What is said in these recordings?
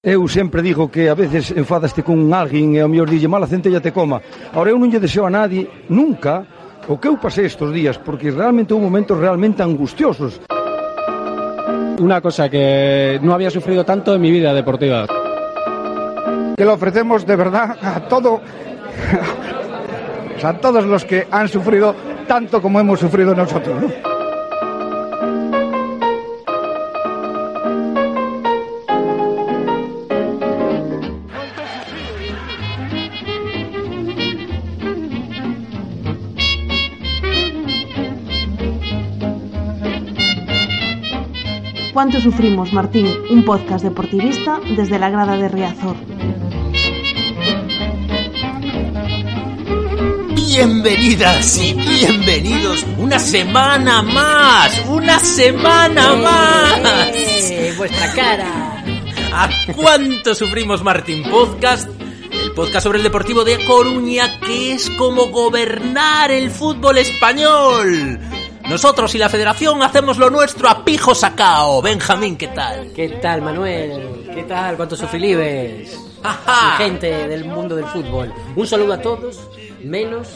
Eu sempre digo que a veces enfadaste con alguén e ao mellor dille mala centella te coma. Ahora eu non lle deseo a nadie nunca o que eu pasei estos días porque realmente houve momentos realmente angustiosos. Una cosa que no había sufrido tanto en mi vida deportiva. Que lo ofrecemos de verdad a todo a todos los que han sufrido tanto como hemos sufrido nosotros. ¿no? ¿Cuánto sufrimos, Martín? Un podcast deportivista desde la grada de Riazor. Bienvenidas y bienvenidos una semana más, una semana más. ¡Eh, vuestra cara! ¿A cuánto sufrimos Martín Podcast? El podcast sobre el Deportivo de Coruña que es como gobernar el fútbol español. Nosotros y la federación hacemos lo nuestro a pijo sacao. Benjamín, ¿qué tal? ¿Qué tal, Manuel? ¿Qué tal? ¿Cuántos sufrilibes? Ajá. Gente del mundo del fútbol. Un saludo a todos, menos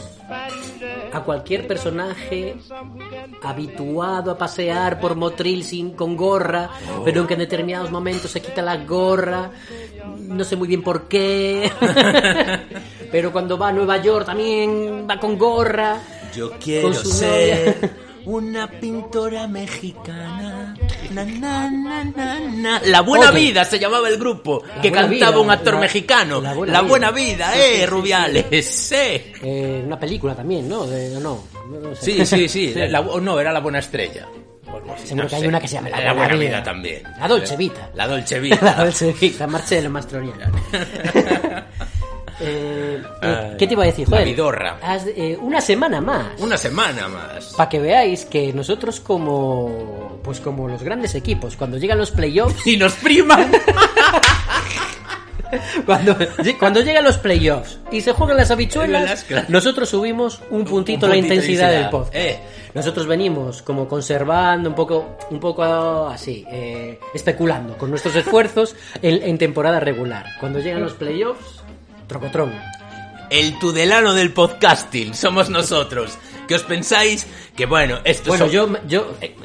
a cualquier personaje habituado a pasear por Motril sin con gorra, pero que en determinados momentos se quita la gorra, no sé muy bien por qué, pero cuando va a Nueva York también va con gorra. Yo quiero ser. Una pintora mexicana. Na, na, na. La Buena Oye. Vida se llamaba el grupo La que Buena cantaba Vida, un actor la- mexicano. La La Buena Buena, Vida. Vida, sí, eh, sí, Rubiales, sí. Eh, una película también, ¿no? De- no, no sé. Sí, sí, sí. La- no, era La Buena Estrella. Seguro no que hay sé. una que se llama La La Buena Buena Vida. Vida también. La Dolce Vita. La Dolce La Vita. Dolce Vita, Marcelo Mastroniano. eh, eh, Ay, ¿Qué te iba a decir? la Joder, vidorra. has- eh, una semana más. Una semana más. Para que veáis que nosotros como pues como los grandes equipos, cuando llegan los playoffs, Y nos priman. cuando, cuando llegan los playoffs y se juegan las habichuelas, nosotros subimos un puntito Un la puntito de intensidad del podcast. Eh. Nosotros venimos como conservando un poco, un poco así, eh, especulando con nuestros esfuerzos en, en temporada regular. Cuando llegan los playoffs, trocotrón. El tudelano del podcasting somos nosotros. Que os pensáis que, bueno, esto Bueno, son- yo, yo, eh,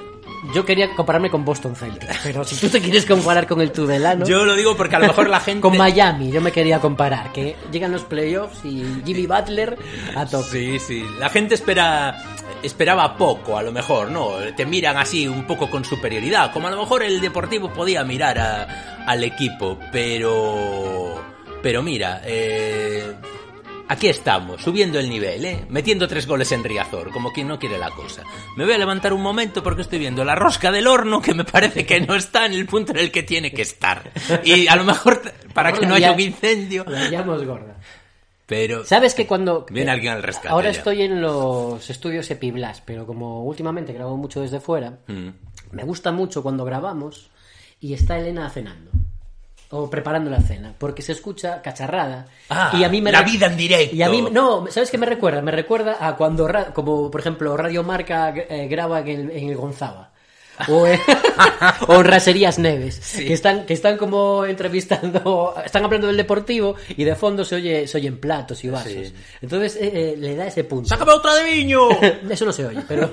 yo quería compararme con Boston Celtics, pero si tú te quieres comparar con el Tudelano, Yo lo digo porque a lo mejor la gente... con Miami yo me quería comparar, que llegan los playoffs y Jimmy Butler a tope. Sí, sí. La gente espera esperaba poco, a lo mejor, ¿no? Te miran así un poco con superioridad, como a lo mejor el Deportivo podía mirar a- al equipo, pero... Pero mira, eh, aquí estamos, subiendo el nivel, ¿eh? Metiendo tres goles en Riazor, como quien no quiere la cosa. Me voy a levantar un momento porque estoy viendo la rosca del horno que me parece que no está en el punto en el que tiene que estar. Y a lo mejor para que no haya un incendio... La llamo gorda. Pero... ¿Sabes que cuando... Viene alguien al rescate Ahora ya. estoy en los estudios Epiblas, pero como últimamente grabo mucho desde fuera, Mm. me gusta mucho cuando grabamos y está Elena cenando. O preparando la cena, porque se escucha cacharrada. Ah, y a mí me la vida en directo. Y a mí, no, ¿sabes qué me recuerda? Me recuerda a cuando, como por ejemplo, Radio Marca eh, graba en el, en el Gonzaba. O en, o en Raserías Neves, que, están, que están como entrevistando, están hablando del deportivo y de fondo se oye, se oyen platos y vasos. Sí. Entonces eh, eh, le da ese punto. ¡Sácame otra de viño! Eso no se oye, pero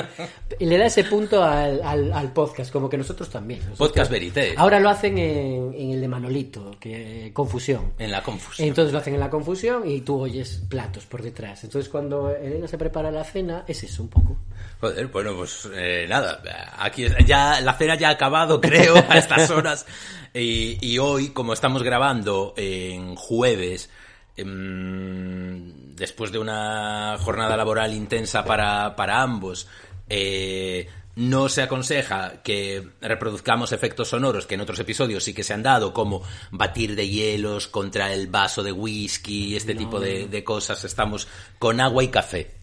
le da ese punto al, al- al podcast, como que nosotros también. Nosotros- Podcast Verité. Ahora lo hacen en, en el de Manolito, que Confusión. En la confusión. Entonces lo hacen en la confusión y tú oyes platos por detrás. Entonces cuando Elena se prepara la cena, es eso un poco. Joder, bueno, pues eh, nada. Aquí ya la cena ya ha acabado, creo, a estas horas. Y, y hoy, como estamos grabando en jueves, em, después de una jornada laboral intensa para, para ambos, eh, no se aconseja que reproduzcamos efectos sonoros que en otros episodios sí que se han dado, como batir de hielos contra el vaso de whisky, este tipo de, de cosas. Estamos con agua y café.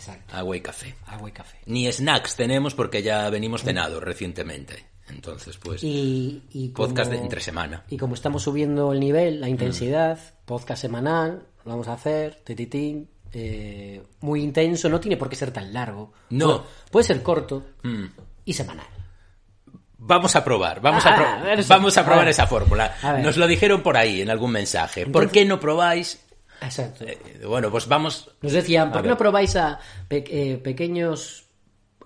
Exacto. Agua y café. Agua y café. Ni snacks tenemos porque ya venimos cenados recientemente. Entonces, pues, Y, y como- podcast de entre semana. Y como estamos subiendo el nivel, la intensidad, podcast semanal, lo vamos a hacer, tititín, eh, muy intenso, no tiene por qué ser tan largo. No. Puede, puede ser corto Mm. y semanal. Vamos a probar, vamos a, Ah, pro- a ver, eso- vamos a probar ver. esa fórmula. A. Nos lo dijeron por ahí en algún mensaje. ¿Por qué no probáis? Exacto. Eh, bueno, pues vamos. Nos decían, ¿por qué no probáis a pe- eh, pequeños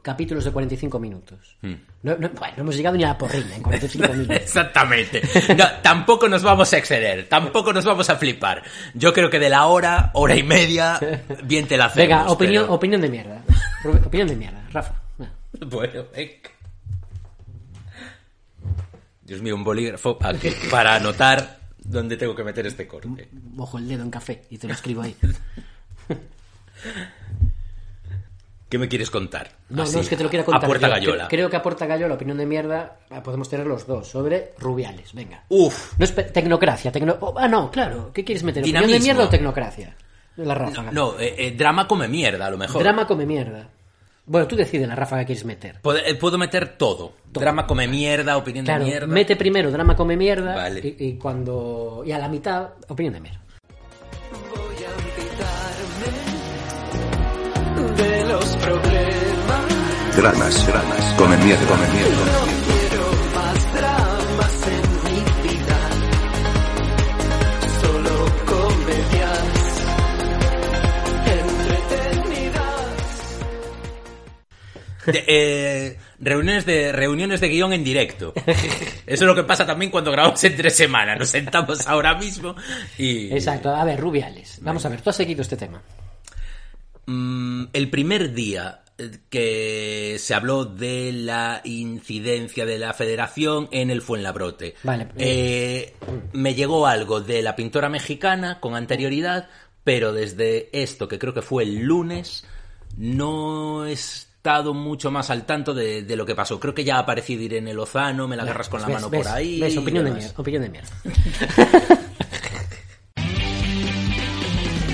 capítulos de 45 minutos? Hmm. No, no- bueno, no hemos llegado ni a la porrilla en 45 minutos. Exactamente. No, tampoco nos vamos a exceder, tampoco nos vamos a flipar. Yo creo que de la hora, hora y media, bien te la hacemos. Venga, opinión, pero- opinión de mierda. Opinión de mierda, Rafa. Bueno, venga. Dios mío, un bolígrafo aquí para anotar dónde tengo que meter este corte. Mojo el dedo en café y te lo escribo ahí. ¿Qué me quieres contar? No, Así, no es que te lo quiera contar. A puerta yo. gallola. Cre- Creo que a puerta gallola, opinión de mierda, ah, podemos tener los dos. Sobre Rubiales, venga. Uf, No es tecnocracia. tecno- oh, ah, no, claro. ¿Qué quieres meter? ¿Opinión de mierda o tecnocracia? La ráfaga. no, eh, eh, drama come mierda, a lo mejor. Drama come mierda. Bueno, tú decides la ráfaga que quieres meter. Puedo, eh, puedo meter todo. Drama come mierda, opinión Claro, de mierda. mete primero drama come mierda Vale. y, y cuando y a la mitad opinión de mierda. Dramas, dramas, come mierda, come mierda. De- eh, reuniones de reuniones de guion en directo. Eso es lo que pasa también cuando grabamos entre semana. Nos sentamos ahora mismo y... Exacto, a ver, Rubiales. Vamos a ver, tú has seguido este tema. Mm, el primer día eh, que se habló de la incidencia de la federación en el Fuenlabrote. Vale. Eh, me llegó algo de la pintora mexicana con anterioridad, pero desde esto, que creo que fue el lunes, no he estado mucho más al tanto de, de lo que pasó. Creo que ya ha aparecido Irene Lozano, me la agarras con la ¿Ves? mano ¿Ves? por ahí. ¿Ves? Opinión de mierda. Opinión de mierda.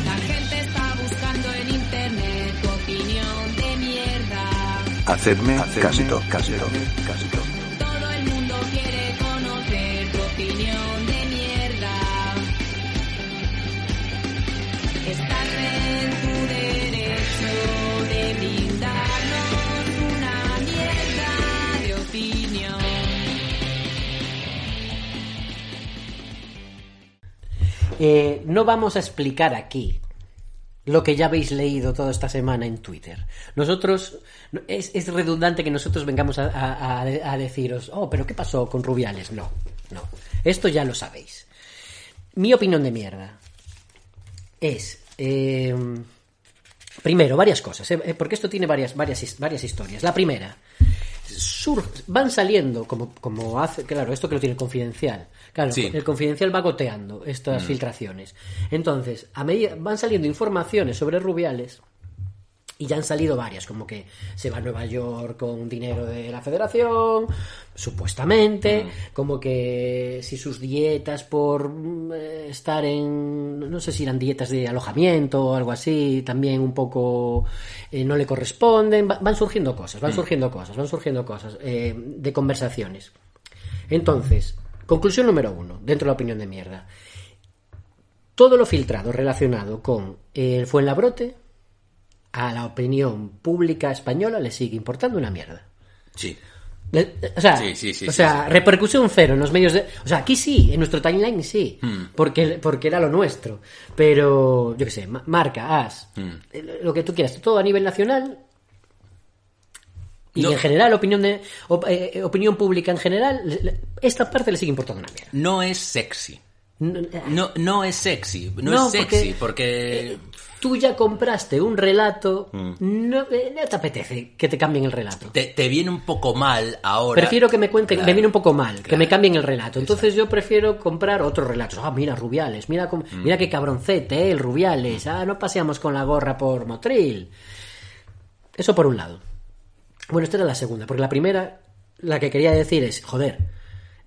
La gente está buscando en internet tu opinión de mierda. Hacedme casito, casito, casito. Eh, no vamos a explicar aquí lo que ya habéis leído toda esta semana en Twitter. Nosotros, es, redundante que nosotros vengamos a, a- deciros, oh, pero ¿qué pasó con Rubiales? No, no. Esto ya lo sabéis. Mi opinión de mierda es, eh, primero, varias cosas, eh, porque esto tiene varias, varias, varias historias. La primera, sur- van saliendo, como, como hace, claro, esto que lo tiene confidencial. Claro, Sí. el confidencial va goteando estas filtraciones. Entonces, a medida van saliendo informaciones sobre Rubiales y ya han salido varias, como que se va a Nueva York con dinero de la federación, supuestamente, como que si sus dietas por mm, eh, estar en, no sé si eran dietas de alojamiento o algo así, también un poco eh, no le corresponden, Va- van surgiendo cosas, van surgiendo cosas, van surgiendo cosas eh, de conversaciones. Entonces, conclusión número uno, dentro de la opinión de mierda. Todo lo filtrado relacionado con el Fuenlabrote a la opinión pública española le sigue importando una mierda. Sí. O sea, Sí, sí, sí, o sea repercusión cero en los medios de... O sea, aquí sí, en nuestro timeline sí, Hmm. porque, porque era lo nuestro. Pero, yo qué sé, ma- marca, as, Hmm. eh, lo que tú quieras, todo a nivel nacional. Y No. en general, opinión, de, op- eh, opinión pública en general, esta parte le sigue importando una mierda. No es sexy. No, No, es sexy. No, No, es sexy porque... eh, tú ya compraste un relato, Hmm. no, eh, no te apetece que te cambien el relato. te, te viene un poco mal ahora. Prefiero que me cuenten, Claro, me viene un poco mal, que me cambien el relato. Entonces yo prefiero comprar otros relatos. Ah, mira, Rubiales, mira, cómo- Mm. mira qué cabroncete, eh, el Rubiales. Ah, no paseamos con la gorra por Motril. Eso por un lado. Bueno, esta era la segunda, porque la primera, la que quería decir es, joder,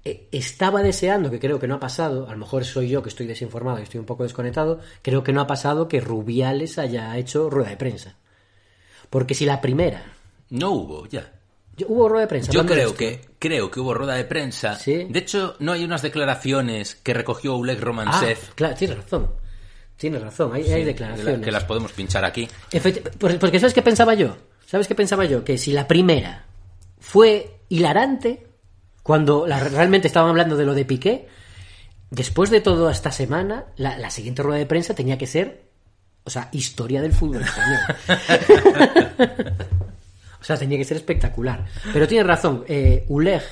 eh, estaba deseando, que creo que no ha pasado, a lo mejor soy yo que estoy desinformado y estoy un poco desconectado, creo que no ha pasado que Rubiales haya hecho rueda de prensa. Porque si la primera, No hubo, ya. hubo rueda de prensa. Yo creo que creo que hubo rueda de prensa. Sí. De hecho, no hay unas declaraciones que recogió Oleg Ah, Romansev claro, tienes razón. Tienes razón, hay, hay declaraciones. que las podemos pinchar aquí. Efecti- por- porque ¿sabes qué pensaba yo? ¿Sabes qué pensaba yo? Que si la primera fue hilarante, Cuando la- realmente estaban hablando de lo de Piqué, después de toda esta semana, la, la siguiente rueda de prensa tenía que ser, o sea, historia del fútbol español. o sea, tenía que ser espectacular. Pero tienes razón, eh, Uleg,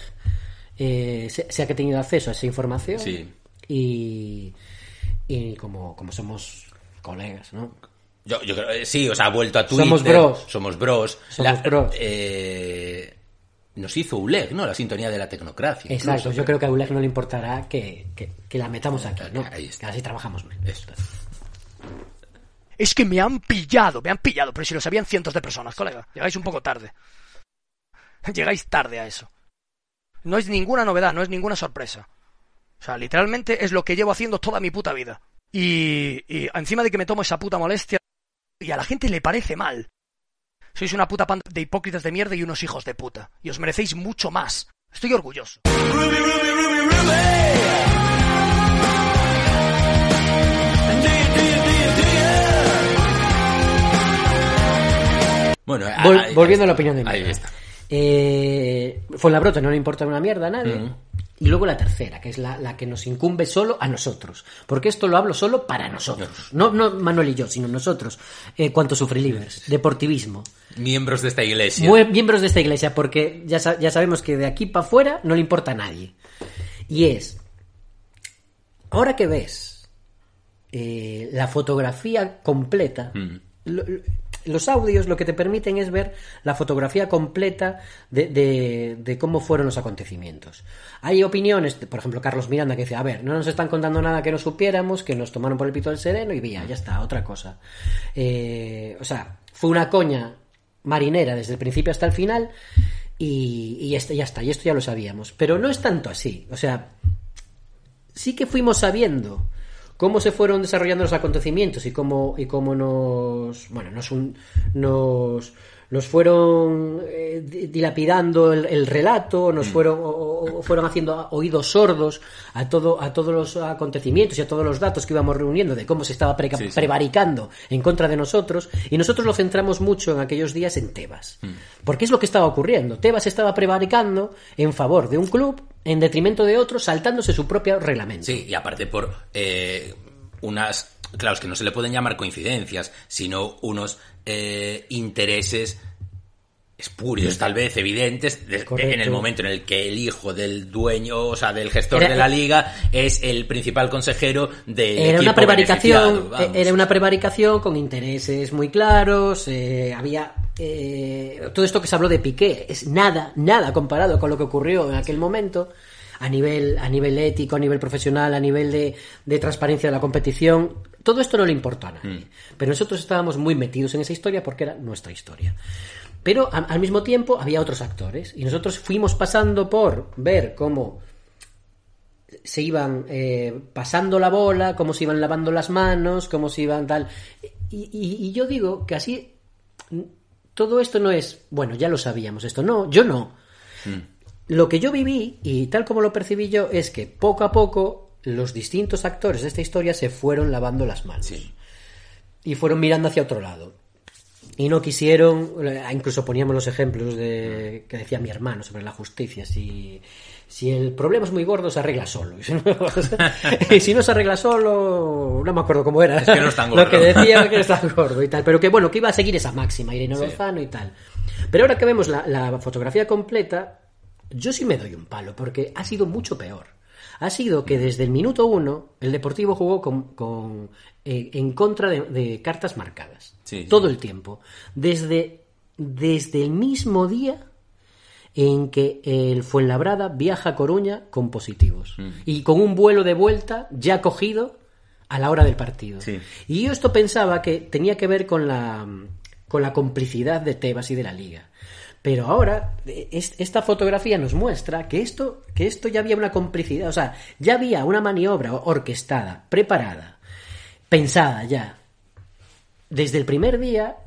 eh, se, se ha que tenido acceso a esa información Sí. y, y como, como somos colegas, ¿no? Yo, yo creo, eh, sí, o sea, ha vuelto a Twitter. Somos bros. Somos bros. Somos bros. eh, nos hizo ULEG, ¿no? La sintonía de la tecnocracia. Exacto, incluso. yo creo que a Uleg no le importará que, que- que la metamos aquí, ¿no? Ahí está. Que así trabajamos menos. Eso. Es que me han pillado, me han pillado, pero si lo sabían cientos de personas, colega. Llegáis un poco tarde. Llegáis tarde a eso. No es ninguna novedad, no es ninguna sorpresa. O sea, literalmente es lo que llevo haciendo toda mi puta vida. Y, y encima de que me tomo esa puta molestia, y a la gente le parece mal. Sois una puta panda de hipócritas de mierda y unos hijos de puta. Y os merecéis mucho más. Estoy orgulloso. Bueno, Vol- ahí- volviendo a la opinión de. Miguel. Ahí está. Eh, Fuenlabrota no le importa una mierda a nadie. Mm. Y luego la tercera, que es la, la que nos incumbe solo a nosotros. Porque esto lo hablo solo para nosotros. No, no Manuel y yo, sino nosotros. Eh, cuanto sufrilivers, deportivismo. Miembros de esta iglesia. Miembros de esta iglesia, porque ya, ya sabemos que de aquí para afuera no le importa a nadie. Y es, ahora que ves eh, la fotografía completa, Mm. lo- los audios lo que te permiten es ver la fotografía completa de, cómo fueron los acontecimientos. Hay opiniones, por ejemplo, Carlos Miranda, que dice, a ver, no nos están contando nada que no supiéramos, que nos tomaron por el pito del sereno y vía, ya está, otra cosa. Eh, o sea, fue una coña marinera desde el principio hasta el final y, y ya está, y esto ya lo sabíamos. Pero no es tanto así, o sea, sí que fuimos sabiendo cómo se fueron desarrollando los acontecimientos y cómo y cómo nos bueno nos un- nos nos fueron eh, di- dilapidando el, el relato, nos fueron o, fueron haciendo oídos sordos a todo a todos los acontecimientos y a todos los datos que íbamos reuniendo de cómo se estaba preca- Sí, sí. prevaricando en contra de nosotros y nosotros lo centramos mucho en aquellos días en Tebas. Porque es lo que estaba ocurriendo. Tebas estaba prevaricando en favor de un club en detrimento de otro, saltándose su propio reglamento. Sí, y aparte por eh, unas, claro, es que no se le pueden llamar coincidencias, sino unos eh, intereses espurios, tal vez evidentes, de- de- Correcto. en el momento en el que el hijo del dueño, o sea, del gestor Era- de la liga, es el principal consejero del Era equipo una prevaricación, vamos. era una prevaricación con intereses muy claros, eh, había eh, todo esto que se habló de Piqué, es nada, nada comparado con lo que ocurrió en aquel momento a nivel, a nivel ético, a nivel profesional, a nivel de, de transparencia de la competición. Todo esto no le importó a nadie. Pero nosotros estábamos muy metidos en esa historia porque era nuestra historia. Pero a- al mismo tiempo había otros actores y nosotros fuimos pasando por ver cómo se iban eh, pasando la bola, cómo se iban lavando las manos, cómo se iban tal. Y, y- y yo digo que así mm, todo esto no es, bueno, ya lo sabíamos esto, no, yo no. Lo que yo viví y tal como lo percibí yo es que poco a poco los distintos actores de esta historia se fueron lavando las manos Sí. y fueron mirando hacia otro lado. Y no quisieron, eh, incluso poníamos los ejemplos de que decía mi hermano sobre la justicia. Si, si el problema es muy gordo, se arregla solo. Y si no, y si no se arregla solo, no me acuerdo cómo era. Es que no es tan Lo gordo. que decía que no es tan gordo y tal. Pero que bueno, que iba a seguir esa máxima, Irene Sí. Lozano y tal. Pero ahora que vemos la, la fotografía completa, yo sí me doy un palo, porque ha sido mucho peor. Ha sido que desde el minuto uno el Deportivo jugó con, con, eh, en contra de, de cartas marcadas. Sí, sí. Todo el tiempo. Desde, desde el mismo día en que el Fuenlabrada viaja a Coruña con positivos. Mm. Y con un vuelo de vuelta ya cogido a la hora del partido. Sí. Y yo esto pensaba que tenía que ver con la, con la complicidad de Tebas y de la Liga. Pero ahora, es- esta fotografía nos muestra que esto, que esto ya había una complicidad, o sea, ya había una maniobra orquestada, preparada, pensada ya, desde el primer día,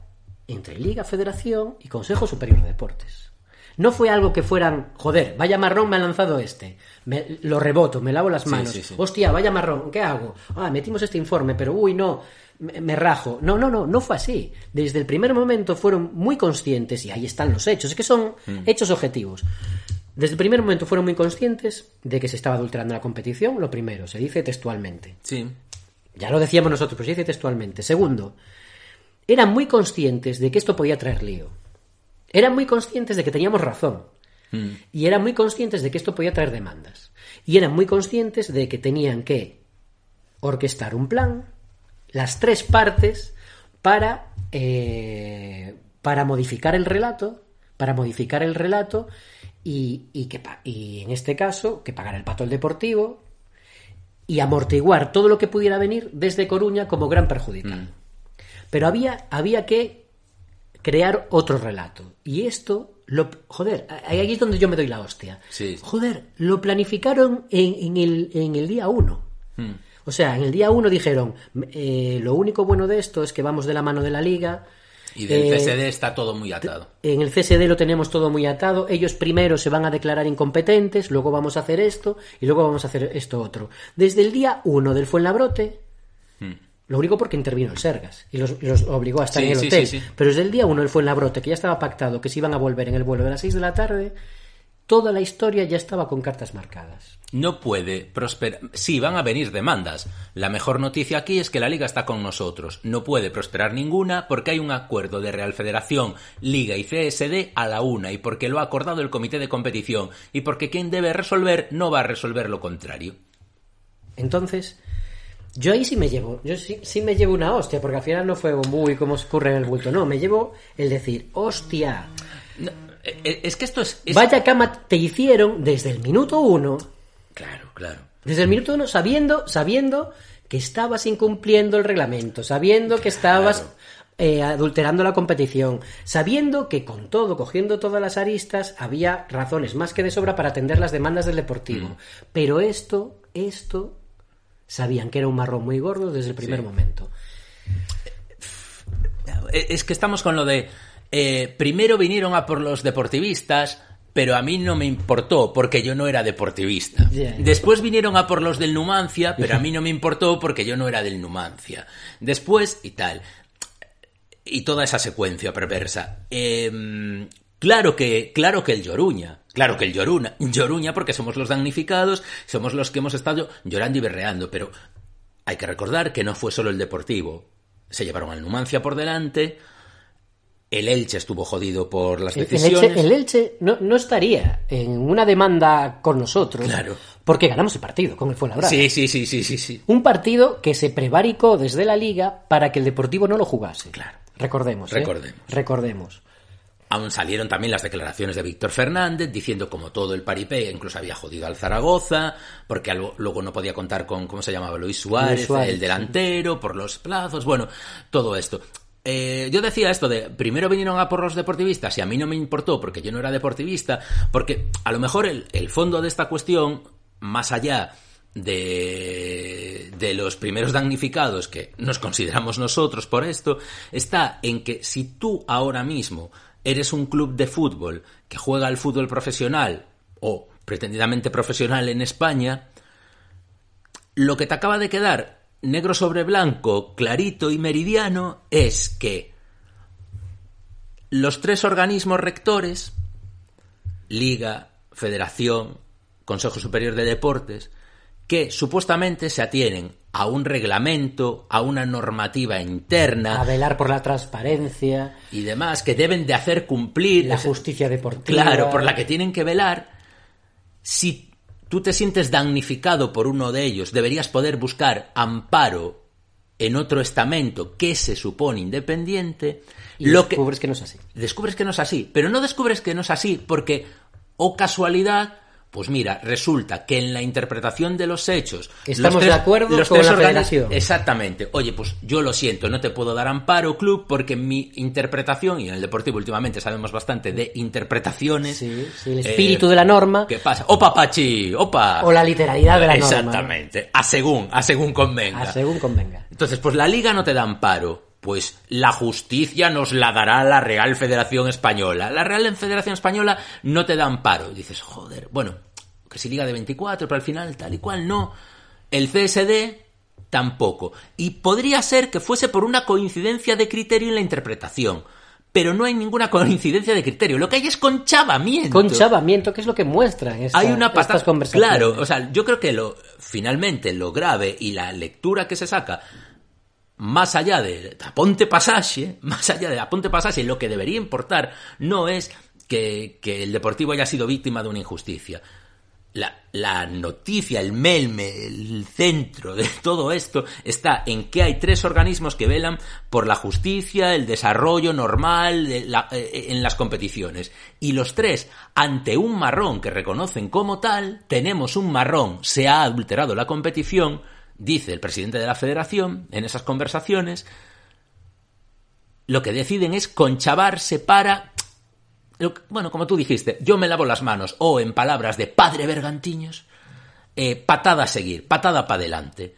entre Liga, Federación y Consejo Superior de Deportes. No fue algo que fueran, joder, vaya marrón me ha lanzado este, me- lo reboto, me lavo las manos, sí, sí. hostia, vaya marrón, ¿qué hago? Ah, metimos este informe, pero uy, no, me, me rajo. No, no, no, no fue así. Desde el primer momento fueron muy conscientes, y ahí están los hechos, es que son hechos objetivos. Desde el primer momento fueron muy conscientes de que se estaba adulterando la competición, lo primero, se dice textualmente. Sí. Ya lo decíamos nosotros, pero se dice textualmente. Segundo, eran muy conscientes de que esto podía traer lío. Eran muy conscientes de que teníamos razón. Mm. Y eran muy conscientes de que esto podía traer demandas. Y eran muy conscientes de que tenían que orquestar un plan, las tres partes, para, eh, para modificar el relato, para modificar el relato y, y que, y en este caso, que pagara el pato el deportivo y amortiguar todo lo que pudiera venir desde Coruña como gran perjudicado. Pero había, había que crear otro relato. Y esto, lo, joder, ahí es donde yo me doy la hostia. Sí. Joder, lo planificaron en, en el, en el día uno. Mm. O sea, en el día uno dijeron, eh, lo único bueno de esto es que vamos de la mano de la liga. Y del Eh, CSD está todo muy atado. En el CSD lo tenemos todo muy atado. Ellos primero se van a declarar incompetentes, luego vamos a hacer esto y luego vamos a hacer esto otro. Desde el día uno del Fuenlabrote. Lo único porque intervino el Sergas y los, los obligó a estar Sí, en el sí, hotel. sí. Pero desde el día uno del Fuenlabrote, que ya estaba pactado que se iban a volver en el vuelo de las 6 de la tarde, toda la historia ya estaba con cartas marcadas. No puede prosperar. Sí, van a venir demandas. La mejor noticia aquí es que la Liga está con nosotros. No puede prosperar ninguna porque hay un acuerdo de Real Federación, Liga y CSD a la una y porque lo ha acordado el comité de competición y porque quien debe resolver no va a resolver lo contrario. Entonces, yo ahí sí me llevo, yo sí, sí me llevo una hostia, porque al final no fue un uy, cómo escurre en el bulto, no, me llevo el decir, hostia, No, eh, eh, es que esto es... es- vaya cama te hicieron desde el minuto uno, Claro, claro. desde el minuto uno, sabiendo, sabiendo que estabas incumpliendo el reglamento, sabiendo que estabas Claro. eh, adulterando la competición, sabiendo que con todo, cogiendo todas las aristas, había razones más que de sobra para atender las demandas del deportivo. Mm. Pero esto, esto, sabían que era un marrón muy gordo desde el primer Sí. momento. Eh, Es que estamos con lo de... eh, primero vinieron a por los deportivistas, pero a mí no me importó porque yo no era deportivista. Después vinieron a por los del Numancia, pero a mí no me importó porque yo no era del Numancia. Después, y tal. Y toda esa secuencia perversa. Em, claro que, claro que el Lloruña, claro que el Lloruna, Lloruña porque somos los damnificados, somos los que hemos estado llorando y berreando, pero hay que recordar que no fue solo el Deportivo. Se llevaron al Numancia por delante, el Elche estuvo jodido por las el decisiones. Elche, el Elche no, no estaría en una demanda con nosotros Claro. porque ganamos el partido con el Fuenlabrada. Sí, sí, sí, sí, sí, sí. Un partido que se prevaricó desde la liga para que el Deportivo no lo jugase. Claro. Recordemos. ¿eh? Recordemos. Aún salieron también las declaraciones de Víctor Fernández diciendo como todo el paripé incluso había jodido al Zaragoza, porque algo- luego no podía contar con, ¿cómo se llamaba? Luis Suárez, Luis Suárez, el delantero, por los plazos, bueno, todo esto. Eh, yo decía esto de primero vinieron a por los deportivistas y a mí no me importó porque yo no era deportivista, porque a lo mejor el, el fondo de esta cuestión, más allá de, de los primeros damnificados que nos consideramos nosotros por esto, está en que si tú ahora mismo eres un club de fútbol que juega al fútbol profesional o pretendidamente profesional en España, lo que te acaba de quedar negro sobre blanco, clarito y meridiano es que los tres organismos rectores, Liga, Federación, Consejo Superior de Deportes, que supuestamente se atienen a un reglamento, a una normativa interna A velar por la transparencia, y demás que deben de hacer cumplir la justicia deportiva. Claro, por la que tienen que velar. Si tú te sientes damnificado por uno de ellos, deberías poder buscar amparo en otro estamento que se supone independiente. Y lo que descubres que no es así. descubres que no es así, pero no descubres que no es así porque, o casualidad, pues mira, resulta que en la interpretación de los hechos... Estamos los de acuerdo con la federación. Exactamente. Oye, pues yo lo siento, no te puedo dar amparo, club, porque mi interpretación, y en el deportivo últimamente sabemos bastante de interpretaciones... Sí, sí, el espíritu de la norma. ¿Qué pasa? ¡Opa, Pachi! ¡Opa! O la literalidad de la norma. Exactamente. A según, a según convenga. A según convenga. Entonces, pues la liga no te da amparo. Pues la justicia nos la dará la Real Federación Española. La Real Federación Española no te da amparo. Y dices, joder, bueno, que si liga de 24, pero al final tal y cual no. El CSD tampoco. Y podría ser que fuese por una coincidencia de criterio en la interpretación. pero no hay ninguna coincidencia de criterio. Lo que hay es conchavamiento. Conchavamiento, que es lo que muestran esta- hay una estas conversaciones. Claro, o sea, yo creo que lo finalmente lo grave y la lectura que se saca más allá de aponte pasaje, más allá de aponte pasaje, lo que debería importar no es que, el Deportivo haya sido víctima de una injusticia. La, la noticia, el melme, el centro de todo esto está en que hay tres organismos que velan por la justicia, el desarrollo normal la- eh, en las competiciones. Y los tres, ante un marrón que reconocen como tal, tenemos un marrón, se ha adulterado la competición, dice el presidente de la federación en esas conversaciones, lo que deciden es conchavarse para bueno, como tú dijiste, yo me lavo las manos, o en palabras de padre Bergantiños, eh, patada a seguir, patada para adelante.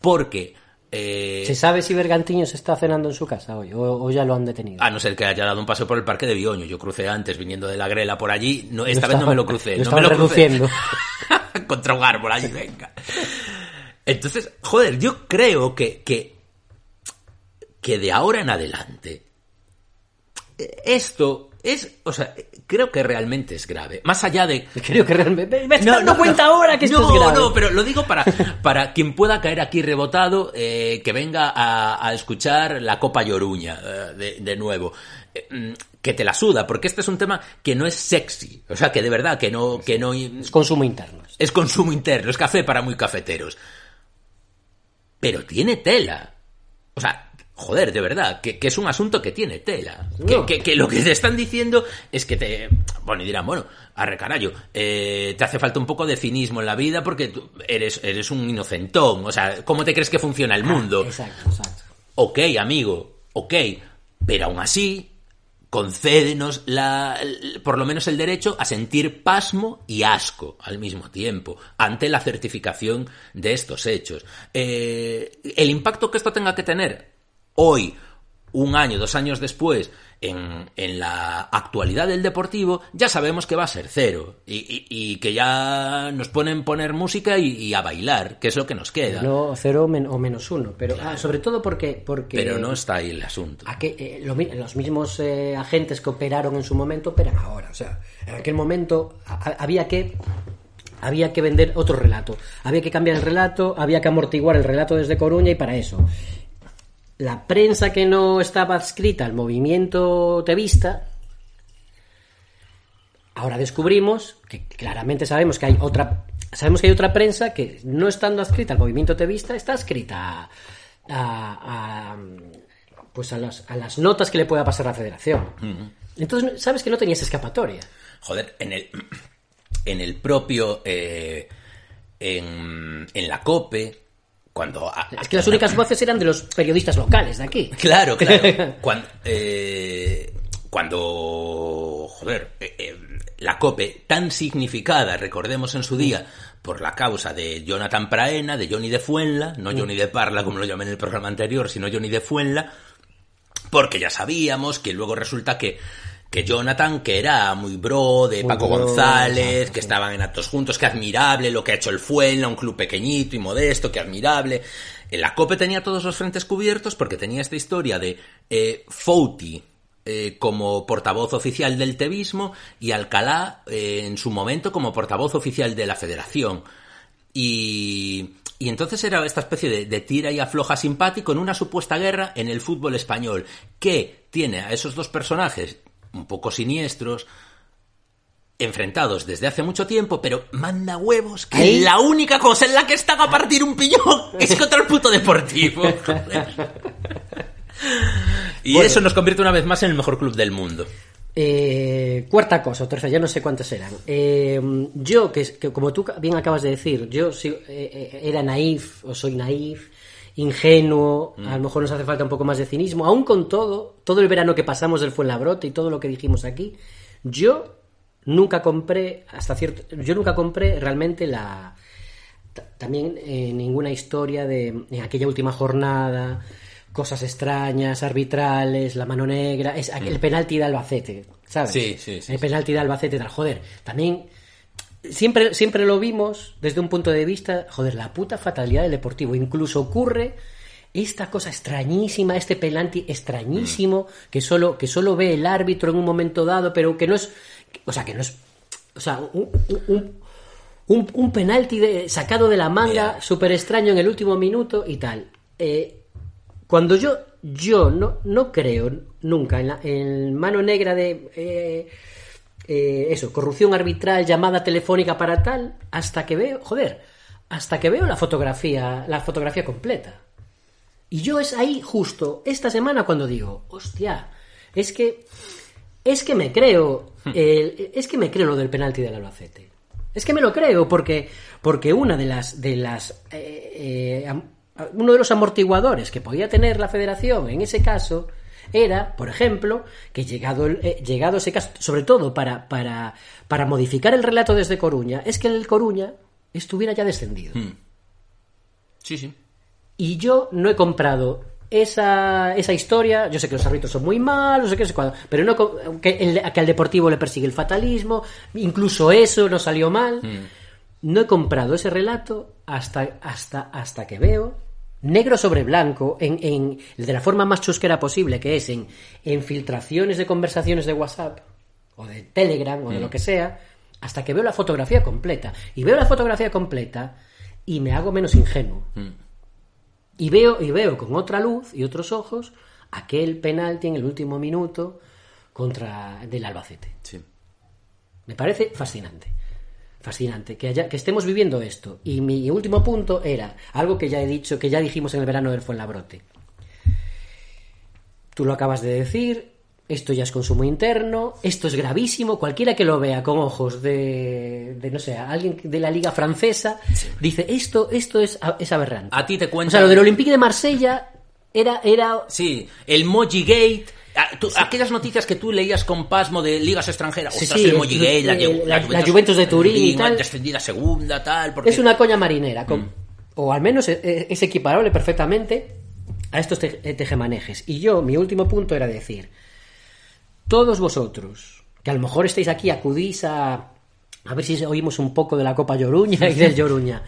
Porque, eh, ¿Se sabe si Bergantiño se está cenando en su casa hoy o, o ya lo han detenido? a no ser que haya dado un paseo por el parque de Bioño, yo crucé antes viniendo de la grela por allí, no, esta vez no me lo crucé, lo no me lo crucé. contra un árbol allí, venga. Entonces, joder, yo creo que, que, que de ahora en adelante, eh, esto es, o sea, creo que realmente es grave. Más allá de... Creo que realmente... Me estoy dando cuenta ahora que esto no, es grave. No, pero lo digo para, para quien pueda caer aquí rebotado, eh, que venga a, a escuchar la Copa Lloruña eh, de, de nuevo. Eh, mm, que te la suda, porque este es un tema que no es sexy. O sea, que de verdad, que no... Que no Es consumo interno. es consumo interno, es café para muy cafeteros. Pero tiene tela. O sea, joder, de verdad, que, que es un asunto que tiene tela. Que, No. que- que lo que te están diciendo es que te... Bueno, y dirán, bueno, arre eh, te hace falta un poco de cinismo en la vida porque tú eres, eres un inocentón. O sea, ¿cómo te crees que funciona el mundo? Exacto, exacto. Ok, amigo, ok, pero aún así, concédenos la, por lo menos el derecho a sentir pasmo y asco al mismo tiempo ante la certificación de estos hechos. Eh, el impacto que esto tenga que tener hoy, un año, dos años después, en, en la actualidad del deportivo, ya sabemos que va a ser cero y, y- y que ya nos ponen poner música y, y a bailar, que es lo que nos queda. No, cero men- o menos uno. Pero ah, sobre todo porque... porque Pero no está ahí el asunto. a que, eh, lo los mismos eh, agentes que operaron en su momento operan ahora. O sea, en aquel momento a- había que había que vender otro relato. Había que cambiar el relato, había que amortiguar el relato desde Coruña y para eso la prensa que no estaba adscrita al movimiento tevista ahora descubrimos que claramente sabemos que hay otra sabemos que hay otra prensa que no estando adscrita al movimiento tevista está adscrita a, a- a, pues a las, a las notas que le pueda pasar a la federación entonces sabes que no tenías escapatoria Joder, en el, en el propio. eh, en, en la COPE, cuando. a- es que las únicas voces eran de los periodistas locales de aquí Claro, claro. Cuando, eh, cuando joder, eh, eh, la COPE, tan significada, recordemos en su día, por la causa de Jonathan Praena, de Johnny de Fuenla, no Johnny de Parla, como lo llamé en el programa anterior, sino Johnny de Fuenla, porque ya sabíamos que luego resulta que que Jonathan, que era muy bro de Muy Paco bro, González, exacto, que sí. estaban en actos juntos, que admirable lo que ha hecho el Fuenla, un club pequeñito y modesto, que admirable. En la COPE tenía todos los frentes cubiertos porque tenía esta historia de eh, Fouti eh, como portavoz oficial del tevismo y Alcalá eh, en su momento como portavoz oficial de la federación. Y, y entonces era esta especie de, de tira y afloja simpático en una supuesta guerra en el fútbol español, que tiene a esos dos personajes un poco siniestros, enfrentados desde hace mucho tiempo, pero manda huevos que Ahí- la única cosa en la que están a partir un piñón es contra el puto deportivo. y Bueno. eso nos convierte una vez más en el mejor club del mundo. Eh, cuarta cosa, o tercera, ya no sé cuántas eran. Eh, yo, que, que como tú bien acabas de decir, yo sí, eh, eh, era naif, o soy naif, ingenuo, a lo mejor nos hace falta un poco más de cinismo, aún con todo, todo el verano que pasamos del Fuenlabrote y todo lo que dijimos aquí, yo nunca compré, hasta cierto, yo nunca compré realmente la, ta- también eh, ninguna historia de en aquella última jornada, cosas extrañas, arbitrales, la mano negra, es el penalti de Albacete, ¿sabes? Sí, sí, sí, El penalti de Albacete, tal, joder, también siempre, siempre lo vimos desde un punto de vista, joder, la puta fatalidad del deportivo, incluso ocurre esta cosa extrañísima, este penalti extrañísimo que solo que solo ve el árbitro en un momento dado, pero que no es, o sea, que no es, o sea, un, un, un, un penalti de- sacado de la manga, súper extraño en el último minuto y tal. Eh, cuando yo yo no, no creo nunca en, la, en mano negra de eh, eh, eso, corrupción arbitral, llamada telefónica para tal, hasta que veo, joder, hasta que veo la fotografía, la fotografía completa. Y yo es ahí justo esta semana cuando digo, hostia, es que es que me creo, el- es que me creo lo del penalti del Albacete. Es que me lo creo porque porque una de las de las eh, eh, uno de los amortiguadores que podía tener la Federación en ese caso era, por ejemplo, que llegado el- eh, llegado ese caso, sobre todo para para para modificar el relato desde Coruña, es que el Coruña estuviera ya descendido. Sí, sí. Y yo no he comprado esa, esa historia. Yo sé que los árbitros son muy malos, no sé sé cuándo, pero no, que, el- que al deportivo le persigue el fatalismo, incluso eso no salió mal. No he comprado ese relato hasta, hasta, hasta que veo negro sobre blanco, en, en, de la forma más chusquera posible, que es en, en filtraciones de conversaciones de WhatsApp o de Telegram o de lo que sea, hasta que veo la fotografía completa. Y veo la fotografía completa y me hago menos ingenuo. Y veo, y veo con otra luz y otros ojos aquel penalti en el último minuto contra del Albacete. Sí. Me parece fascinante. Fascinante que, haya, que estemos viviendo esto. Y mi último punto era algo que ya he dicho, que ya dijimos en el verano del Fuenlabrote. Tú lo acabas de decir, esto ya es consumo interno, esto es gravísimo, cualquiera que lo vea con ojos de, de no sé, alguien de la liga francesa, dice, esto, esto es, es aberrante. A ti te O cuentan... sea, lo del Olympique de Marsella era, era Sí, el Moji Gate... ah, Aquellas noticias que tú leías con pasmo de ligas extranjeras, Sí, la, la- la Juventus de Turín y tal. descendida segunda, tal, porque... Es una coña marinera, con- Mm. o al menos es, es equiparable perfectamente a estos te- eh, tejemanejes. Y yo, mi último punto era decir, todos vosotros, que a lo mejor estáis aquí, acudís a, a ver si oímos un poco de la Copa Lloruña y del Lloruña,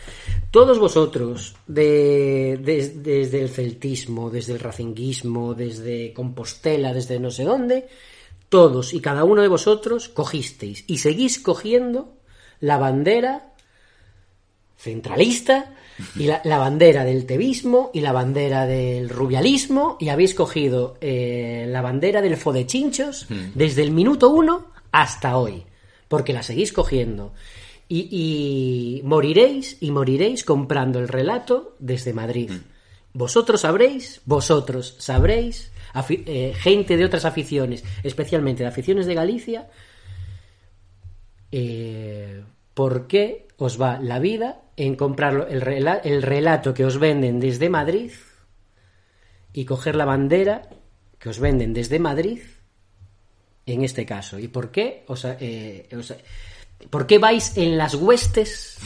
todos vosotros, de, de- desde el celtismo, desde el racinguismo, desde Compostela, desde no sé dónde, todos y cada uno de vosotros cogisteis y seguís cogiendo la bandera centralista y la, la bandera del tevismo y la bandera del rubialismo y habéis cogido eh, la bandera del fodechinchos desde el minuto uno hasta hoy porque la seguís cogiendo. Y, y moriréis y moriréis comprando el relato desde Madrid. Vosotros sabréis vosotros sabréis eh, gente de otras aficiones especialmente de aficiones de Galicia eh, por qué os va la vida en comprar el, rela- el relato que os venden desde Madrid y coger la bandera que os venden desde Madrid en este caso. ¿Y por qué? eh, os ha- ¿Por qué vais en las huestes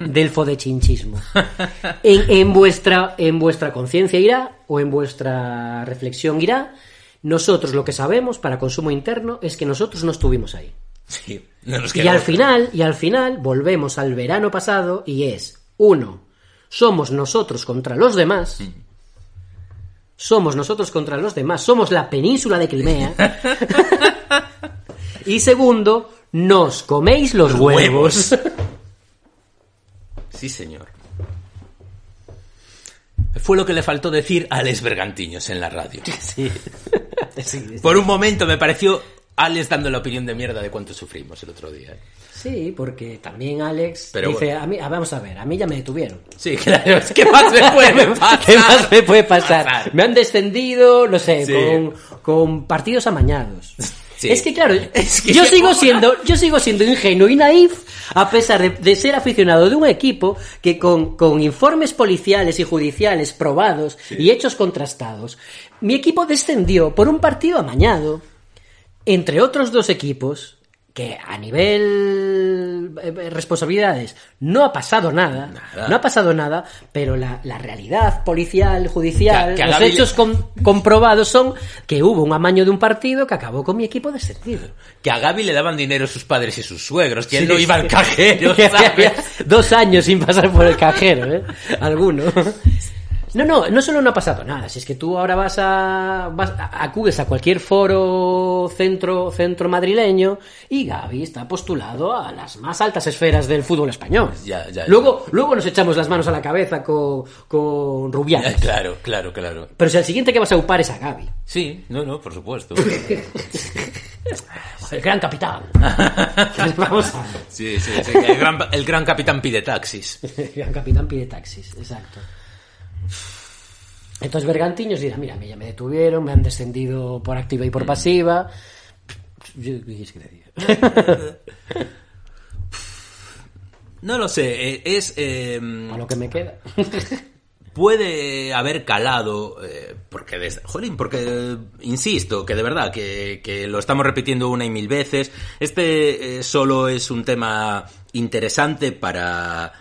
del fodechinchismo? En, en vuestra, en vuestra conciencia irá o en vuestra reflexión irá. Nosotros lo que sabemos para consumo interno es que nosotros no estuvimos ahí. Sí, no nos Y al final, y al final volvemos al verano pasado y es uno, somos nosotros contra los demás. Somos nosotros contra los demás, somos la península de Crimea. y segundo, nos coméis los huevos. Sí, señor. Fue lo que le faltó decir a Alex Bergantiños en la radio. Sí. Sí, Por un momento me pareció Alex dando la opinión de mierda de cuánto sufrimos el otro día. ¿eh? Sí, porque también Alex Pero dice, bueno. a mí, vamos a ver, a mí ya me detuvieron. Sí, claro, que más me puede pasar. ¿Qué más me puede pasar? Me han descendido, no sé, Sí. con, con partidos amañados. Sí. Es que claro, Es que yo sigo siendo, yo sigo siendo ingenuo y naif a pesar de, de ser aficionado de un equipo que con, con informes policiales y judiciales probados y hechos contrastados, mi equipo descendió por un partido amañado entre otros dos equipos que a nivel eh, responsabilidades no ha pasado nada, Nada. no ha pasado nada, pero la, la realidad policial, judicial, Que- que a los hechos com- comprobados son que hubo un amaño de un partido que acabó con mi equipo descendido. Que a Gaby le daban dinero sus padres y sus suegros, que él Sí, no iba sí. al cajero, ¿sabes? había Dos años sin pasar por el cajero, ¿eh? Alguno. No, no, no solo no ha pasado nada. Si es que tú ahora vas a, vas a- acudes a cualquier foro centro, centro madrileño y Gaby está postulado a las más altas esferas del fútbol español. Ya, ya, ya. Luego, luego nos echamos las manos a la cabeza con, con Rubiales. Claro, claro, claro. Pero si al siguiente que vas a upar es a Gaby. Sí, no, no, por supuesto. El gran capitán. Vamos a Sí, sí, sí. El gran, el gran capitán pide taxis. El gran capitán pide taxis, exacto. Entonces Bergantiños dirá, mira, ya me detuvieron, me han descendido por activa y por pasiva. Yo, ¿qué quieres que te diga? No lo sé, eh, es... eh, A lo que me queda. puede haber calado, eh, porque, jolín, porque, eh, insisto, que de verdad, que, que lo estamos repitiendo una y mil veces, este solo es un tema interesante para,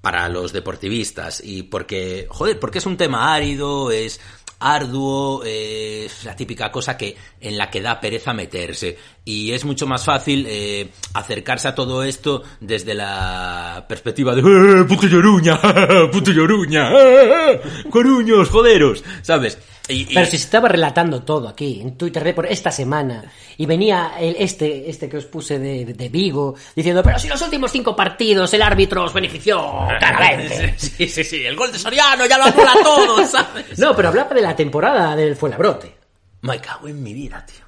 para los deportivistas, y porque, joder, porque es un tema árido, es arduo, eh, es la típica cosa que en la que da pereza meterse y es mucho más fácil eh, acercarse a todo esto desde la perspectiva de "Eh, puto lloruña, puto lloruña, eh, coruños, joderos, ¿sabes? Y, y- Pero si se estaba relatando todo aquí, en Twitter por esta semana, y venía el, este, este que os puse de, de Vigo, diciendo, pero si los últimos cinco partidos el árbitro os benefició claramente. Sí, sí, sí, el gol de Soriano ya lo anula todo, ¿sabes? No, pero hablaba de la temporada del Fuenlabrote, Me cago en mi vida, tío.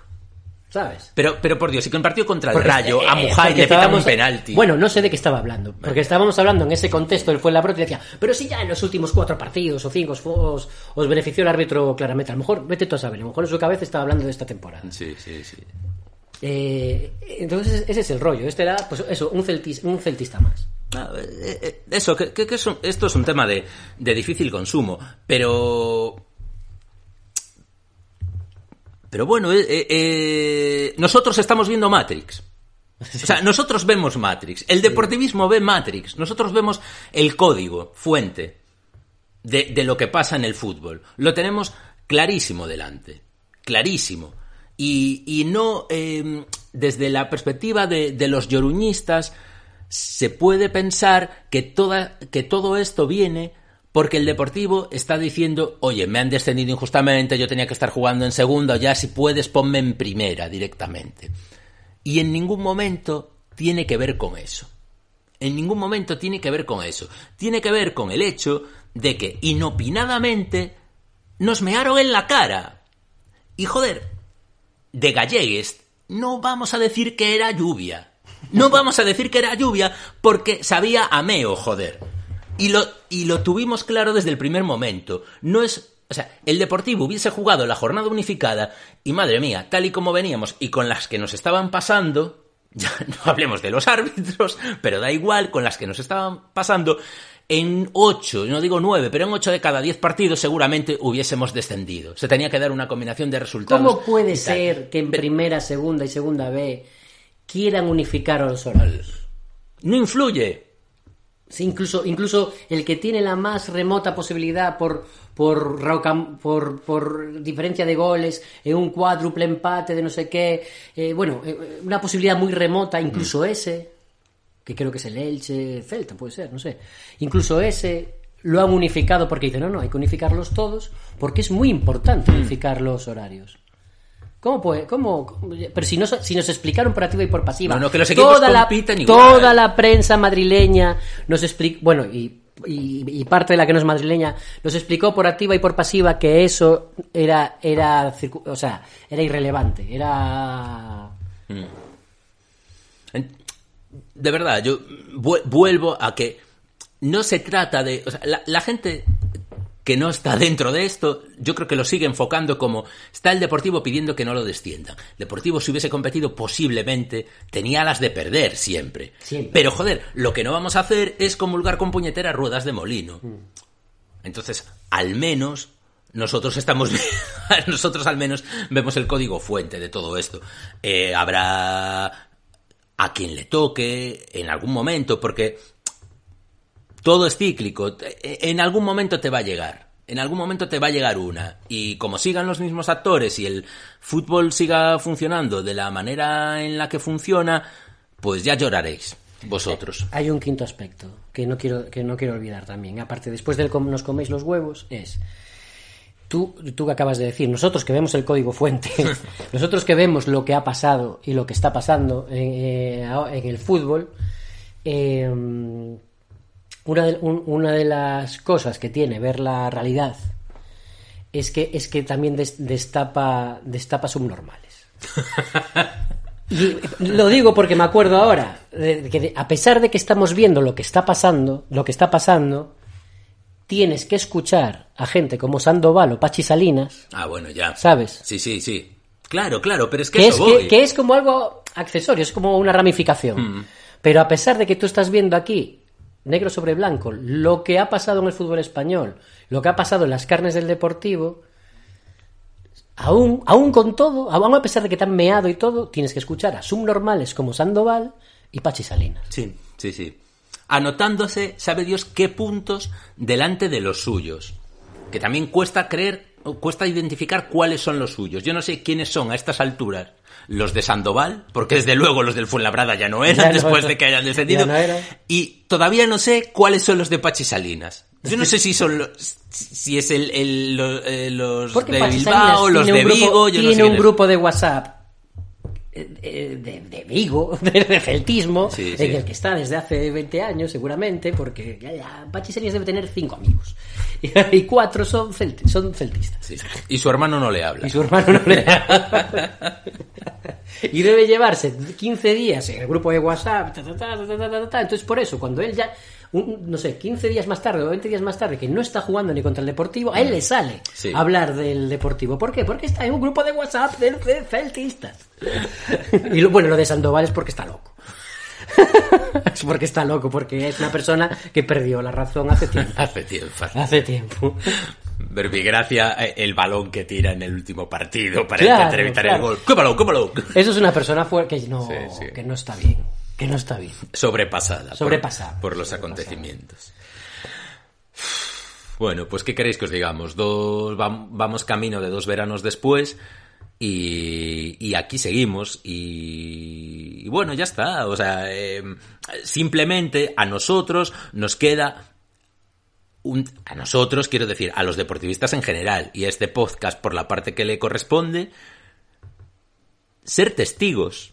¿Sabes? Pero, pero por Dios, si que en partido contra el Porque, Rayo, a Mujay le pitan un penalti. Bueno, no sé de qué estaba hablando. Porque estábamos hablando en ese contexto del Fuenlabrote y decía, pero si ya en los últimos cuatro partidos o cinco os, os, os benefició el árbitro claramente. A lo mejor, vete tú a saber, a lo mejor en su cabeza estaba hablando de esta temporada. Sí, sí, sí. Eh, entonces, ese es el rollo. Este era, pues eso, un, celtis- un celtista más. Ah, eh, eh, Eso, que, que- que es un- esto es un tema de, de difícil consumo, pero... Pero bueno, eh, eh, eh, nosotros estamos viendo Matrix. O sea, nosotros vemos Matrix. El deportivismo ve Matrix. Nosotros vemos el código, fuente de, de lo que pasa en el fútbol. Lo tenemos clarísimo delante. Clarísimo. Y, y no eh, desde la perspectiva de, de los lloruñistas se puede pensar que, toda, que todo esto viene porque el Deportivo está diciendo, oye, me han descendido injustamente, yo tenía que estar jugando en segunda, ya si puedes ponme en primera directamente. Y en ningún momento tiene que ver con eso. En ningún momento tiene que ver con eso. Tiene que ver con el hecho de que inopinadamente nos mearon en la cara. Y joder, de Gallegues no vamos a decir que era lluvia. No vamos a decir que era lluvia porque sabía a meo, joder. Y lo, y lo tuvimos claro desde el primer momento. No es. O sea, el Deportivo hubiese jugado la jornada unificada y madre mía, tal y como veníamos y con las que nos estaban pasando, ya no hablemos de los árbitros, pero da igual, con las que nos estaban pasando, en ocho, no digo nueve, pero en ocho de cada diez partidos seguramente hubiésemos descendido. Se tenía que dar una combinación de resultados. ¿Cómo puede ser que en primera, segunda y segunda B quieran unificar los horarios? No influye. Sí, incluso, incluso el que tiene la más remota posibilidad por, por, por, por diferencia de goles, en un cuádruple empate de no sé qué, eh, bueno, eh, una posibilidad muy remota, incluso ese, que creo que es el Elche Celta, puede ser, no sé, incluso ese lo han unificado porque dicen, no, no, hay que unificarlos todos, porque es muy importante unificar los horarios. ¿Cómo puede? ¿Cómo? Pero si nos, si nos explicaron por activa y por pasiva. No, no, que los toda la, igual. toda la prensa madrileña nos explicó. Bueno, y, y- y parte de la que no es madrileña nos explicó por activa y por pasiva que eso era. era o sea, era irrelevante. Era. En- De verdad, yo vu- vuelvo a que no se trata de... o sea, la, la gente que no está dentro de esto, yo creo que lo sigue enfocando como está el Deportivo pidiendo que no lo desciendan. Deportivo si hubiese competido posiblemente tenía las de perder siempre. Siempre. Pero joder, lo que no vamos a hacer es comulgar con puñeteras ruedas de molino. Entonces, al menos nosotros estamos nosotros al menos vemos el código fuente de todo esto. Eh, habrá a quien le toque en algún momento, porque todo es cíclico. En algún momento te va a llegar. En algún momento te va a llegar una. Y como sigan los mismos actores y el fútbol siga funcionando de la manera en la que funciona, pues ya lloraréis. Vosotros. Hay un quinto aspecto que no quiero, que no quiero olvidar también. Aparte, después del com- nos coméis los huevos, es. Tú, tú que acabas de decir, nosotros que vemos el código fuente, nosotros que vemos lo que ha pasado y lo que está pasando en, eh, en el fútbol, eh, una, de, un- una de las cosas que tiene ver la realidad es que, es que también des- destapa, destapa subnormales. Y lo digo porque me acuerdo ahora de que a pesar de que estamos viendo lo que está pasando, lo que está pasando, tienes que escuchar a gente como Sandoval o Pachi Salinas, Ah, bueno, ya. ¿sabes? Sí, sí, sí. Claro, claro, pero es que, Que es, que, voy. que es como algo accesorio, es como una ramificación. Mm. Pero a pesar de que tú estás viendo aquí, negro sobre blanco, lo que ha pasado en el fútbol español, lo que ha pasado en las carnes del deportivo, aún, aún con todo, aún a pesar de que te han meado y todo, tienes que escuchar a subnormales como Sandoval y Pachi Salinas. Sí, sí, sí. Anotándose, sabe Dios qué puntos delante de los suyos. Que también cuesta creer, cuesta identificar cuáles son los suyos. Yo no sé quiénes son a estas alturas los de Sandoval, porque desde luego los del Fuenlabrada ya no eran Ya no, después de que hayan descendido. no. Y todavía no sé cuáles son los de Pachi Salinas. Yo no sé si son los, si es el, eh, los de Bilbao, los de grupo- Vigo, yo no tiene sé un grupo de WhatsApp de, de Vigo, de, celtismo, Sí, en el que está desde hace 20 años seguramente, porque ya, ya, Pachi debe tener cinco amigos y cuatro son, celti- son celtistas. Sí. Y su hermano no le habla. Y su hermano no le Y debe llevarse 15 días en el grupo de WhatsApp. ta, ta, ta, ta, ta, ta, ta. Entonces, por eso, cuando él ya, un- no sé, 15 días más tarde o 20 días más tarde, que no está jugando ni contra el Deportivo, a él le sale Sí. hablar del Deportivo. ¿Por qué? Porque está en un grupo de WhatsApp de, de celtistas. Y lo, bueno, lo de Sandoval es porque está loco. es porque está loco, porque es una persona que perdió la razón hace tiempo. Hace tiempo. Hace tiempo. Verbigracia, eh, el balón que tira en el último partido para Claro, intentar evitar claro. el gol. ¡Qué balón, qué balón! Eso es una persona que no, Sí, sí. que no está bien. Que no está bien. Sobrepasada. Sobrepasada. Por, los acontecimientos. Bueno, pues ¿qué queréis que os digamos? Dos, vam- vamos camino de dos veranos después y, y aquí seguimos y, y bueno, ya está. O sea, eh, simplemente a nosotros nos queda un- a nosotros, quiero decir, a los deportivistas en general y a este podcast por la parte que le corresponde, ser testigos.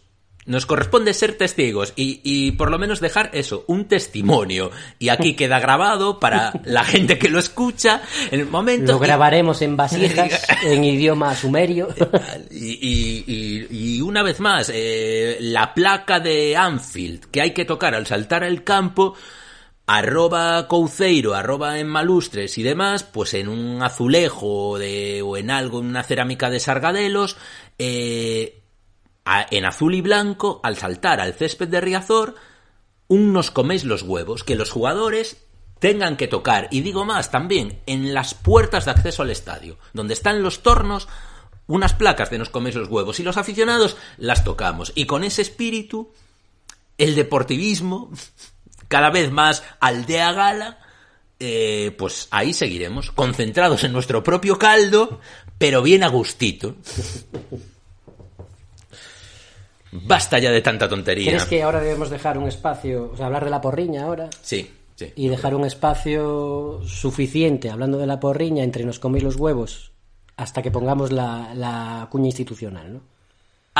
Nos corresponde ser testigos y, y por lo menos dejar eso, un testimonio. Y aquí queda grabado para la gente que lo escucha en el momento. Lo grabaremos en vasijas, en idioma sumerio. Y, y- y- y una vez más, eh, la placa de Anfield que hay que tocar al saltar al campo, arroba Couceiro, arroba en Malustres y demás, pues en un azulejo de, o en algo, en una cerámica de Sargadelos, eh, en azul y blanco, al saltar al césped de Riazor, un nos coméis los huevos, que los jugadores tengan que tocar, y digo más, también en las puertas de acceso al estadio, donde están los tornos, unas placas de nos coméis los huevos, y los aficionados las tocamos. Y con ese espíritu, el deportivismo, cada vez más aldea gala, eh, pues ahí seguiremos, concentrados en nuestro propio caldo, pero bien a gustito. Basta ya de tanta tontería. ¿Crees que ahora debemos dejar un espacio, o sea, hablar de la porriña ahora? Sí, sí. Y dejar un espacio suficiente, hablando de la porriña, entre nos coméis los huevos, hasta que pongamos la, la cuña institucional, ¿no?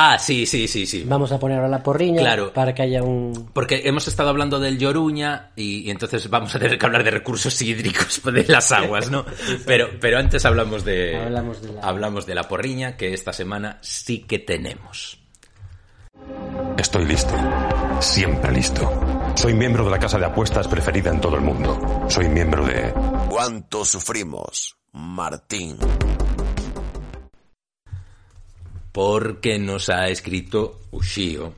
Ah, sí, sí, sí, sí. Vamos a poner ahora la porriña Claro. para que haya un... Porque hemos estado hablando del Lloruña y, y entonces vamos a tener que hablar de recursos hídricos de las aguas, ¿no? Pero, pero antes hablamos de, Hablamos de la- hablamos de la porriña que esta semana sí que tenemos. Estoy listo. Siempre listo. Soy miembro de la casa de apuestas preferida en todo el mundo. Soy miembro de... ¿Cuánto sufrimos, Martín? Porque nos ha escrito Ushio.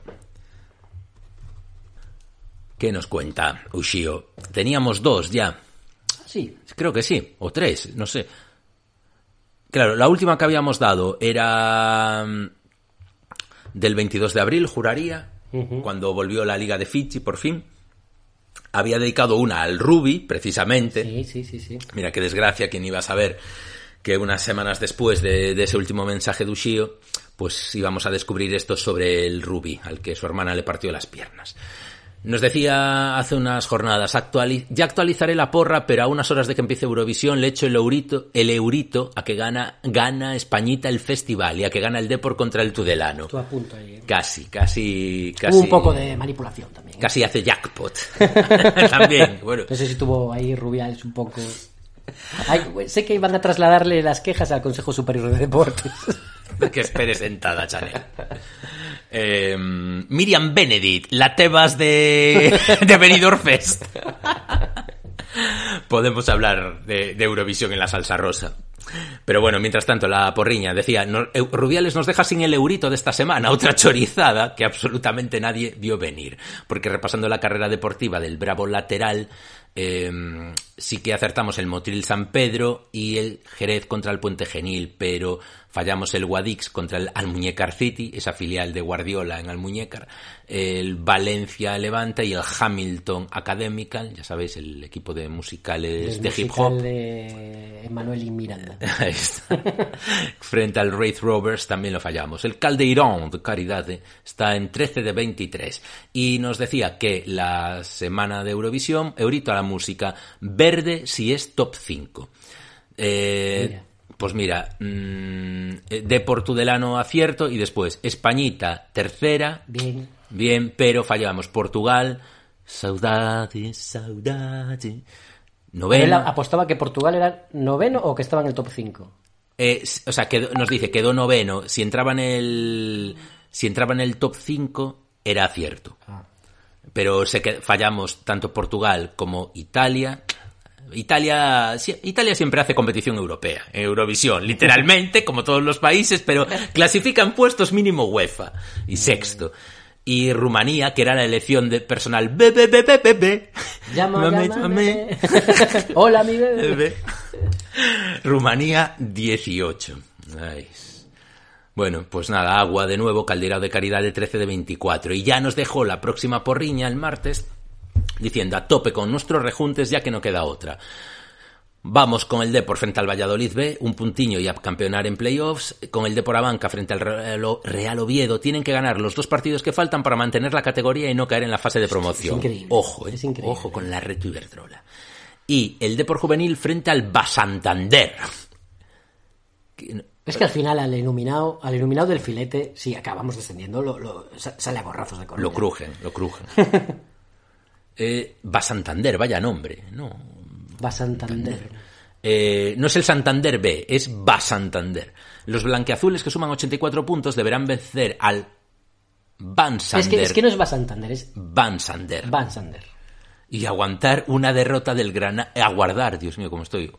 ¿Qué nos cuenta Ushio? Teníamos dos ya. Sí, Creo que sí, o tres, no sé. Claro, la última que habíamos dado era del 22 de abril, juraría, cuando volvió la Liga de Fiji, por fin. Había dedicado una al Ruby, precisamente. sí, sí, sí, sí. Mira qué desgracia, quien iba a saber que unas semanas después de, de ese último mensaje de Ushio, pues íbamos a descubrir esto sobre el Ruby, al que su hermana le partió las piernas. Nos decía hace unas jornadas, actuali- ya actualizaré la porra, pero a unas horas de que empiece Eurovisión le echo el eurito, el eurito a que gana, gana Españita el festival y a que gana el Depor contra el Tudelano. Tú a punto ahí. ¿eh? Casi, casi, casi. Hubo un poco de manipulación también. ¿eh? Casi hace jackpot. También, bueno. No sé si tuvo ahí Rubiales un poco... Ay, sé que iban a trasladarle las quejas al Consejo Superior de Deportes. que espere sentada, Chanel. Eh, Miriam Benedict, la Tebas de, de Benidorm Fest. Podemos hablar de, Eurovisión en la salsa rosa. Pero bueno, mientras tanto, la porriña decía, Rubiales nos deja sin el eurito de esta semana, otra chorizada que absolutamente nadie vio venir. Porque repasando la carrera deportiva del bravo lateral, eh, sí que acertamos el Motril San Pedro y el Jerez contra el Puente Genil, pero fallamos el Guadix contra el Almuñécar City, esa filial de Guardiola en Almuñécar, el Valencia Levante y el Hamilton Academical, ya sabéis, el equipo de musicales El de hip hop. de Emanuel y Miranda. Ahí está. Frente al Wraith Rovers también lo fallamos. El Caldeirón de Caridade está en 13 de 23 y nos decía que la semana de Eurovisión, Eurito a la música, verde si es top 5. Eh, Mira. Pues mira, mm, eh, de Portudelano acierto y después Españita tercera, Bien. bien, pero fallamos Portugal, saudade, saudade, Él novena. apostaba que Portugal era noveno o que estaba en el top 5. Eh, o sea, quedó- nos dice, quedó noveno. Si entraba en el, si entraba en el top 5, era acierto. Pero se que- fallamos tanto Portugal como Italia. Italia, Italia siempre hace competición europea, en Eurovisión, literalmente, como todos los países, pero clasifican puestos mínimo UEFA y sexto. Y Rumanía, que era la elección de personal bebé, bebé, bebé. Llama, Mame, mame. Hola, mi bebé. Bebé. Rumanía 18. Ay. Bueno, pues nada, agua de nuevo, calderado de caridad de 13 de 24. Y ya nos dejó la próxima porriña el martes diciendo a tope con nuestros rejuntes ya que no queda otra. Vamos con el Depor frente al Valladolid B, un puntiño y a campeonar en playoffs. Con el Depor Abanca frente al Real Oviedo, tienen que ganar los dos partidos que faltan para mantener la categoría y no caer en la fase de promoción. increíble, Ojo, eh, es increíble. ojo con la Reto Iberdrola. Y el Depor Juvenil frente al Basantander. Es que al final al iluminado, al iluminado del filete, si acabamos descendiendo, lo, lo- sa- sale a gorrazos de color. Lo crujen, lo crujen. eh, Basantander, vaya nombre, ¿no? Va Santander. Eh, no es el Santander B, es Basantander. Los blanqueazules que suman 84 puntos deberán vencer al Van Es Sander. que, es que no es Va Santander, es Van Sander. Van Sander. Y aguantar una derrota del Granada. Aguardar, Dios mío, cómo estoy.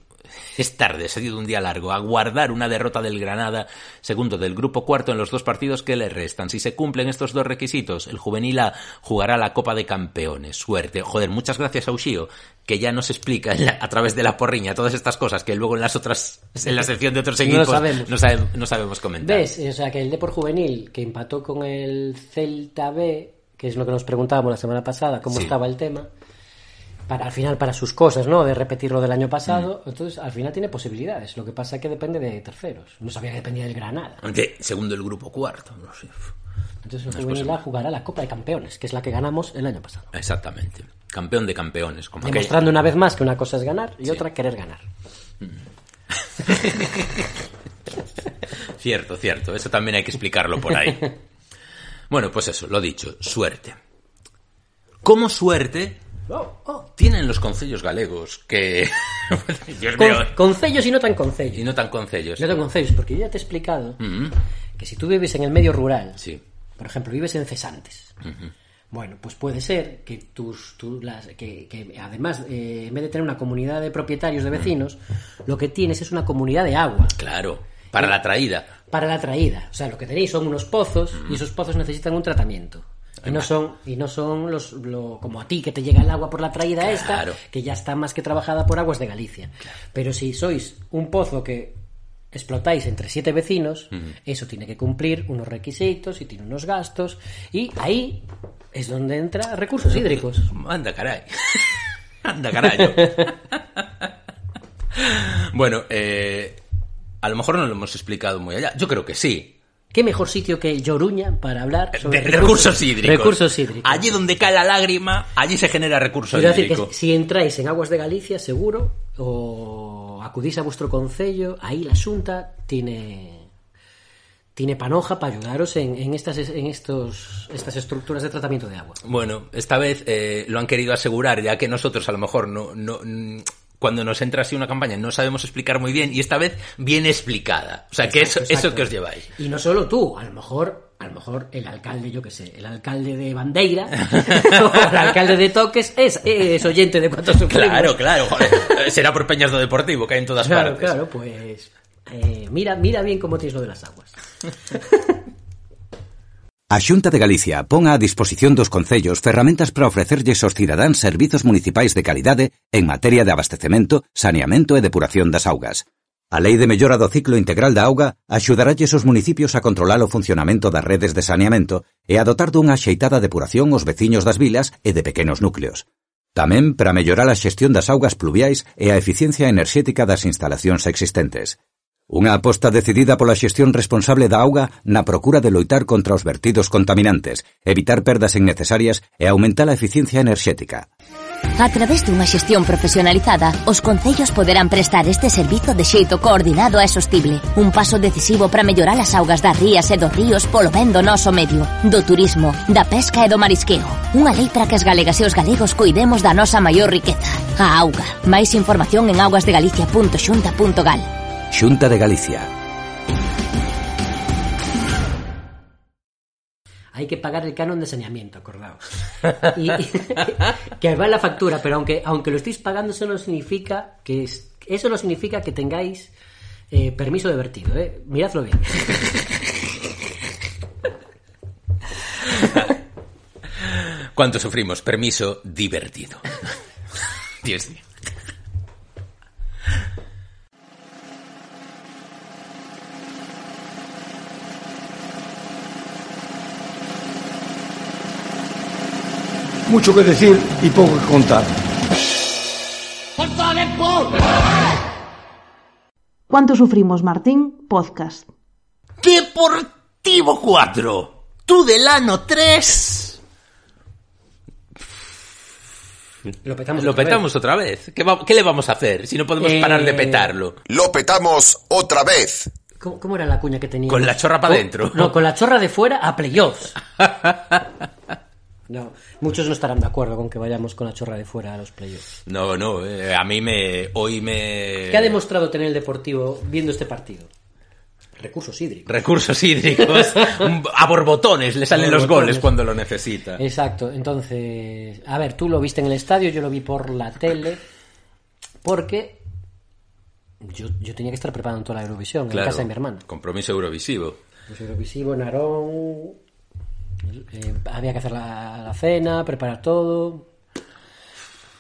Es tarde, ha sido un día largo. Aguardar una derrota del Granada, segundo del grupo cuarto en los dos partidos que le restan. Si se cumplen estos dos requisitos, el juvenil A jugará la Copa de Campeones. Suerte. Joder, muchas gracias a Ushio, que ya nos explica la- a través de la porriña todas estas cosas que luego en las otras, en la sección de otros No equipos sabemos. no, sabe- no sabemos comentar. ¿Ves? O sea, que el Depor Juvenil, que empató con el Celta B, que es lo que nos preguntábamos la semana pasada, cómo Sí. estaba el tema, para al final para sus cosas, ¿no? De repetir lo del año pasado, Mm. entonces al final tiene posibilidades. Lo que pasa es que depende de terceros. No sabía que dependía del Granada. De segundo el grupo cuarto, no sé. Entonces el No Juvenil A jugará la Copa de Campeones, que es la que ganamos el año pasado. Exactamente. Campeón de campeones. Como aquella- Demostrando una vez más que una cosa es ganar y otra querer ganar. Cierto, cierto. Eso también hay que explicarlo por ahí. Bueno, pues eso, lo dicho, suerte. ¿Cómo suerte tienen los concellos galegos que... Dios mío. Con, concellos y no tan concellos. Y no tan concellos. No tan concellos, porque yo ya te he explicado Mm, que si tú vives en el medio rural, Sí. por ejemplo, vives en Cesantes, Ujú. bueno, pues puede ser que tus, tú las, que, que además, eh, en vez de tener una comunidad de propietarios de vecinos, lo que tienes es una comunidad de agua Claro. Para la traída. para la traída. O sea, lo que tenéis son unos pozos y esos pozos necesitan un tratamiento. Y no son, y no son los, lo- como a ti que te llega el agua por la traída esta, que ya está más que trabajada por aguas de Galicia. Pero si sois un pozo que explotáis entre siete vecinos, eso tiene que cumplir unos requisitos y tiene unos gastos, y ahí es donde entra recursos hídricos. Anda, caray. Anda, caray. bueno, eh, a lo mejor no lo hemos explicado muy allá. Yo creo que sí. ¿Qué mejor sitio que Lloruña para hablar sobre De recursos hídricos. Recursos hídricos. Allí donde cae la lágrima, allí se genera recurso Quiero decir hídrico. que si entráis en aguas de Galicia, seguro, o acudís a vuestro concello, ahí la Xunta tiene tiene panoja para ayudaros en, en estas en estos estas estructuras de tratamiento de agua. Bueno, esta vez eh, lo han querido asegurar, ya que nosotros a lo mejor no, no cuando nos entra así una campaña no sabemos explicar muy bien y esta vez bien explicada. O sea, que eso, Exacto, eso exacto. que os lleváis. Y no solo tú, a lo mejor a lo mejor el alcalde, yo qué sé, el alcalde de Bandeira o el alcalde de Toques es, es oyente de cuántos sufrimos. Claro, claro, joder. Será por Peñas do Deportivo, que hay en todas Claro, partes. claro, pues eh, mira, mira bien cómo tienes lo de las aguas. A Xunta de Galicia pon á disposición dos concellos ferramentas para ofrecerlles aos cidadáns servizos municipais de calidade en materia de abastecemento, saneamento e depuración das augas. A Lei de Mellora do Ciclo Integral da Auga axudaralles os municipios a controlar o funcionamento das redes de saneamento e a dotar dunha axeitada depuración aos veciños das vilas e de pequenos núcleos. Tamén para mellorar a xestión das augas pluviais e a eficiencia enerxética das instalacións existentes. Unha aposta decidida pola xestión responsable da auga na procura de loitar contra os vertidos contaminantes, evitar perdas innecesarias e aumentar a eficiencia enerxética. A través dunha xestión profesionalizada, os concellos poderán prestar este servizo de xeito coordinado e sostible, un paso decisivo para mellorar as augas das rías e dos ríos polo ben do noso medio, do turismo, da pesca e do marisqueo. Unha lei para que as galegas e os galegos cuidemos da nosa maior riqueza, a auga. Máis información en augasdegalicia.xunta.gal. Xunta de Galicia. Hay que pagar el canon de saneamiento, acordaos. Y, que va en la factura, pero aunque, aunque lo estéis pagando, eso no significa que es- eso no significa que tengáis eh, permiso de vertido, ¿eh? Miradlo bien. ¿Cuánto sufrimos? Permiso divertido. Dios mío. Mucho que decir y poco que contar. ¿Cuánto sufrimos, Martín? Podcast. Deportivo 4. Tudelano 3. Lo petamos Lo otra petamos otra vez. ¿Qué, va- qué le vamos a hacer si no podemos Eh, parar de petarlo? Lo petamos otra vez. ¿Cómo, cómo era la cuña que tenía? Con la chorra pa' dentro. No, con la chorra de fuera a playoffs. No, muchos no estarán de acuerdo con que vayamos con la chorra de fuera a los playoffs. No, no, eh, a mí me. Hoy me. ¿Qué ha demostrado tener el Deportivo viendo este partido? Recursos hídricos. Recursos hídricos. a borbotones le salen los goles cuando lo necesita. Exacto, entonces, a ver, tú lo viste en el estadio, yo lo vi por la tele, porque yo, yo tenía que estar preparando toda la Eurovisión en casa de mi hermano. Compromiso eurovisivo. Pues Eurovisivo, Narón, eh, había que hacer la, la cena, preparar todo.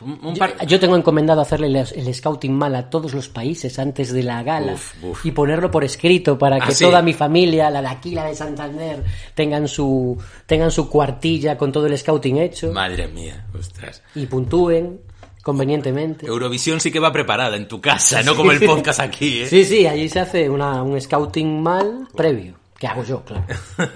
Un Yo, yo tengo encomendado hacerle el, el scouting mal a todos los países antes de la gala Uf, uf. y ponerlo por escrito para Ah, que sí. toda mi familia, la de aquí, la de Santander, tengan su tengan su cuartilla con todo el scouting hecho Madre mía, ostras. y puntúen convenientemente. Eurovisión sí que va preparada en tu casa, no como el podcast aquí, ¿eh? Sí, sí, allí se hace una, un scouting mal previo. Que hago yo, claro.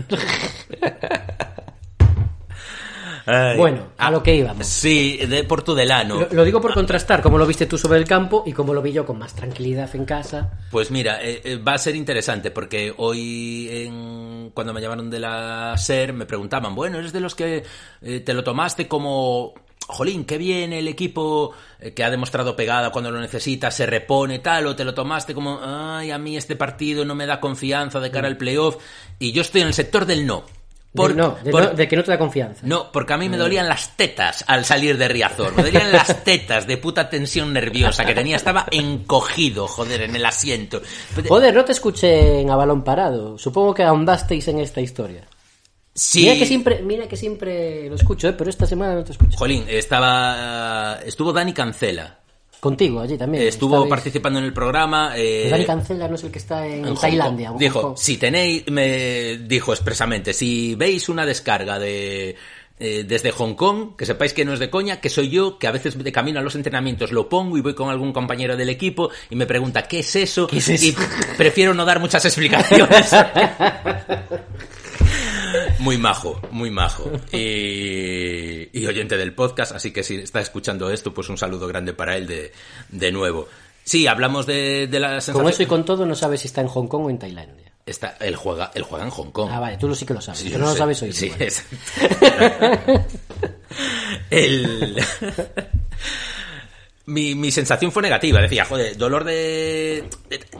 Ay. Bueno, a lo que íbamos. Sí, de por Tudelano. Lo, lo digo por contrastar cómo lo viste tú sobre el campo y cómo lo vi yo con más tranquilidad en casa. Pues mira, eh, eh, va a ser interesante porque hoy en- cuando me llamaron de la SER me preguntaban, bueno, eres de los que eh, te lo tomaste como, jolín, qué bien el equipo eh, que ha demostrado pegada cuando lo necesita, se repone tal, o te lo tomaste como, ay, a mí este partido no me da confianza de cara al playoff, y yo estoy en el sector del no. De, no, de, por- no- de que no te da confianza. no, porque a mí me dolían las tetas al salir de Riazor. Me dolían las tetas de puta tensión nerviosa que tenía. Estaba encogido, joder, en el asiento. Joder, no te escuché en a balón parado. Supongo que ahondasteis en esta historia. Sí. Mira que siempre, mira que siempre lo escucho, ¿eh? pero esta semana no te escucho. Jolín, estaba. Estuvo Dani Cancela. Contigo allí también. Estuvo estabais- participando en el programa. eh, Dani Cancela no es el que está en, Tailandia. Dijo, si tenéis, me dijo expresamente, si veis una descarga de eh, desde Hong Kong, que sepáis que no es de coña, que soy yo, que a veces de camino a los entrenamientos lo pongo y voy con algún compañero del equipo y me pregunta, ¿qué es eso? ¿Qué es eso? Y prefiero no dar muchas explicaciones. Muy majo, muy majo. Y, y oyente del podcast, así que si está escuchando esto, pues un saludo grande para él de, de nuevo. Sí, hablamos de, de la sensación... Con eso y con todo no sabes si está en Hong Kong o en Tailandia. Está, él, juega, él juega en Hong Kong. Ah, vale, tú lo sí que lo sabes. Sí, no lo sabes hoy. Sí, El... mi, mi sensación fue negativa. Decía, joder, dolor de...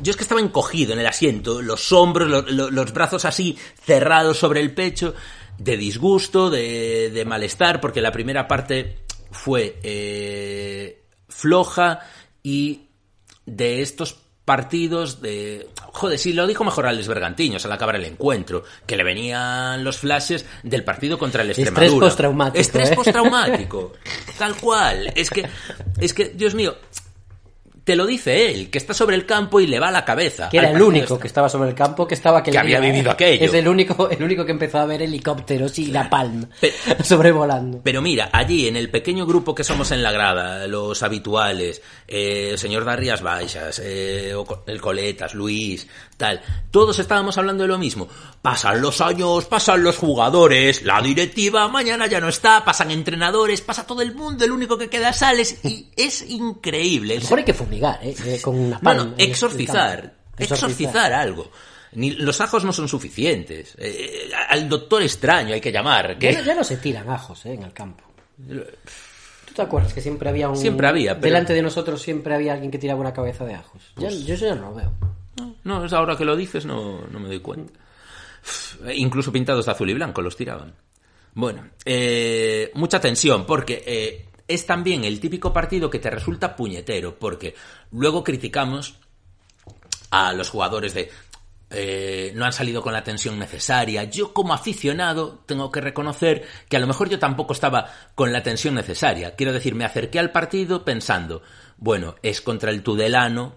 Yo es que estaba encogido en el asiento, los hombros, lo- lo- los brazos así cerrados sobre el pecho, de disgusto, de, de malestar, porque la primera parte fue eh, floja y de estos partidos de... Joder, sí, lo dijo mejor Alex Bergantiños al acabar el encuentro, que le venían los flashes del partido contra el Estrés Extremadura. postraumático, Estrés ¿eh? postraumático. Tal cual. Es que, es que, Dios mío, te lo dice él, que está sobre el campo y le va a la cabeza. Que era el único que estaba sobre el campo que estaba aquel Que había día, vivido aquello. Es el único, el único que empezó a ver helicópteros y la palma sobrevolando. Pero mira, allí en el pequeño grupo que somos en la grada, los habituales, eh, el señor Darrias Baixas, eh, el Coletas, Luis, tal, todos estábamos hablando de lo mismo. Pasan los años, pasan los jugadores, la directiva mañana ya no está, pasan entrenadores, pasa todo el mundo, el único que queda sales y es increíble. A lo mejor hay que fumigar, ¿eh? Eh, Con una palma. no, en el exorcizar. Exorcizar algo. Ni, los ajos no son suficientes. Eh, al doctor extraño hay que llamar. Que... Ya, no- ya no se tiran ajos, ¿eh? En el campo. ¿Tú te acuerdas que siempre había un... Siempre había, pero- Delante de nosotros siempre había alguien que tiraba una cabeza de ajos. Ya- Pues- yo eso ya no lo veo. No, es ahora que lo dices, no, no me doy cuenta. Uf, Incluso pintados de azul y blanco los tiraban. Bueno, eh, mucha tensión, porque eh, es también el típico partido que te resulta puñetero, porque luego criticamos a los jugadores de eh, no han salido con la tensión necesaria. Yo como aficionado tengo que reconocer que a lo mejor yo tampoco estaba con la tensión necesaria. Quiero decir, me acerqué al partido pensando, bueno, es contra el Tudelano,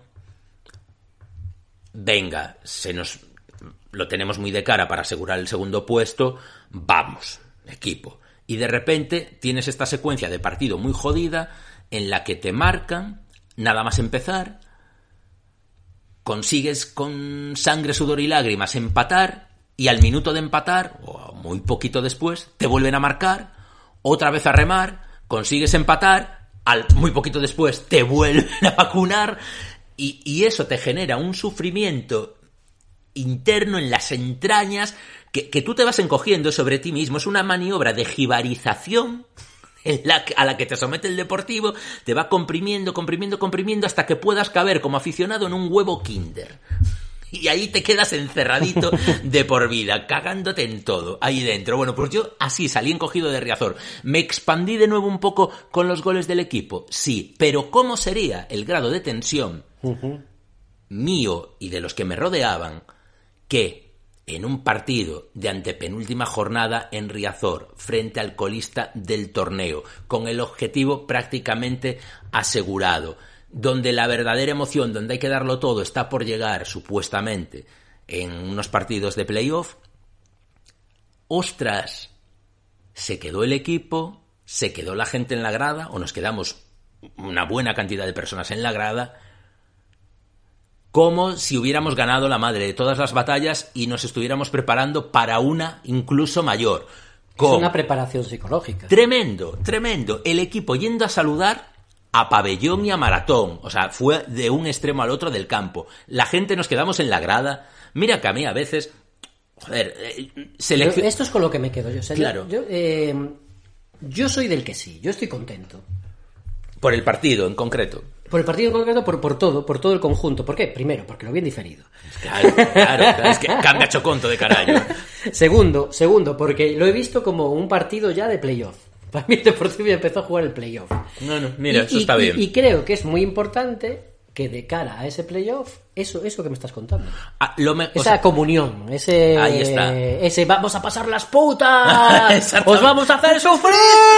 venga, se nos lo tenemos muy de cara para asegurar el segundo puesto, vamos, equipo. Y de repente tienes esta secuencia de partido muy jodida en la que te marcan, nada más empezar, consigues con sangre, sudor y lágrimas empatar y al minuto de empatar, o muy poquito después, te vuelven a marcar, otra vez a remar, consigues empatar, al muy poquito después te vuelven a vacunar y, eso te genera un sufrimiento interno en las entrañas que, que tú te vas encogiendo sobre ti mismo. Es una maniobra de jibarización a la que te somete el deportivo, te va comprimiendo, comprimiendo, comprimiendo hasta que puedas caber como aficionado en un huevo kinder. Y ahí te quedas encerradito de por vida, cagándote en todo, ahí dentro. Bueno, pues yo así salí encogido de Riazor. ¿Me expandí de nuevo un poco con los goles del equipo? Sí, pero ¿cómo sería el grado de tensión mío y de los que me rodeaban que en un partido de antepenúltima jornada en Riazor frente al colista del torneo, con el objetivo prácticamente asegurado, donde la verdadera emoción, donde hay que darlo todo, está por llegar supuestamente en unos partidos de playoff, ostras, se quedó el equipo, se quedó la gente en la grada, o nos quedamos una buena cantidad de personas en la grada, como si hubiéramos ganado la madre de todas las batallas y nos estuviéramos preparando para una incluso mayor. Es Con una preparación psicológica. Tremendo, tremendo. El equipo yendo a saludar a pabellón y a maratón. O sea, fue de un extremo al otro del campo. La gente nos quedamos en la grada. Mira que a mí a veces... Joder, eh, seleccio- esto es con lo que me quedo yo. O sea, yo- Claro. Yo, eh, yo soy del que sí, yo estoy contento. Por el partido en concreto. Por el partido en concreto, por, por todo, por todo el conjunto. ¿Por qué? Primero, porque lo vi en diferido. Claro, claro, claro, es que cambia choconto de carallo. Segundo, segundo, porque lo he visto como un partido ya de playoff. Para mí el Deportivo empezó a jugar el playoff. No, no, mira, Y- eso y- está y- bien. Y, creo que es muy importante que de cara a ese playoff, eso, eso que me estás contando. Ah, lo me- o Esa sea, comunión, ese, Ahí está. ese vamos a pasar las putas, os vamos a hacer sufrir.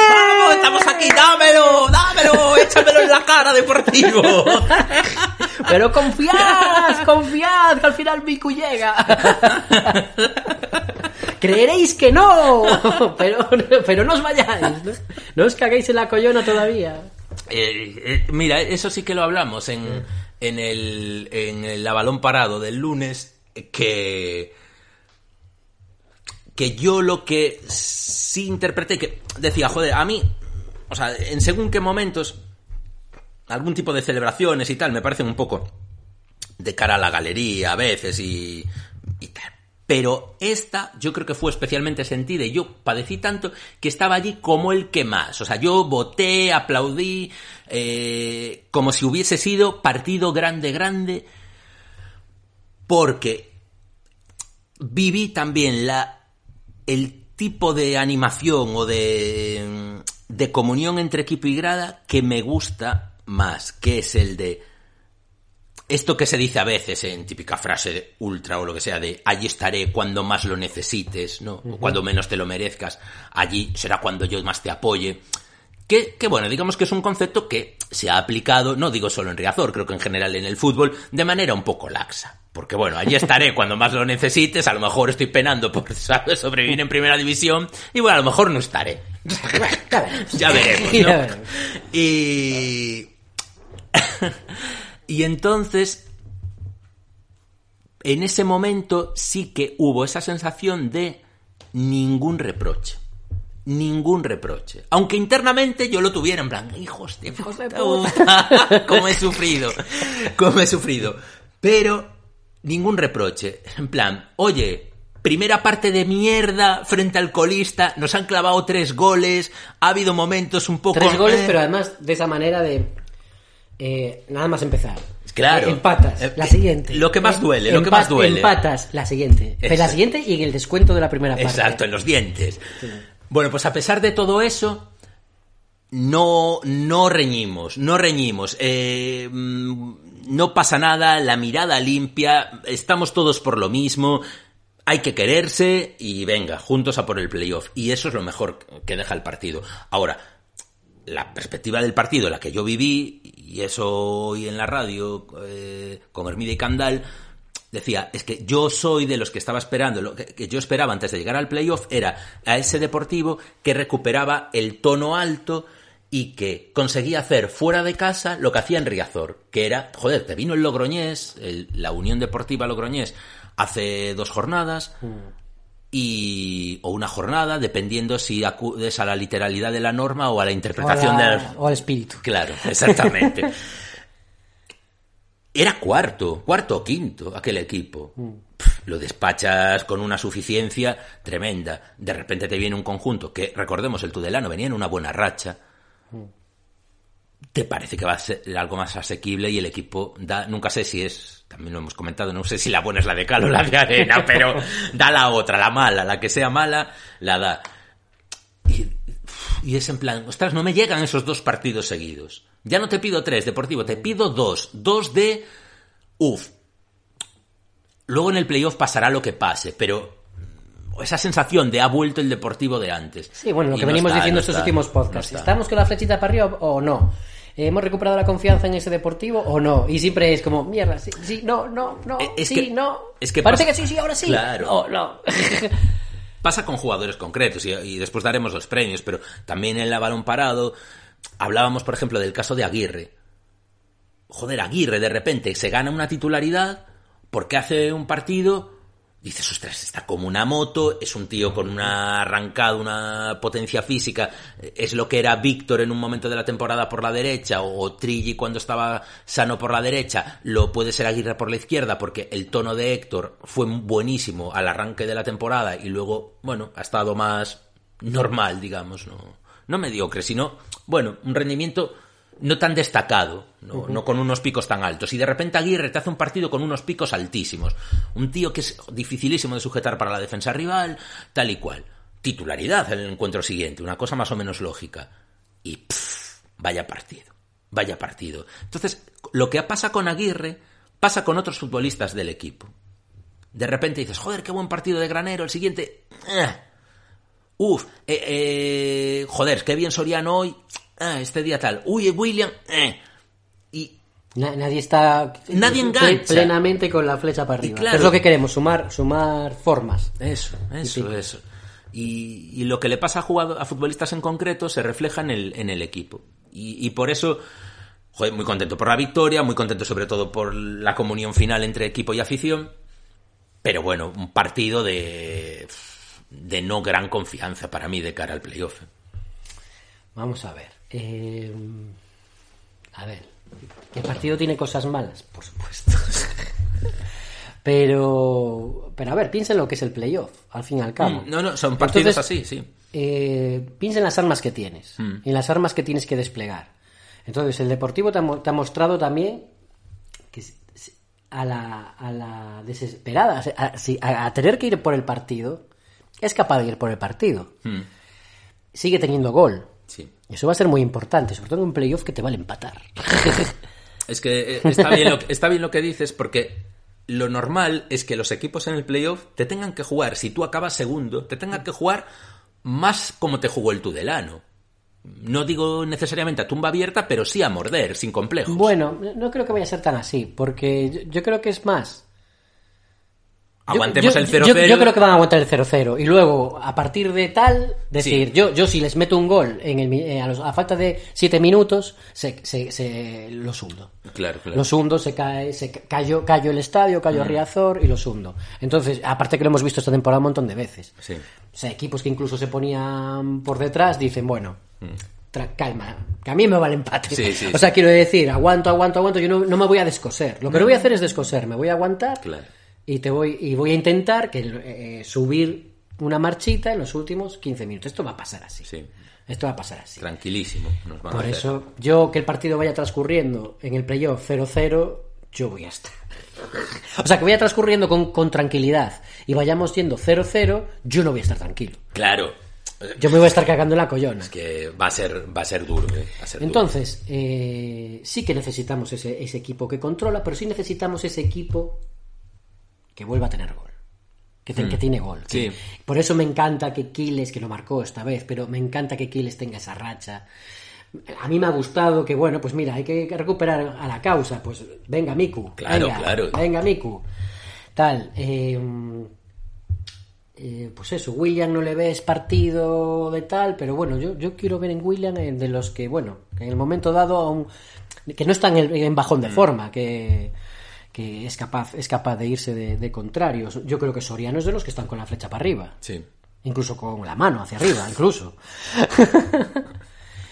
¡Vamos, estamos aquí! ¡Dámelo! ¡Dámelo! ¡Échamelo en la cara, deportivo! Pero confiad, confiad, que al final Miku llega. Creeréis que no, pero, pero no os vayáis, ¿no? No os caguéis en la collona todavía. Eh, eh, mira, eso sí que lo hablamos en, en, el, en el La balón parado del lunes, que, que yo lo que sí interpreté, que decía, joder, a mí, o sea, en según qué momentos, algún tipo de celebraciones y tal, me parecen un poco de cara a la galería a veces y, y tal. Pero esta yo creo que fue especialmente sentida y yo padecí tanto que estaba allí como el que más. O sea, yo voté, aplaudí, eh, como si hubiese sido partido grande, grande, porque viví también la, el tipo de animación o de, de comunión entre equipo y grada que me gusta más, que es el de esto que se dice a veces en típica frase ultra o lo que sea de allí estaré cuando más lo necesites, ¿no? O cuando menos te lo merezcas, allí será cuando yo más te apoye. Que, que, bueno, digamos que es un concepto que se ha aplicado, no digo solo en Riazor, creo que en general en el fútbol, de manera un poco laxa. Porque bueno, allí estaré cuando más lo necesites, a lo mejor estoy penando por ¿sabes? sobrevivir en primera división, y bueno, a lo mejor no estaré. ya veremos, ¿no? Y... Y entonces, en ese momento sí que hubo esa sensación de ningún reproche. Ningún reproche. Aunque internamente yo lo tuviera en plan, hijos de puta, cómo he sufrido, cómo he sufrido. Pero ningún reproche. En plan, oye, primera parte de mierda frente al colista, nos han clavado tres goles, ha habido momentos un poco... Tres goles, eh, pero además de esa manera de... eh, nada más empezar. Claro. Eh, empatas, Eh, la siguiente. Lo que más duele, lo que más duele. Empatas, la siguiente. Pero la Exacto. siguiente y en el descuento de la primera parte. Exacto, en los dientes. Bueno, pues a pesar de todo eso, no, no reñimos, no reñimos. Eh, mm, no pasa nada, la mirada limpia, estamos todos por lo mismo. Hay que quererse y venga, juntos a por el playoff. Y eso es lo mejor que deja el partido. Ahora, la perspectiva del partido, la que yo viví, y eso hoy en la radio eh, con Hermida y Candal, decía, es que yo soy de los que estaba esperando, lo que, yo esperaba antes de llegar al playoff era a ese deportivo que recuperaba el tono alto y que conseguía hacer fuera de casa lo que hacía en Riazor, que era, joder, te vino el Logroñés, la Unión Deportiva Logroñés, hace dos jornadas, y o una jornada, dependiendo si acudes a la literalidad de la norma o a la interpretación O a la- de la- o al espíritu. Claro, exactamente. Era cuarto, cuarto o quinto aquel equipo. Pff, Lo despachas con una suficiencia tremenda. De repente te viene un conjunto que, recordemos, el Tudelano venía en una buena racha. Te parece que va a ser algo más asequible y el equipo da, nunca sé si es, también lo hemos comentado, no sé si la buena es la de cal o la de arena, pero da la otra, la mala, la que sea mala, la da. Y, y es en plan, ostras, no me llegan esos dos partidos seguidos. Ya no te pido tres, Deportivo, te pido dos. Dos de... Uf. Luego en el playoff pasará lo que pase, pero esa sensación de ha vuelto el Deportivo de antes. Sí, bueno, lo Y que no venimos está, diciendo no estos está, últimos no podcasts. está. ¿Estamos con la flechita para arriba o no? ¿Hemos recuperado la confianza en ese deportivo o no? Y siempre es como, mierda, sí, sí, no, no, no, Eh, es sí, que- no. es que Parece pasa- que sí, sí, ahora sí. Claro. No, no. Pasa con jugadores concretos y, y después daremos los premios, pero también en la balón parado hablábamos, por ejemplo, del caso de Aguirre. Joder, Aguirre de repente se gana una titularidad porque hace un partido, dices, ostras, está como una moto, es un tío con una arrancada, una potencia física, es lo que era Víctor en un momento de la temporada por la derecha o Trilli cuando estaba sano por la derecha, lo puede ser Aguirre por la izquierda porque el tono de Héctor fue buenísimo al arranque de la temporada y luego, bueno, ha estado más normal, digamos, no, no mediocre, sino, bueno, un rendimiento no tan destacado, no, con unos picos tan altos. Y de repente Aguirre te hace un partido con unos picos altísimos. Un tío que es dificilísimo de sujetar para la defensa rival, tal y cual. Titularidad en el encuentro siguiente, una cosa más o menos lógica. Y pff, vaya partido, vaya partido. Entonces, lo que pasa con Aguirre pasa con otros futbolistas del equipo. De repente dices, joder, qué buen partido de Granero, el siguiente... eh. Uf, eh, eh, joder, qué bien Soriano hoy. Ah, este día tal. Uy, William. eh. Y Na- nadie está Nadie ple- engancha. plenamente con la flecha para arriba. claro. Es lo que queremos, sumar, sumar formas. Eso, eso, Sí. eso. Y, y lo que le pasa a, jugado- a futbolistas en concreto se refleja en el, en el equipo. Y, y por eso, joder, muy contento por la victoria, muy contento sobre todo por la comunión final entre equipo y afición. Pero bueno, un partido de, de no gran confianza para mí de cara al playoff. Vamos a ver. Eh, a ver. ¿El partido tiene cosas malas? Por supuesto. pero, pero a ver, piensa en lo que es el playoff, al fin y al cabo. Mm, no, no, son partidos Entonces, así, sí. eh, piensa en las armas que tienes, Mm. en las armas que tienes que desplegar. Entonces, el Deportivo te ha, mo- te ha mostrado también que a la, a la desesperada, a- a tener que ir por el partido, es capaz de ir por el partido. Mm, Sigue teniendo gol. sí. Eso va a ser muy importante, sobre todo en un playoff que te vale empatar. Es que eh, está bien, lo, que- está bien lo que dices porque lo normal es que los equipos en el playoff te tengan que jugar, si tú acabas segundo, te tengan que jugar más como te jugó el Tudelano. No digo necesariamente a tumba abierta, pero sí a morder, sin complejos. Bueno, no creo que vaya a ser tan así, porque yo, yo creo que es más. Aguantemos yo- el yo- 0-0. Yo, creo que van a aguantar el 0-0. Y luego, a partir de tal, decir, yo, yo si les meto un gol en el, eh, a, los- a falta de 7 minutos, se, se, se- los hundo. Claro, claro. Los hundo, se cae, se ca- cayó, cayó el estadio, cayó Mm. Riazor y los hundo. Entonces, aparte que lo hemos visto esta temporada un montón de veces. Sí. O sea, equipos que incluso se ponían por detrás dicen, bueno, Mm. calma, que a mí me vale empate. Sí, sí, o sea, quiero decir, aguanto, aguanto, aguanto, yo no, no me voy a descoser. Lo que no voy a hacer es descoser, me voy a aguantar Claro. Y te voy y voy a intentar que eh, subir una marchita en los últimos 15 minutos. Esto va a pasar así. Sí. Esto va a pasar así. Tranquilísimo. nos van a Por eso, yo que el partido vaya transcurriendo en el playoff 0-0, yo voy a estar. O sea, que vaya transcurriendo con, con tranquilidad y vayamos yendo 0-0, yo no voy a estar tranquilo. Claro. Yo me voy a estar cagando en la collona. Es que va a ser, va a ser duro, eh, va a ser duro. Entonces, eh, sí que necesitamos ese, ese equipo que controla, pero sí necesitamos ese equipo que vuelva a tener gol. Que, te- Hmm. que tiene gol. Sí. Por eso me encanta que Quiles, que lo marcó esta vez, pero me encanta que Quiles tenga esa racha. A mí me ha gustado que, bueno, pues mira, hay que recuperar a la causa. Pues venga, Miku. Claro, venga, claro. Venga, Miku. Tal. eh, eh, pues eso, William no le ves partido de tal, pero bueno, yo, yo quiero ver en William de los que, bueno, que en el momento dado aún, que no están en, en bajón de Mm. forma, que, que es capaz, es capaz de irse de, de contrarios. Yo creo que Soriano es de los que están con la flecha para arriba, Sí. incluso con la mano hacia arriba, incluso.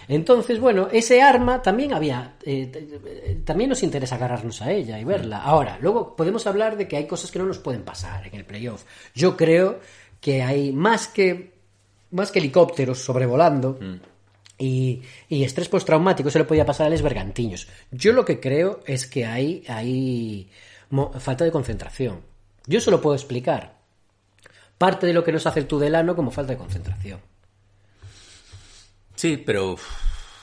Entonces, bueno, ese arma también había, eh, eh, también nos interesa agarrarnos a ella y verla. Ahora, luego podemos hablar de que hay cosas que no nos pueden pasar en el playoff. Yo creo que hay más que, más que helicópteros sobrevolando y, y estrés postraumático, eso le podía pasar a los bergantiños. Yo lo que creo es que hay, hay falta de concentración. Yo eso lo puedo explicar. Parte de lo que nos hace el Tudelano como falta de concentración. Sí, pero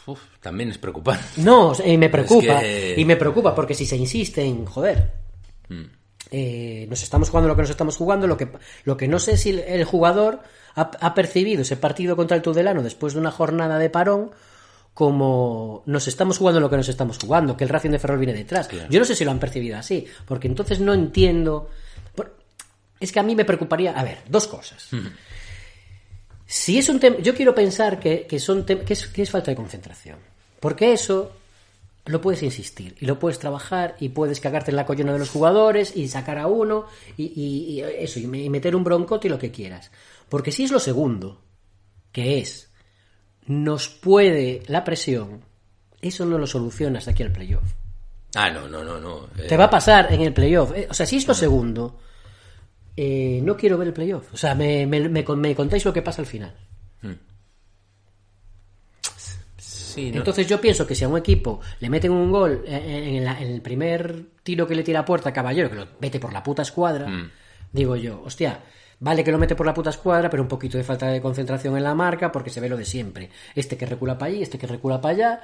uf, también es preocupante. No, y me preocupa. Es que- Y me preocupa porque si se insiste en joder. Mm. eh, nos estamos jugando lo que nos estamos jugando. Lo que, lo que no sé si el jugador ha, ha percibido ese partido contra el Tudelano después de una jornada de parón como nos estamos jugando lo que nos estamos jugando, que el Racing de Ferrol viene detrás. Yo no sé si lo han percibido así, porque entonces no entiendo. Es que a mí me preocuparía. A ver, dos cosas. Si es un tema, yo quiero pensar que, que son que es, que es falta de concentración. Porque eso lo puedes insistir y lo puedes trabajar y puedes cagarte en la collona de los jugadores y sacar a uno y, y- y eso, y meter un broncote y lo que quieras. Porque si es lo segundo, que es, nos puede la presión, eso no lo soluciona hasta aquí al playoff. Ah, no, no, no, no. eh, Te va a pasar en el playoff. eh, O sea, si es lo segundo, eh, no quiero ver el playoff. O sea, me, me- me con- me contáis lo que pasa al final. Sí, no- Entonces yo pienso que si a un equipo le meten un gol en, en la- en el primer tiro que le tira a puerta a Caballero, que lo mete por la puta escuadra, Mm. digo yo, hostia, vale que lo mete por la puta escuadra, pero un poquito de falta de concentración en la marca porque se ve lo de siempre. Este que recula para allí, este que recula para allá.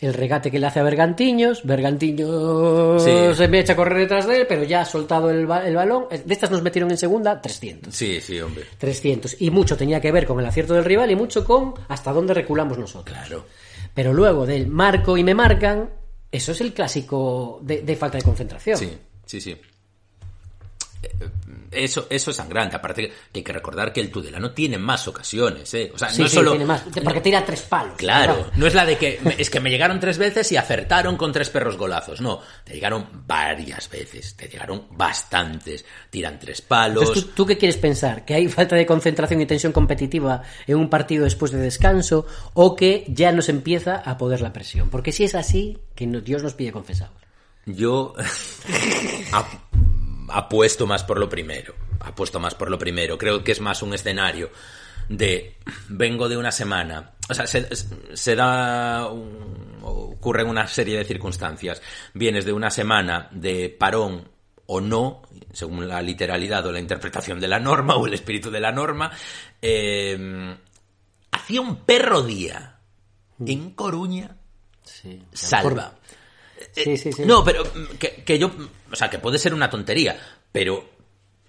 El regate que le hace a Bergantiños, Bergantiños Sí. se me echa a correr detrás de él, pero ya ha soltado el, ba- el balón. De estas nos metieron en segunda 300. Sí, sí, hombre. 300. Y mucho tenía que ver con el acierto del rival y mucho con hasta dónde reculamos nosotros. Claro. Pero luego del marco y me marcan, Eso es el clásico de, de falta de concentración. Sí, sí, sí. Eso, eso es sangrante. Aparte que hay que recordar que el Tudelano tiene más ocasiones, ¿eh? O sea, Sí, no es sí, solo... tiene más, porque tira tres palos. Claro, no es la de que es que me llegaron tres veces y acertaron con tres perros golazos. No, te llegaron varias veces, te llegaron bastantes. Tiran tres palos. Entonces, ¿tú, tú qué quieres pensar? ¿Que hay falta de concentración y tensión competitiva en un partido después de descanso o que ya nos empieza a poder la presión? Porque si es así, que Dios nos pide confesados. Yo apuesto más por lo primero. Apuesto más por lo primero. Creo que es más un escenario de vengo de una semana. O sea, se, se da un- ocurren una serie de circunstancias. Vienes de una semana de parón o no, según la literalidad o la interpretación de la norma o el espíritu de la norma. eh, hacía un perro día en Coruña. Salva. Sí, sí, sí. No, pero mm, que, que yo, mm, o sea, que puede ser una tontería, pero,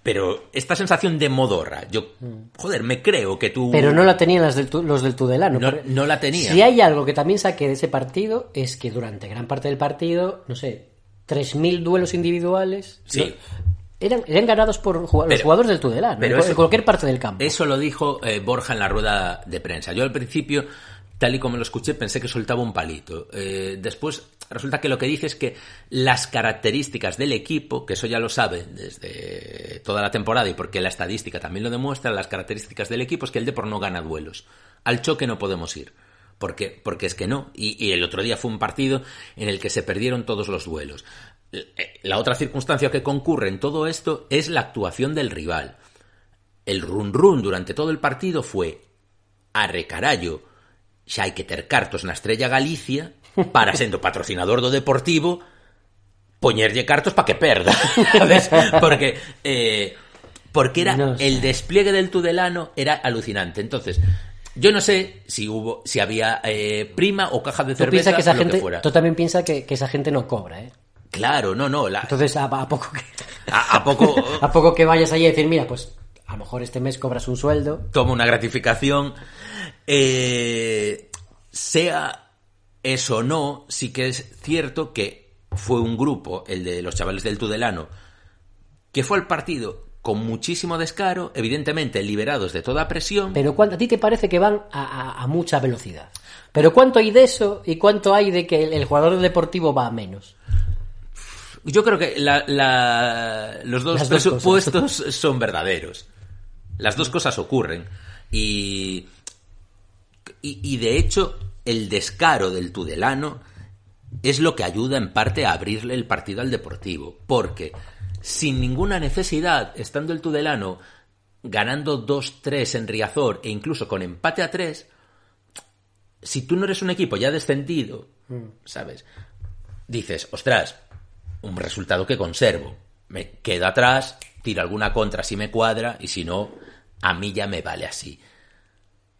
pero esta sensación de modorra, yo, joder, me creo que tú... Mm. Pero no la tenían las del los del Tudelano. No- no la tenían. Si hay algo que también saqué de ese partido es que durante gran parte del partido, no sé, 3.000 duelos individuales Sí. no, eran, eran ganados por los Pero- jugadores del Tudelano, pero en, eso- cualquier parte del campo. Eso lo dijo eh, Borja en la rueda de prensa. Yo al principio, tal y como lo escuché, pensé que soltaba un palito. Eh, después resulta que lo que dice es que las características del equipo, que eso ya lo sabe desde toda la temporada y porque la estadística también lo demuestra, las características del equipo es que el Depor no gana duelos. Al choque no podemos ir. Porque, porque es que no. Y, el otro día fue un partido en el que se perdieron todos los duelos. Eh, La otra circunstancia que concurre en todo esto es la actuación del rival el run run durante todo el partido fue arre carallo xa hai que ter cartos na Estrella Galicia para sendo patrocinador do Deportivo poñerlle cartos para que perda ¿sabes? porque eh, porque era No sé. el despliegue del Tudelano era alucinante entonces yo no sé si hubo si había eh, prima o caja de cerveza que esa gente, que fuera tú también piensas que, que esa gente no cobra, ¿eh? claro no no la- Entonces, a, a poco que, a, a poco a poco que vayas allí a decir, mira, pues a lo mejor este mes cobras un sueldo. toma una gratificación. Eh, sea eso o no, sí que es cierto que fue un grupo, el de los chavales del Tudelano, que fue al partido con muchísimo descaro, evidentemente liberados de toda presión. Pero ¿cuánto, a ti te parece que van a, a- a mucha velocidad? Pero ¿cuánto hay de eso y cuánto hay de que el, el jugador deportivo va a menos? Yo creo que la- la- los dos dos presupuestos son verdaderos. Las dos cosas ocurren. Y, y, y de hecho, el descaro del Tudelano es lo que ayuda en parte a abrirle el partido al Deportivo. Porque sin ninguna necesidad, estando el Tudelano ganando 2-3 en Riazor e incluso con empate a 3, si tú no eres un equipo ya descendido, ¿sabes? Dices, ostras, un resultado que conservo. Me quedo atrás, tiro alguna contra si me cuadra y si no, a mí ya me vale así.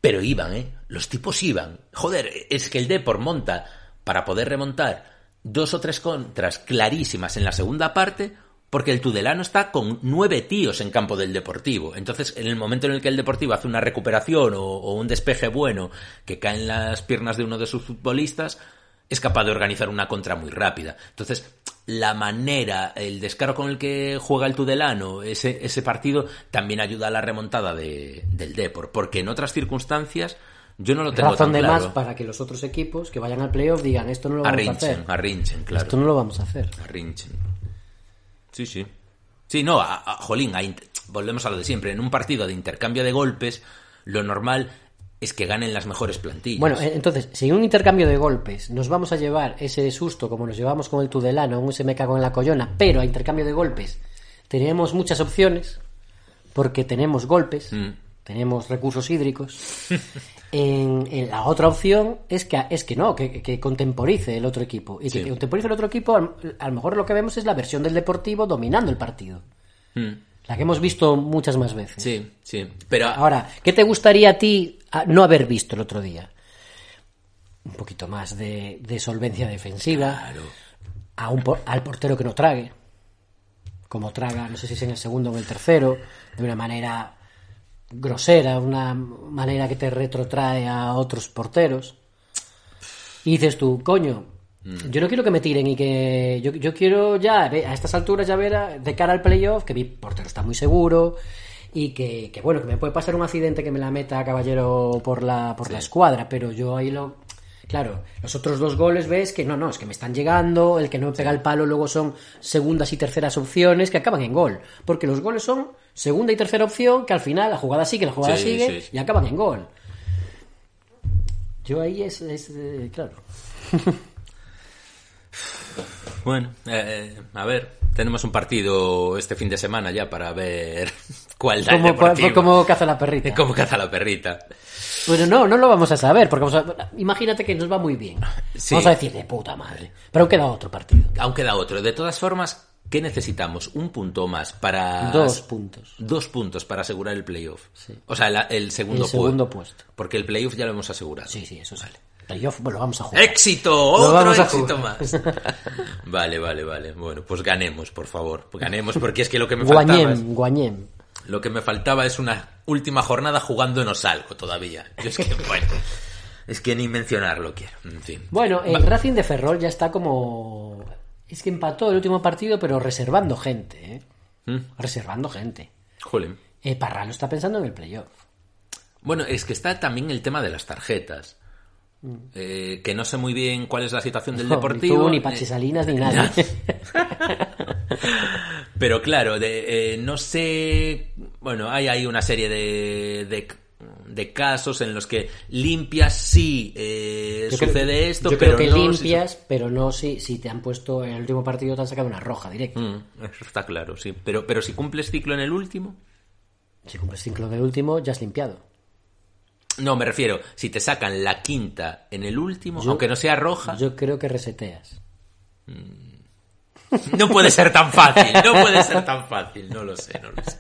Pero iban, ¿eh? Los tipos iban. Joder, es que el Depor monta para poder remontar dos o tres contras clarísimas en la segunda parte porque el Tudelano está con nueve tíos en campo del Deportivo. Entonces, en el momento en el que el Deportivo hace una recuperación o, o un despeje bueno que cae en las piernas de uno de sus futbolistas, es capaz de organizar una contra muy rápida. Entonces, la manera, el descaro con el que juega el Tudelano, ese, ese partido, también ayuda a la remontada de, del Depor, porque en otras circunstancias yo no lo tengo Razón tan de claro. más para que los otros equipos que vayan al playoff digan esto no lo vamos a hacer. arrinchen, claro. Esto no lo vamos a hacer. Arrinchen. Sí, sí. Sí, no, a, a- jolín, a volvemos a lo de siempre. En un partido de intercambio de golpes, lo normal es que ganen las mejores plantillas. Bueno, eh, entonces, si en un intercambio de golpes nos vamos a llevar ese susto como nos llevamos con el Tudelano, un se me cago en la collona, pero a intercambio de golpes tenemos muchas opciones, porque tenemos golpes, Mm. tenemos recursos hídricos. En, en la otra opción es que es que no, que, que contemporice el otro equipo. Y Sí. que contemporice el otro equipo, a, lo mejor lo que vemos es la versión del Deportivo dominando el partido. Mm. La que hemos visto muchas más veces. Sí, sí. Pero Ahora, ¿qué te gustaría a ti no haber visto el otro día? Un poquito más de, de solvencia defensiva. A un, al portero que no trague. Como traga, no sé si es en el segundo o en el tercero. De una manera grosera, una manera que te retrotrae a otros porteros. Y dices tú, coño, Yo no quiero que me tiren y que. Yo, yo quiero ya, a estas alturas, ya ver a- de cara al playoff, que mi portero está muy seguro y que, que, bueno, que me puede pasar un accidente que me la meta Caballero por la, por la escuadra, pero yo ahí lo. Claro, los otros dos goles ves que no, no, es que me están llegando, el que no me pega el palo luego son segundas y terceras opciones que acaban en gol. Porque los goles son segunda y tercera opción que al final la jugada sigue, la jugada Sí, sigue sí. y acaban en gol. Yo ahí es, es, eh, claro. Bueno, eh, a ver, tenemos un partido este fin de semana ya para ver cuál da el Como, como caza la perrita. Cómo caza la perrita. Bueno, no, no lo vamos a saber, porque vamos a- imagínate que nos va muy bien. Sí. Vamos a decir de puta madre. Pero aún queda otro partido. Aún queda otro. De todas formas, ¿qué necesitamos? Un punto más para... Dos puntos. Dos puntos para asegurar el playoff. O sea, la- el segundo, El segundo pu- puesto. Porque el playoff ya lo hemos asegurado. Sí, sí, eso sale. Playoff, bueno, vamos a jugar. ¡Éxito! ¡Otro vamos éxito más! vale, vale, vale. Bueno, pues ganemos, por favor. Ganemos, porque es que lo que me faltaba... es- Guañem, Guañem. Lo que me faltaba es una última jornada jugándonos algo todavía. Yo es que, bueno, es que ni mencionarlo quiero. En fin. Bueno, el Va- Racing de Ferrol ya está como... Es que empató el último partido, pero reservando gente, ¿eh? ¿Mm? Reservando gente. Jolín. Eh, Parralo está pensando en el playoff. Bueno, es que está también el tema de las tarjetas. Eh, que no sé muy bien cuál es la situación del No, Deportivo. Ni tú, ni Pachi Salinas, ni nadie. Pero claro, de, eh, no sé. Bueno, hay ahí una serie de, de, de casos en los que limpias sí eh, creo- sucede esto, yo pero creo que no si- limpias, pero no si, si te han puesto en el último partido te han sacado una roja directa. Mm, eso está claro, sí. Pero, pero si cumples ciclo en el último. Si cumples ciclo del último, ya has limpiado. No, me refiero, si te sacan la quinta en el último, Yo- aunque no sea roja, Yo creo que reseteas. no puede ser tan fácil, no puede ser tan fácil, no lo sé, no lo sé.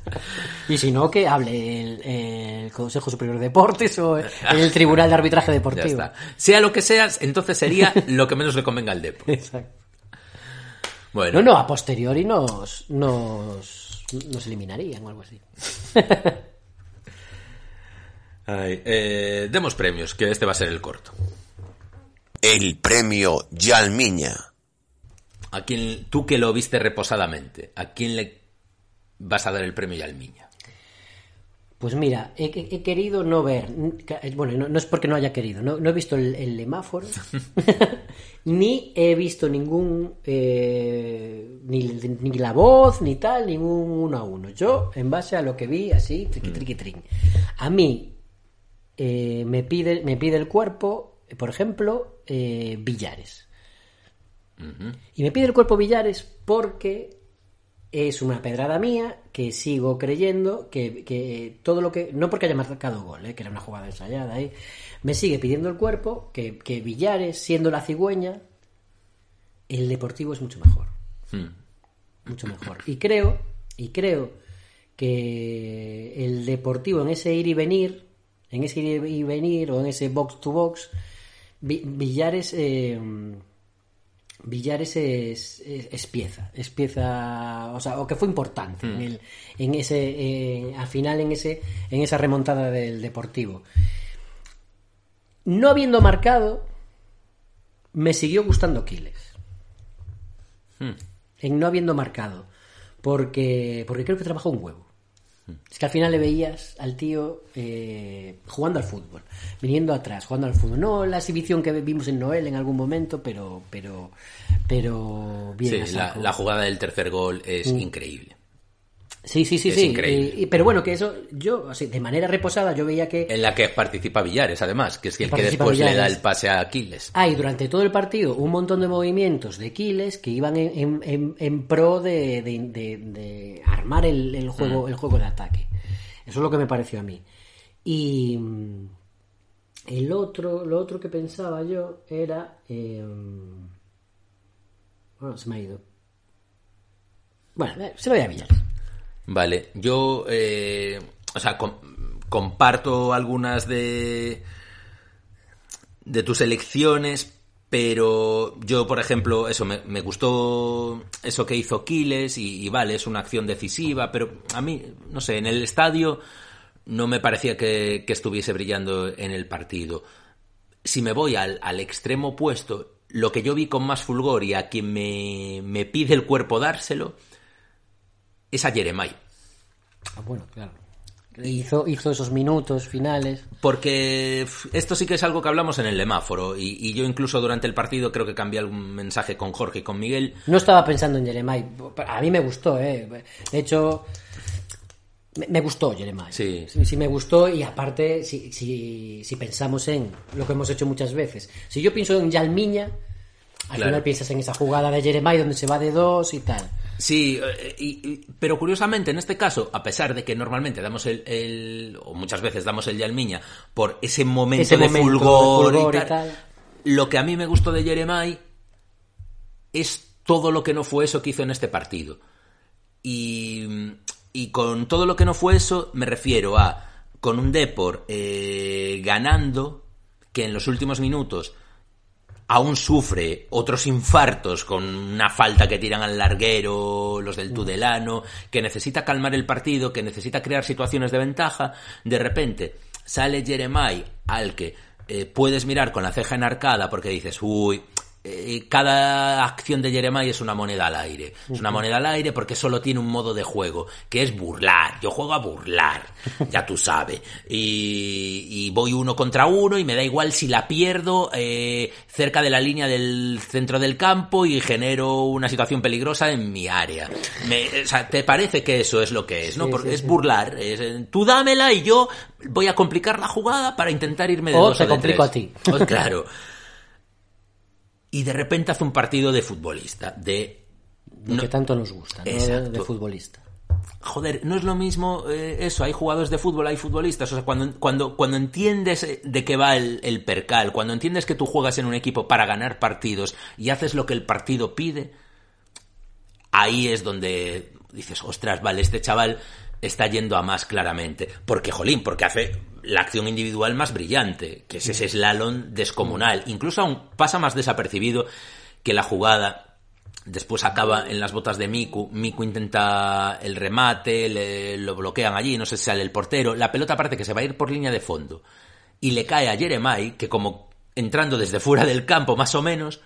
Y si no, que hable el, el Consejo Superior de Deportes o el Tribunal de Arbitraje Deportivo. Sea lo que seas, entonces sería lo que menos le convenga al Depo. Exacto. Bueno, No, no, a posteriori nos, nos, nos eliminarían o algo así. Ay, eh, demos premios, que este va a ser el corto. El premio Yalmiña. ¿A quién, tú que lo viste reposadamente, ¿a quién le vas a dar el premio Yalmiña? Pues mira, he, querido no ver, bueno, no, no es porque no haya querido, no, no he visto el, el lemáforo, ni he visto ningún, eh, ni, ni la voz, ni tal, ningún uno a uno. Yo, en base a lo que vi, así, triqui, triqui, trin. A mí eh, me, pide, me pide el cuerpo, por ejemplo, eh, Villares. Y me pide el cuerpo Villares porque es una pedrada mía que sigo creyendo que, que todo lo que. No porque haya marcado gol, eh, que era una jugada ensayada, eh, me sigue pidiendo el cuerpo que, que Villares, siendo la cigüeña, el deportivo es mucho mejor. Hmm. Mucho mejor. Y creo, y creo que el deportivo en ese ir y venir, en ese ir y venir o en ese box to box, Vi- Villares. eh, Villares es, es, es pieza, es pieza, o sea, o que fue importante en, el, en ese, eh, al final en ese, en esa remontada del Deportivo. No habiendo marcado, me siguió gustando Quiles. En no habiendo marcado, porque, porque creo que trabajó un huevo. Es que al final le veías al tío eh, jugando al fútbol, viniendo atrás, jugando al fútbol. No la exhibición que vimos en Noel en algún momento, pero pero pero bien. a Sí, la, saco. la jugada del tercer gol es Mm. increíble. Sí, sí, sí, es sí. increíble. Y- y- pero bueno, que eso, yo, así, de manera reposada, yo veía que. En la que participa Villares, además, que es el que después le da el pase a Aquiles. Hay durante todo el partido un montón de movimientos de Quiles que iban en, en- en- pro de, de- de- de armar el, el juego, Mm. el juego de ataque. Eso es lo que me pareció a mí. Y mm, el otro, lo otro que pensaba yo era. eh, bueno, se me ha ido. Bueno, se lo voy a Villares. Vale, yo, eh, o sea, com- comparto algunas de de tus elecciones, pero yo, por ejemplo, eso me, gustó eso que hizo Quiles y, y vale, es una acción decisiva, pero a mí, no sé, en el estadio no me parecía que, que estuviese brillando en el partido. Si me voy al, al extremo opuesto, lo que yo vi con más fulgor y a quien me, me pide el cuerpo dárselo es a. Ah, bueno, claro. Hizo, hizo esos minutos finales. Porque esto sí que es algo que hablamos en el lemáforo y, y yo incluso durante el partido creo que cambié algún mensaje con Jorge y con Miguel. No estaba pensando en Jeremai. A mí me gustó, ¿eh? De hecho, me, me gustó Jeremai. Sí. sí. sí me gustó y aparte, si, si, si pensamos en lo que hemos hecho muchas veces. Si yo pienso en Yalmiña, al Claro. final piensas en esa jugada de Jeremai donde se va de dos y tal. Sí, eh, y- y- pero curiosamente en este caso, a pesar de que normalmente damos el, el- o muchas veces damos el Yalmiña por ese momento, Ese de, momento de fulgor y, y tal, lo que a mí me gustó de Jeremai es todo lo que no fue eso que hizo en este partido. Y, y con todo lo que no fue eso me refiero a con un Depor eh, ganando que en los últimos minutos aún sufre otros infartos con una falta que tiran al larguero los del Tudelano, que necesita calmar el partido, que necesita crear situaciones de ventaja, de repente sale Jeremai al que eh, puedes mirar con la ceja enarcada porque dices, uy, eh, cada acción de Jeremai es una moneda al aire. Es una moneda al aire porque solo tiene un modo de juego, que es burlar. Yo juego a burlar, ya tú sabes. Y, y voy uno contra uno y me da igual si la pierdo eh, cerca de la línea del centro del campo y genero una situación peligrosa en mi área. Me- o sea, ¿te parece que eso es lo que es? ¿no? Sí, Porque sí, es burlar. Es, eh, tú dámela y yo voy a complicar la jugada para intentar irme de O dos te o de complico tres. a ti. Pues claro. Y de repente hace un partido de futbolista, de Lo que tanto nos gusta, ¿no? De, futbolista. joder, no es lo mismo eh, eso, hay jugadores de fútbol, hay futbolistas, o sea, cuando, cuando, cuando entiendes eh, de qué va el, el percal, cuando entiendes que tú juegas en un equipo para ganar partidos y haces lo que el partido pide, ahí es donde dices, ostras, vale, este chaval está yendo a más claramente. Porque, jolín, porque hace la acción individual más brillante, que es ese slalom descomunal. Incluso aún pasa más desapercibido que la jugada. Después acaba en las botas de Miku. Miku intenta el remate, le- lo bloquean allí, no sé si sale el portero. La pelota parece que se va a ir por línea de fondo. Y le cae a Jeremai, que como entrando desde fuera del campo más o menos,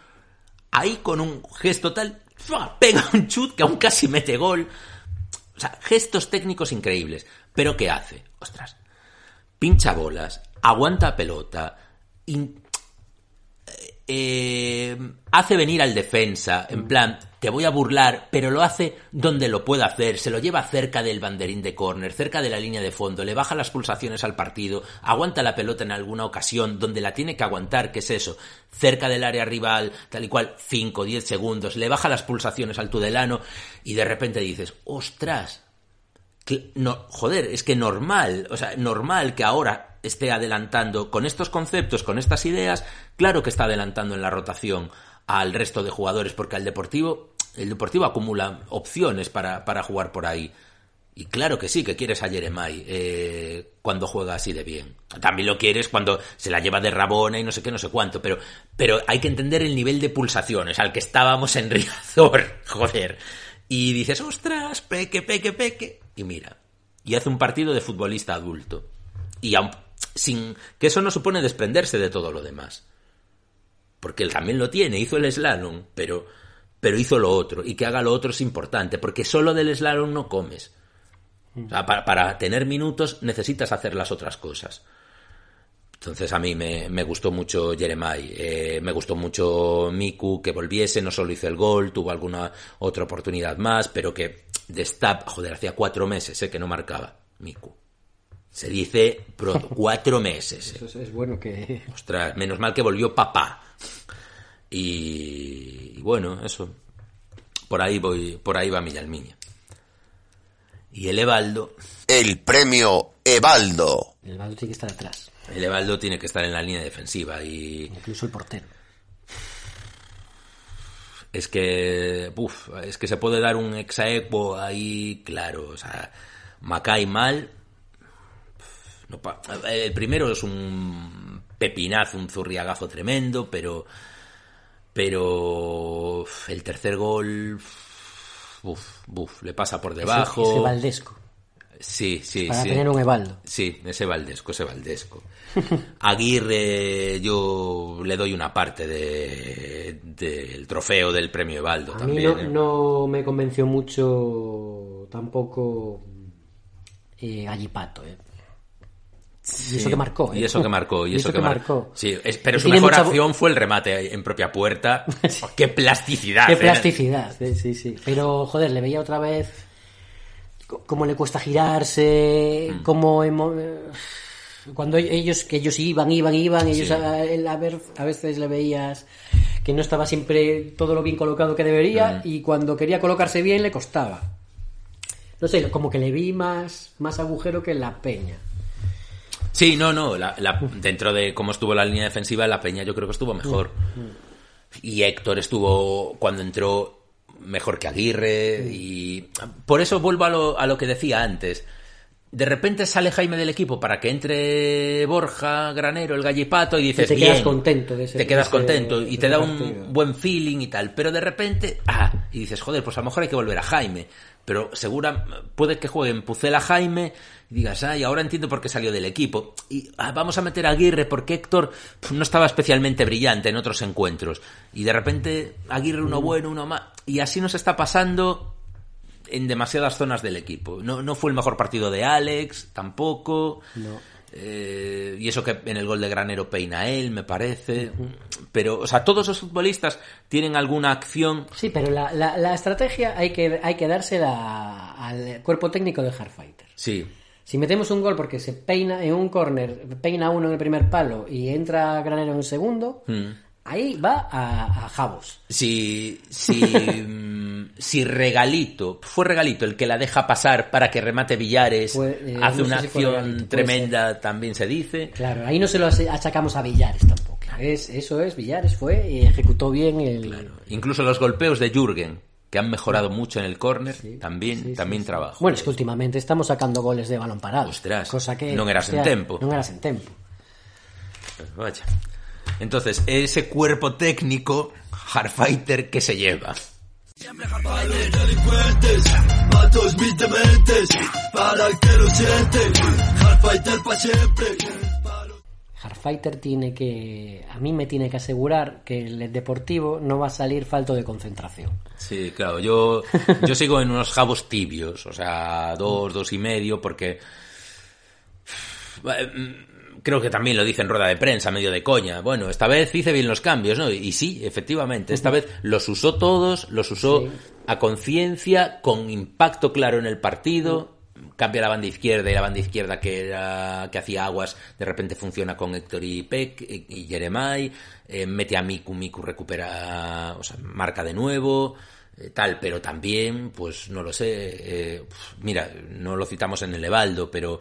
ahí con un gesto tal, ¡fua! pega un chut que aún casi mete gol. O sea, gestos técnicos increíbles. Pero ¿qué hace? Ostras. Pincha bolas, aguanta pelota, in- eh, hace venir al defensa, en plan, te voy a burlar, pero lo hace donde lo puede hacer, se lo lleva cerca del banderín de córner, cerca de la línea de fondo, le baja las pulsaciones al partido, aguanta la pelota en alguna ocasión donde la tiene que aguantar, que es eso, cerca del área rival, tal y cual, 5, 10 segundos, le baja las pulsaciones al tudelano y de repente dices, ostras, no, joder, es que normal, o sea, normal que ahora esté adelantando con estos conceptos, con estas ideas, claro que está adelantando en la rotación al resto de jugadores, porque al Deportivo, el Deportivo acumula opciones para, para jugar por ahí. Y claro que sí, que quieres a Jeremai eh, cuando juega así de bien. También lo quieres cuando se la lleva de Rabona y no sé qué, no sé cuánto. Pero, pero hay que entender el nivel de pulsaciones al que estábamos en Riazor. Joder. Y dices, ostras, peque, peque, peque. Y mira, y hace un partido de futbolista adulto. Y aun- sin que eso no supone desprenderse de todo lo demás. Porque él también lo tiene, hizo el slalom, pero, pero hizo lo otro. Y que haga lo otro es importante, porque solo del slalom no comes. O sea, para, para tener minutos necesitas hacer las otras cosas. Entonces a mí me, me gustó mucho Jeremai, eh, me gustó mucho Miku que volviese, no solo hizo el gol, tuvo alguna otra oportunidad más, pero que de stab, joder, hacía cuatro meses eh, que no marcaba Miku. Se dice pronto, cuatro meses. eh. Eso es, es bueno que... Ostras, menos mal que volvió papá. Y, y bueno, eso. Por ahí voy, por ahí va mi Yalmiña. Y el Evaldo, El premio Evaldo. El balón tiene que estar atrás, el Evaldo tiene que estar en la línea defensiva y incluso el portero. es que, uf, es que se puede dar un exaequo ahí, claro, o sea, Macay mal. no pa- el primero es un pepinazo, un zurriagazo tremendo, pero pero el tercer gol uf, uf, le pasa por debajo. Ese, ese Valdesco. Sí, sí, Para sí. tener un Evaldo. Sí, ese Valdesco, ese Valdesco. Aguirre, yo le doy una parte de- del trofeo del premio Evaldo A mí también. no, ¿eh? no me convenció mucho tampoco eh, Gallipato, ¿eh? Sí. Y eso que marcó, ¿eh? Y eso que marcó, y, eso, que, mar- marcó. Sí, es- pero Y su mejor mucha- acción fue el remate en propia puerta. Oh, ¡Qué plasticidad! Qué ¿eh? plasticidad, sí, sí, sí. Pero, joder, le veía otra vez cómo le cuesta girarse, Mm. cómo... emo- Cuando ellos, que ellos iban, iban, iban, ellos Sí. a, él a ver, a veces le veías que no estaba siempre todo lo bien colocado que debería Mm. y cuando quería colocarse bien le costaba. No sé, como que le vi más, más agujero que la peña. Sí, no, no. la- la- dentro de cómo estuvo la línea defensiva, la Peña yo creo que estuvo mejor. Y Héctor estuvo, cuando entró, mejor que Aguirre. Y por eso vuelvo a lo, a lo que decía antes. De repente sale Jaime del equipo para que entre Borja, Granero, el Gallipato y dices, Y te quedas bien, contento de ese- te quedas de ese- contento y te da partido. un buen feeling y tal. Pero de repente, ah, y dices, joder, pues a lo mejor hay que volver a Jaime. Pero segura, puede que jueguen Pucela Jaime y digas, ay, ahora entiendo por qué salió del equipo. Y ah, vamos a meter a Aguirre porque Héctor no estaba especialmente brillante en otros encuentros. Y de repente Aguirre uno bueno, uno más. Y así nos está pasando en demasiadas zonas del equipo. No, no fue el mejor partido de Alex, tampoco. No. Eh, y eso que en el gol de Granero peina él, me parece. Pero, o sea, todos los futbolistas tienen alguna acción. Sí, pero la, la, la estrategia hay que, hay que dársela al cuerpo técnico de Hardfighter. Sí. Si metemos un gol porque se peina en un córner, peina uno en el primer palo y entra Granero en el segundo, Mm. Ahí va a, a Javos. Si, si, mm, si Regalito, fue Regalito el que la deja pasar para que remate Villares, eh, hace no una si acción Regalito, tremenda, también se dice. Claro, ahí no se lo achacamos a Villares tampoco. Es, eso es, Villares fue y ejecutó bien el... Incluso los golpeos de Jürgen, que han mejorado mucho en el córner, también, también trabajo. Bueno, es que últimamente estamos sacando goles de balón parado. Ostras, cosa que non eras en hostia, tempo. Non eras en tempo. Vaya. Entonces, ese cuerpo técnico, Hardfighter, que se lleva? delincuentes, matos mis dementes, para el que lo siente, Hardfighter pa' siempre. Hardfighter tiene que... A mí me tiene que asegurar que el Deportivo no va a salir falto de concentración. Sí, claro, yo, yo sigo en unos jabos tibios, o sea, dos, dos y medio, porque creo que también lo dice en rueda de prensa, medio de coña. Bueno, esta vez hice bien los cambios, ¿no? Y sí, efectivamente, esta vez los usó todos, los usó a conciencia, con impacto claro en el partido. Cambia la banda izquierda y la banda izquierda que era, que hacía aguas, de repente funciona con Héctor y Peck y, y Jeremai, eh, mete a Miku, Miku recupera, o sea, marca de nuevo, eh, tal, pero también, pues no lo sé, eh, mira, no lo citamos en el Evaldo, pero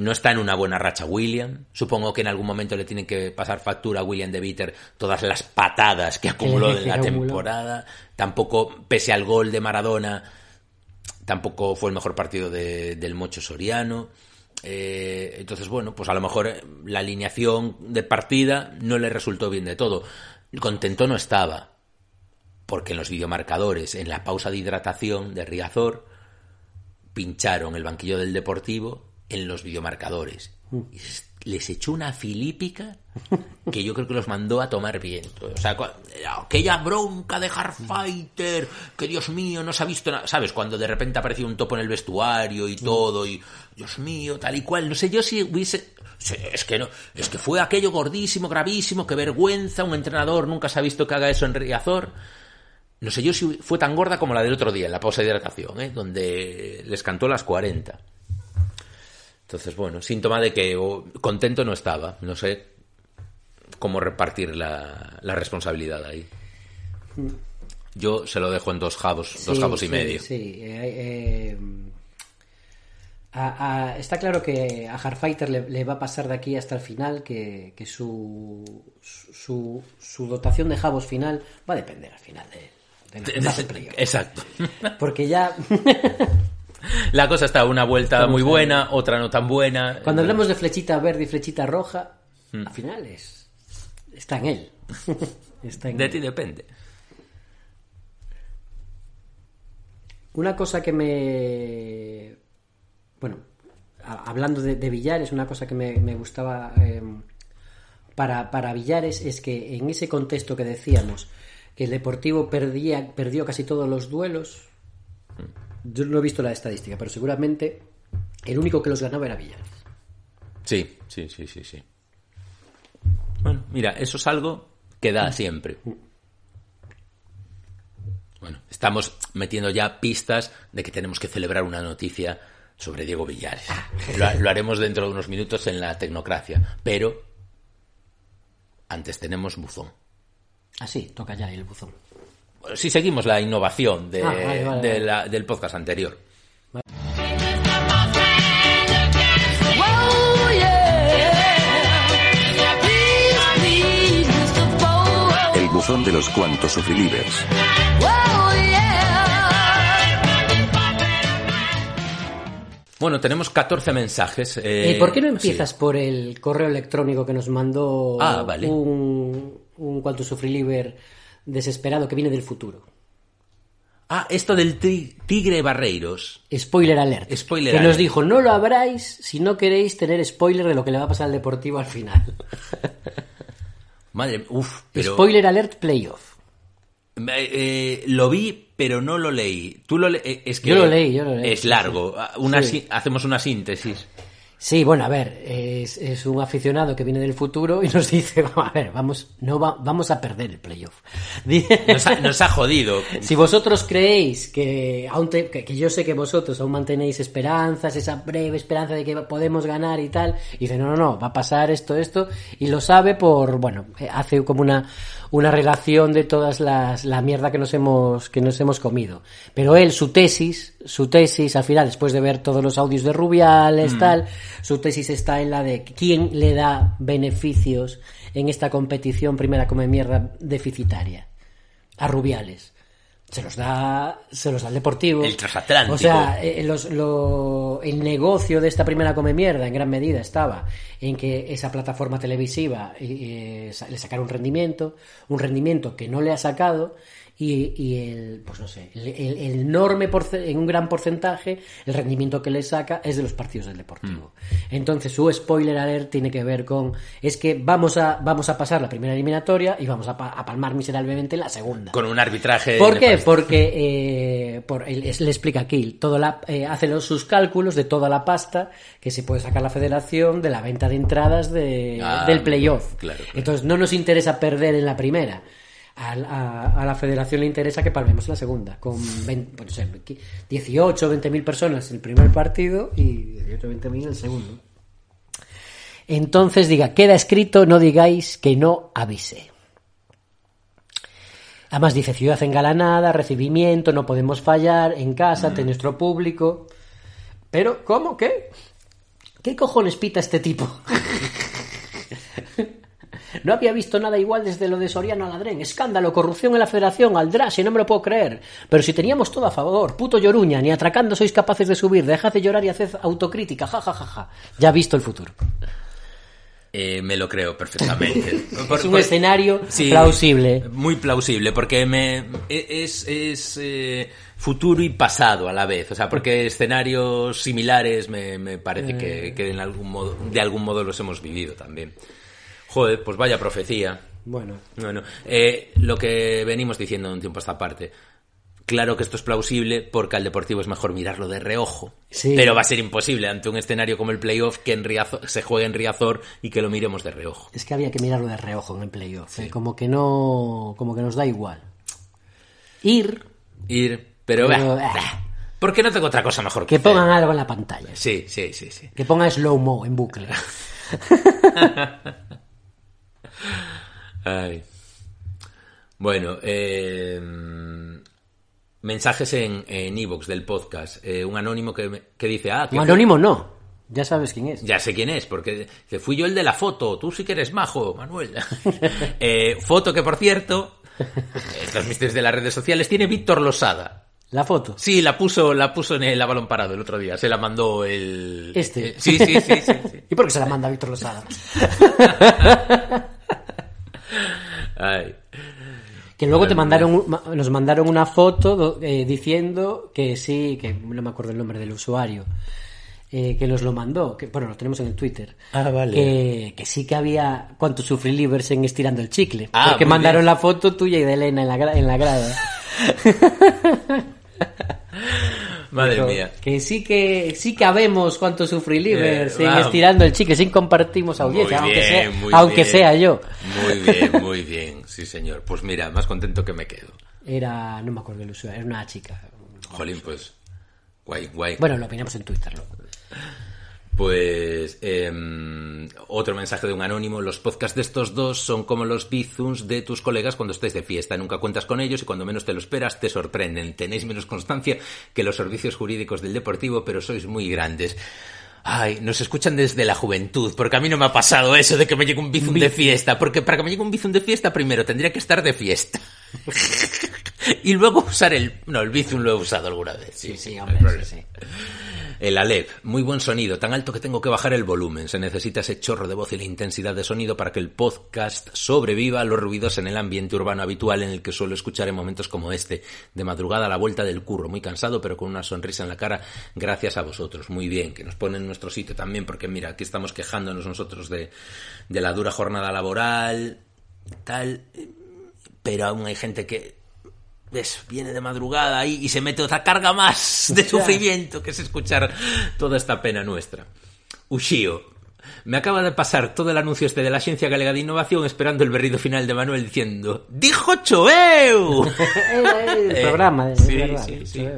no está en una buena racha William. Supongo que en algún momento le tienen que pasar factura a William de Bitter todas las patadas que acumuló en la temporada. Tampoco, pese al gol de Maradona, tampoco fue el mejor partido de- del Mocho Soriano. Eh, entonces, bueno, pues a lo mejor la alineación de partida no le resultó bien de todo. Contento no estaba, porque en los videomarcadores, en la pausa de hidratación de Riazor, pincharon el banquillo del Deportivo en los videomarcadores. Y s- les echó una filípica que yo creo que los mandó a tomar viento. O sea, aquella bronca de Hardfighter, que Dios mío, no se ha visto nada. ¿Sabes? Cuando de repente apareció un topo en el vestuario y todo, y Dios mío, tal y cual. No sé yo si hubiese. Es que no, es que fue aquello gordísimo, gravísimo, qué vergüenza. Un entrenador nunca se ha visto que haga eso en Riazor. No sé yo si fue tan gorda como la del otro día, en la pausa de hidratación, ¿eh? donde les cantó las 40. Entonces, bueno, síntoma de que o, contento no estaba. No sé cómo repartir la, la responsabilidad ahí. Yo se lo dejo en dos jabos, dos jabos y sí, medio. Sí, eh, eh, a- a- está claro que a Hardfighter le, le va a pasar de aquí hasta el final que, que su, su, su dotación de jabos final va a depender al final de, de, de fase playoff. Exacto. Porque ya La cosa está una vuelta Estamos muy ahí. buena, otra no tan buena. cuando hablamos de flechita verde y flechita roja, Mm. al final es, está en él. está en De él. ti depende. Una cosa que me bueno, hablando de, de Villares, una cosa que me, me gustaba eh, para, para Villares es que en ese contexto que decíamos, que el Deportivo perdía, perdió casi todos los duelos, yo no he visto la estadística, pero seguramente el único que los ganaba era Villares. Sí, sí, sí, sí, sí. Bueno, mira, eso es algo que da siempre. Bueno, estamos metiendo ya pistas de que tenemos que celebrar una noticia sobre Diego Villares. Lo, lo haremos dentro de unos minutos en la tecnocracia, pero antes tenemos buzón. Así, toca ya el buzón. Si seguimos la innovación de- Ah, vale, vale, de vale. la- del podcast anterior. El buzón de los cuantos sufrilivers. Bueno, tenemos 14 mensajes. eh, Eh, ¿Por qué no sí. empiezas por el correo electrónico que nos mandó Ah, vale. un, un cuanto desesperado que viene del futuro? Ah, esto del ti- tigre Barreiros. Spoiler alert. Spoiler que alert. nos dijo, no lo abráis si no queréis tener spoiler de lo que le va a pasar al Deportivo al final. Madre, uff, pero... Spoiler alert playoff. Eh, eh, lo vi, pero no lo leí. Tú lo le- eh, es que Yo lo leí, yo lo leí. Es largo. Una Sí. sí- hacemos una síntesis. Sí, bueno, a ver, es, es un aficionado que viene del futuro y nos dice, a ver, vamos, no va- vamos a perder el playoff. Nos ha, nos ha jodido. Si vosotros creéis que, aún te- que, que yo sé que vosotros aún mantenéis esperanzas, esa breve esperanza de que podemos ganar y tal, y dice, no, no, no, va a pasar esto, esto, y lo sabe por, bueno, eh, hace como una, una relación de todas las, la mierda que nos hemos, que nos hemos comido. Pero él, su tesis, su tesis, al final, después de ver todos los audios de Rubiales, Mm. tal, su tesis está en la de quién le da beneficios en esta competición primera come mierda deficitaria a Rubiales. Se los da, se los da el Deportivo. El transatlántico. O sea, eh, los- lo- el negocio de esta primera come mierda en gran medida estaba en que esa plataforma televisiva eh, sa- le sacara un rendimiento, un rendimiento que no le ha sacado y, y el, pues no sé, el, el- el enorme porce- en un gran porcentaje el rendimiento que le saca es de los partidos del Deportivo. Entonces su spoiler alert tiene que ver con es que vamos a vamos a pasar la primera eliminatoria y vamos a, pa- a palmar miserablemente la segunda. Con un arbitraje. ¿Por qué? Porque eh, por, él- le explica aquí, todo la, eh, hace los, sus cálculos de toda la pasta que se puede sacar la federación de la venta de entradas de, Ah, del playoff. claro, claro. Entonces no nos interesa perder en la primera. A, a- a la federación le interesa que palmemos la segunda, con 20, pues, no sé, 18 o 20 mil personas en el primer partido y 18 o 20 mil el segundo. Entonces diga, queda escrito, no digáis que no avise. Además dice ciudad engalanada, recibimiento, no podemos fallar, en casa, ante nuestro público. Pero, ¿cómo? ¿Qué? ¿Qué cojones pita este tipo? No había visto nada igual desde lo de Soriano a Ladrén. Escándalo, corrupción en la federación, al y no me lo puedo creer. Pero si teníamos todo a favor, puto Lloruña, ni atracando sois capaces de subir, dejad de llorar y haced autocrítica, ja, ja, ja, ja. Ya ha visto el futuro. Eh, me lo creo perfectamente. Es un escenario plausible. Muy plausible, porque me es, es eh, futuro y pasado a la vez. O sea, porque escenarios similares me, me parece que, Eh. que en algún modo, de algún modo los hemos vivido también. Joder, pues vaya profecía. Bueno. Bueno, eh, lo que venimos diciendo en un tiempo a esta parte. Claro que esto es plausible porque al Deportivo es mejor mirarlo de reojo. Sí. Pero va a ser imposible ante un escenario como el playoff que en Riazor- se juegue en Riazor y que lo miremos de reojo. Es que había que mirarlo de reojo en el playoff. eh, Como que no. Como que nos da igual. Ir. Ir, pero, Pero, bah, ah. bah, porque no tengo otra cosa mejor Que que hacer. pongan algo en la pantalla. Sí, sí, sí, sí. Que pongan slow-mo en bucle. Ay. Bueno, eh, mensajes en en iVoox del podcast. Eh, un anónimo que, que dice, ah, que Un fue- anónimo no. Ya sabes quién es. Ya sé quién es, porque que fui yo el de la foto. Tú sí que eres majo, Manuel. Eh, foto que, por cierto, estos misterios de las redes sociales, tiene Víctor Losada. La foto. Sí, la puso, la puso en el balón parado el otro día. Se la mandó el... Este. eh, sí, sí, sí, sí, sí. ¿Y por qué se la manda Víctor Losada? Ay. Que luego te mandaron, nos mandaron una foto eh, diciendo que sí, que no me acuerdo el nombre del usuario, eh, que nos lo mandó, que bueno, lo tenemos en el Twitter. Ah, vale. Que, que sí que había cuántos sufrilivers en estirando el chicle. Ah, porque mandaron bien. la foto tuya y de Elena en la, en la grada. Madre mía. Que sí que sí que habemos Eh, en vamos. estirando el chicle, sin compartimos audiencia, Muy aunque sea, muy aunque bien. sea yo. Muy bien, muy bien. Sí, señor. Pues mira, más contento que me quedo. Era, no me acuerdo el usuario, era una chica. Jolín, pues. Guay, guay. Bueno, lo opinamos en Twitter. ¿no? Pues em, otro mensaje de un anónimo. Los podcasts de estos dos son como los bizums de tus colegas cuando estés de fiesta. Nunca cuentas con ellos y cuando menos te lo esperas te sorprenden. Tenéis menos constancia que los servicios jurídicos del deportivo, pero sois muy grandes. Ay, nos escuchan desde la juventud, porque a mí no me ha pasado eso de que me llegue un bizum de fiesta, porque para que me llegue un bizum de fiesta primero tendría que estar de fiesta. y luego usar el... No, el bizum lo he usado alguna vez. Sí, sí, hombre, sí, sí. El Alep, muy buen sonido, tan alto que tengo que bajar el volumen. Se necesita ese chorro de voz y la intensidad de sonido para que el podcast sobreviva a los ruidos en el ambiente urbano habitual en el que suelo escuchar en momentos como este. De madrugada a la vuelta del curro, muy cansado pero con una sonrisa en la cara, gracias a vosotros. Muy bien, que nos ponen en nuestro sitio también, porque mira, aquí estamos quejándonos nosotros de, de la dura jornada laboral, tal, pero aún hay gente que viene de madrugada ahí y se mete otra carga más de sufrimiento, que es escuchar toda esta pena nuestra. Uxío, me acaba de pasar todo el anuncio este de la Agencia Galega de Innovación esperando el berrido final de Manuel diciendo ¡Dijo Choeu! el Eh, programa, es sí, verdad, sí, sí.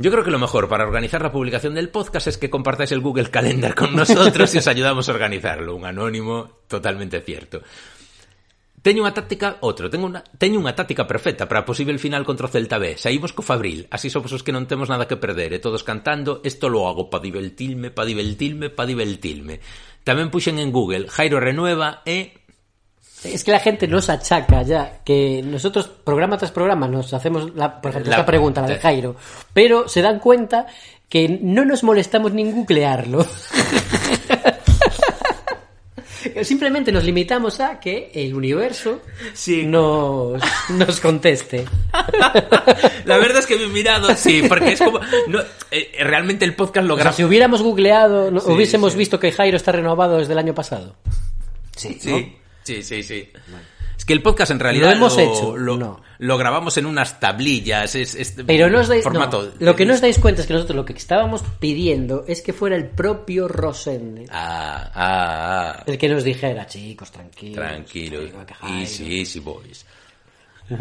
Yo creo que lo mejor para organizar la publicación del podcast es que compartáis el Google Calendar con nosotros y os ayudamos a organizarlo. Un anónimo totalmente cierto. Teño unha táctica, outro, tengo unha, teño unha táctica perfecta para a posible final contra o Celta B. Saímos co Fabril, así somos os que non temos nada que perder, e todos cantando, esto lo hago pa divertilme, pa divertilme, pa divertilme. Tamén puxen en Google, Jairo renueva e Es que la gente nos achaca ya que nosotros programa tras programa nos hacemos la, por ejemplo, La- esta pregunta, la de Jairo, pero se dan cuenta que no nos molestamos ni en googlearlo. Simplemente nos limitamos a que el universo nos, nos conteste. La verdad es que me he mirado, sí, porque es como... no, eh, realmente el podcast lo O sea, grabo... si hubiéramos googleado, ¿no? Sí, hubiésemos sí. visto que Jairo está renovado desde el año pasado. Sí, ¿no? Sí, sí, sí, sí. Que el podcast en realidad ¿Lo hemos hecho? Lo, No. lo grabamos en unas tablillas, es, es Pero no os dais, no, formato. lo que no os dais cuenta es que nosotros lo que estábamos pidiendo es que fuera el propio Rosende Ah, ah, ah. el que nos dijera, chicos, tranquilos. Tranquilo. igual que Jairo". Easy, easy boys.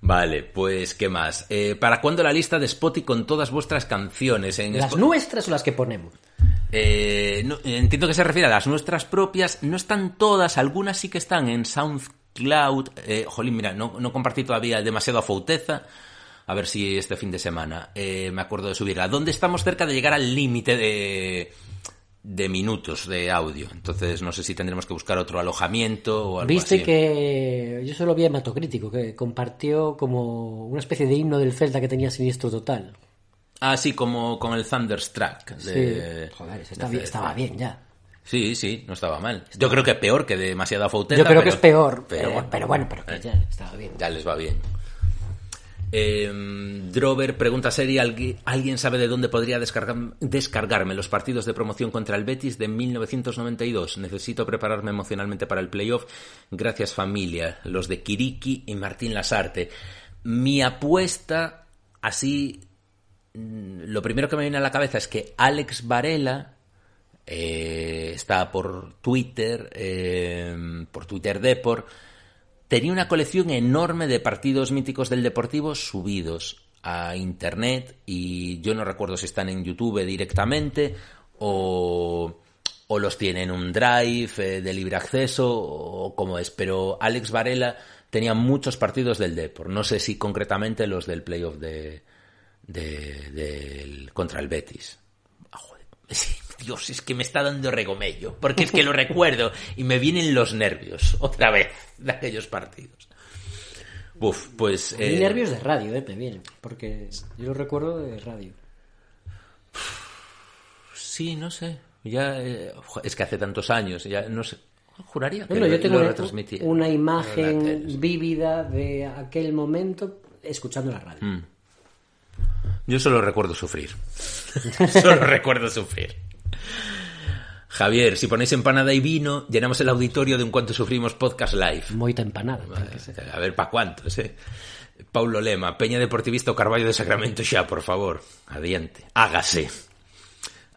Vale, pues ¿qué más? Eh, ¿Para cuándo la lista de Spotify con todas vuestras canciones? En ¿Las nuestras o las que ponemos? Eh, no, entiendo que se refiere a las nuestras propias. No están todas, algunas sí que están en SoundCloud. Eh, jolín, mira, no, no compartí todavía demasiado a Fouteza. A ver si este fin de semana eh, me acuerdo de subirla. ¿Dónde estamos cerca de llegar al límite de, de minutos de audio? Entonces no sé si tendremos que buscar otro alojamiento o algo Viste así. que yo solo vi a Hematocrítico, que compartió como una especie de himno del Celta que tenía siniestro total. Ah, sí, como con el Thunderstruck. De, Sí. Joder, está bien- estaba bien ya. Sí, sí, no estaba mal. Yo creo que peor que demasiado a Fouteza. Yo creo que es peor, Pero, eh, bueno, pero bueno, pero que eh, ya estaba bien. Ya les va bien. Eh, Drover pregunta seria, ¿algui- ¿alguien sabe de dónde podría descargar- descargarme los partidos de promoción contra el Betis de 1992? Necesito prepararme emocionalmente para el playoff. Gracias familia, los de Kiriki y Martín Lasarte. Mi apuesta, así, mm, lo primero que me viene a la cabeza es que Alex Varela eh, está por Twitter, eh, por Twitter Depor, tenía una colección enorme de partidos míticos del Deportivo subidos a internet y yo no recuerdo si están en YouTube directamente o, los tiene en un drive eh, de libre acceso o cómo es, pero Alex Varela tenía muchos partidos del Depor, no sé si concretamente los del playoff de, de- del- contra el Betis. Ah, joder. Dios, es que me está dando regomello, porque es que lo recuerdo y me vienen los nervios otra vez de aquellos partidos. Uf, pues... Y eh, nervios de radio, eh, me vienen, porque yo lo recuerdo de radio. Sí, no sé. Ya, eh, es que hace tantos años, ya no sé. Juraría que No, no, yo tengo lo una, imagen vívida de aquel momento escuchando la radio. Mm. Yo solo recuerdo sufrir. solo recuerdo sufrir. Javier, si ponéis empanada y vino, llenamos el auditorio de un cuanto sufrimos podcast live. Moita empanada. Vale, a ver, pa' cuántos, eh? Paulo Lema, Peña Deportivista o Carballo de Sacramento xa, por favor. Adiante. Hágase.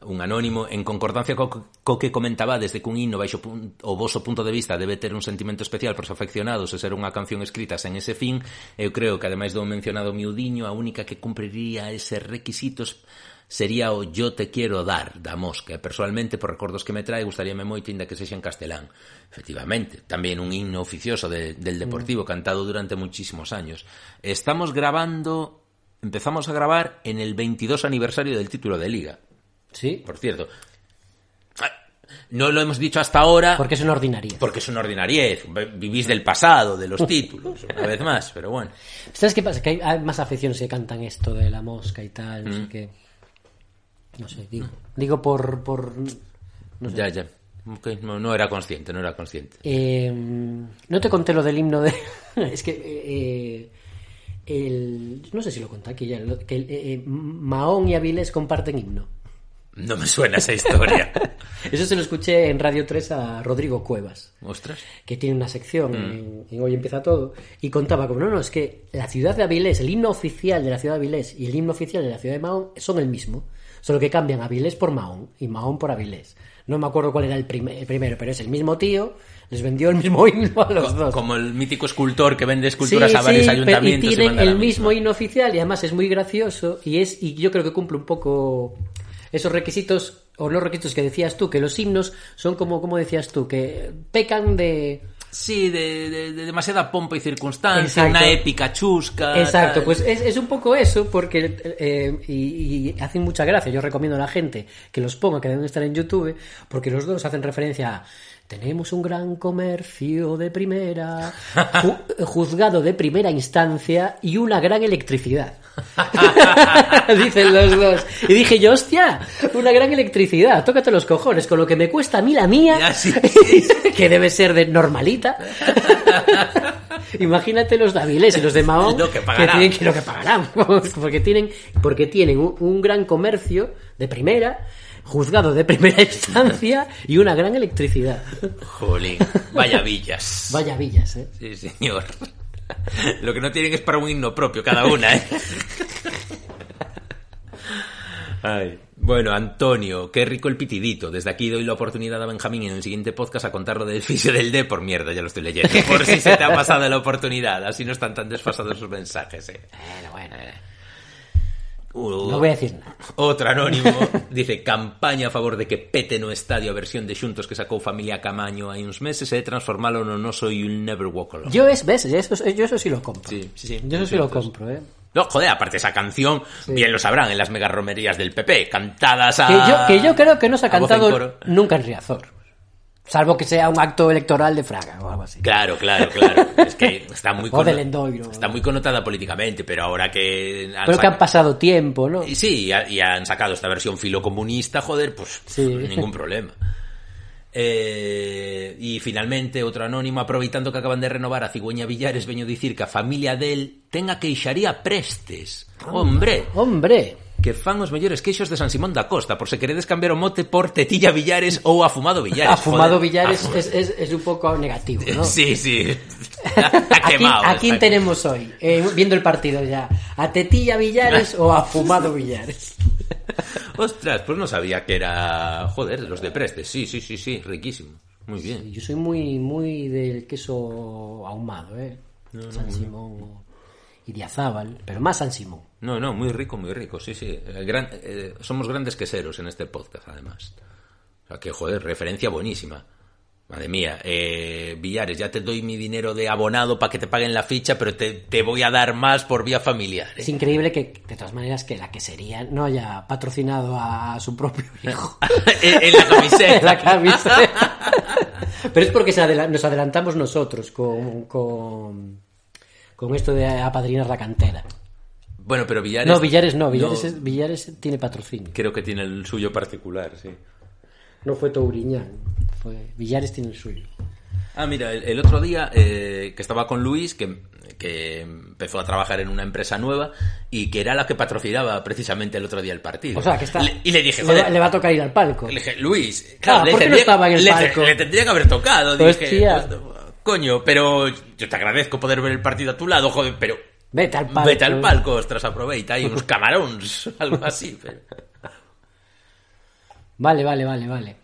Un anónimo, en concordancia co, co que comentaba desde que un himno baixo o voso punto de vista debe ter un sentimento especial para os afeccionados e ser unha canción escrita sen ese fin, eu creo que ademais do mencionado miudiño, a única que cumpriría ese requisitos sería o Yo te quiero dar da Mosca. E Personalmente, por recordos que me trae, gustaríame moito inda que sexa en castelán. Efectivamente, tamén un himno oficioso de, del Deportivo, cantado durante muchísimos años. Estamos grabando, empezamos a grabar en el 22 aniversario del título de Liga. Sí. Por cierto. No lo hemos dicho hasta ahora. Porque es una ordinariez. Porque es una ordinariez. Vivís del pasado, de los títulos, una vez más, pero bueno. ¿Sabes qué pasa? Que hay, hay más aficiones que cantan esto de la mosca y tal, no sé Mm. qué. No sé, digo, digo por, por no sé. Ya, ya. No, no era consciente, no era consciente. Eh, no te conté lo del himno de. es que. eh, el, no sé si lo conté aquí ya. Que eh, eh, Mahón y Avilés comparten himno. No me suena esa historia. Eso se lo escuché en Radio 3 a Rodrigo Cuevas. Ostras. que tiene una sección Mm. en, en Hoy Empieza Todo, y contaba como, no, no, es que la ciudad de Avilés, el himno oficial de la ciudad de Avilés y el himno oficial de la ciudad de Mahón son el mismo, solo que cambian Avilés por Mahón y Mahón por Avilés. No me acuerdo cuál era el, prime- el primero, pero es el mismo tío, les vendió el mismo himno a los dos. Como el mítico escultor que vende esculturas Sí, a varios sí, ayuntamientos. y tienen la el mismo himno oficial y además es muy gracioso y es y yo creo que cumple un poco esos requisitos o los requisitos que decías tú que los himnos son como como decías tú que pecan de Sí, de, de- de demasiada pompa y circunstancia, Exacto. una épica chusca. Exacto, tal. pues es, es un poco eso, porque eh, y, y hacen mucha gracia. Yo recomiendo a la gente que los ponga, que deben estar en YouTube, porque los dos hacen referencia a tenemos un gran comercio de primera, ju- juzgado de primera instancia y una gran electricidad. Dicen los dos. Y dije yo, hostia, una gran electricidad, tócate los cojones, con lo que me cuesta a mí la mía, que debe ser de normalita. Imagínate los de Avilés y los de Mahón Lo que pagarán. tienen que lo que pagarán porque tienen porque tienen un, un gran comercio de primera juzgado de primera instancia y una gran electricidad Jolín, vaya villas. vaya villas ¿eh? Sí, señor. Lo que no tienen es para un himno propio cada una, ¿eh? Ay. Bueno, Antonio, qué rico el pitidito. Desde aquí doy la oportunidad a Benjamín en el siguiente podcast a contar lo del fisio del D por mierda, ya lo estoy leyendo. Por si se te ha pasado la oportunidad, así no están tan desfasados sus mensajes, eh. Bueno, bueno. Uh, no voy a decir nada. Outro anónimo dice campaña a favor de que pete no estadio a versión de xuntos que sacou Familia Camaño hai uns meses e transformalo no noso You'll Never Walk Alone. yo es ves yo eso, yo eso sí lo compro. Sí, sí, sí. yo eso sí lo compro ¿eh? No, joder, aparte esa canción, bien lo sabrán en las mega romerías del PP, cantadas a... que yo que yo creo que no se ha cantado nunca en Riazor salvo que sea un acto electoral de Fraga o algo así Claro, claro, claro. Es que está muy, Endoiro. está muy connotada políticamente, pero ahora que... han pero que han pasado tiempo no Y sí, y, ha- y han sacado esta versión filocomunista, joder, pues Sí. ningún problema. Eh, y finalmente, outro anónimo, aproveitando que acaban de renovar a Cigüeña Villares, veño dicir que a familia del ten a queixaría prestes. Hombre, hombre que fan os mellores queixos de San Simón da Costa, por se queredes cambiar o mote por Tetilla Villares ou a Fumado Villares. Afumado joder. Villares es, es, es un poco negativo, ¿no? Sí, sí. ¿A quién, quemado, a quién está- tenemos hoy? Eh, viendo el partido ya. ¿A Tetilla Villares o a Fumado Villares? Ostras, pues no sabía que era... Joder, los de Prestes. Sí, sí, sí, sí, riquísimo. Muy bien. Yo soy muy, muy del queso ahumado, ¿eh? No, no, San Simón y Diazábal, pero más San Simón. No, no, muy rico, muy rico, sí, sí. Eh, gran- eh, somos grandes queseros en este podcast, además. O sea, que, joder, referencia buenísima. Madre mía, eh, Villares, ya te doy mi dinero de abonado para que te paguen la ficha, pero te, te voy a dar más por vía familiar. ¿eh? Es increíble que, de todas maneras, que la quesería no haya patrocinado a su propio hijo. en, en la camiseta. En la camiseta. Pero es porque se adela- nos adelantamos nosotros con, con, con esto de apadrinar la cantera. Bueno, pero Villares... No, Villares no, Villares, es- Villares tiene patrocinio. Creo que tiene el suyo particular, sí. No fue Touriñán, fue Villares tiene el suyo. Ah, mira, el, el otro día eh, que estaba con Luis, que, que empezó a trabajar en una empresa nueva y que era la que patrocinaba precisamente el otro día el partido. O sea, que está. Le- y le dije, le, va- le va a tocar ir al palco. le dije, Luis, claro, le, ¿por qué no tendría, estaba en el palco? le tendría que haber tocado. Dije, Hostia. pues, coño, pero yo te agradezco poder ver el partido a tu lado, joder, pero Vete al palco. vete al palco, ostras, aproveita ahí unos camarones, algo así. pero- Vale, vale, vale, vale.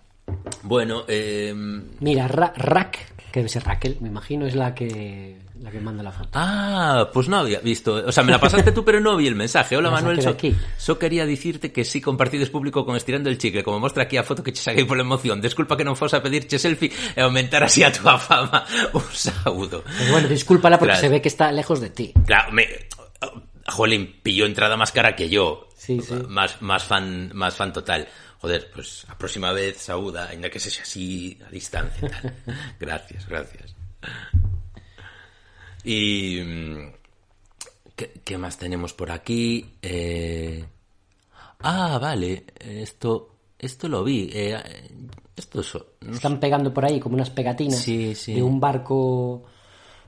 Bueno, eh, Mira, Ra- Rack, que debe ser Raquel, me imagino, es la que la que manda la foto. Ah, pues no había visto. O sea, me la pasaste tú, pero no vi el mensaje. Hola, La Manuel. So, so quería dicirte que sí compartides público con Estirando el Chicle, como mostra aquí a foto que che saquei pola emoción. Desculpa que non fose a pedirche selfie e aumentar así a túa fama. Un saúdo. Pues bueno, discúlpala porque Claro. se ve que está lejos de ti. Claro, me... Jolín, pilló entrada más cara que yo. Sí, sí. Más, más fan, más fan total. Joder, pues a próxima vez, saúda, ainda que sexa así a distancia. Tal. gracias, gracias. Y... mm, ¿qué, qué más tenemos por aquí? Eh, Ah, vale. Esto, esto lo vi. Eh, esto es... Están pegando por ahí como unas pegatinas Sí, sí. de un barco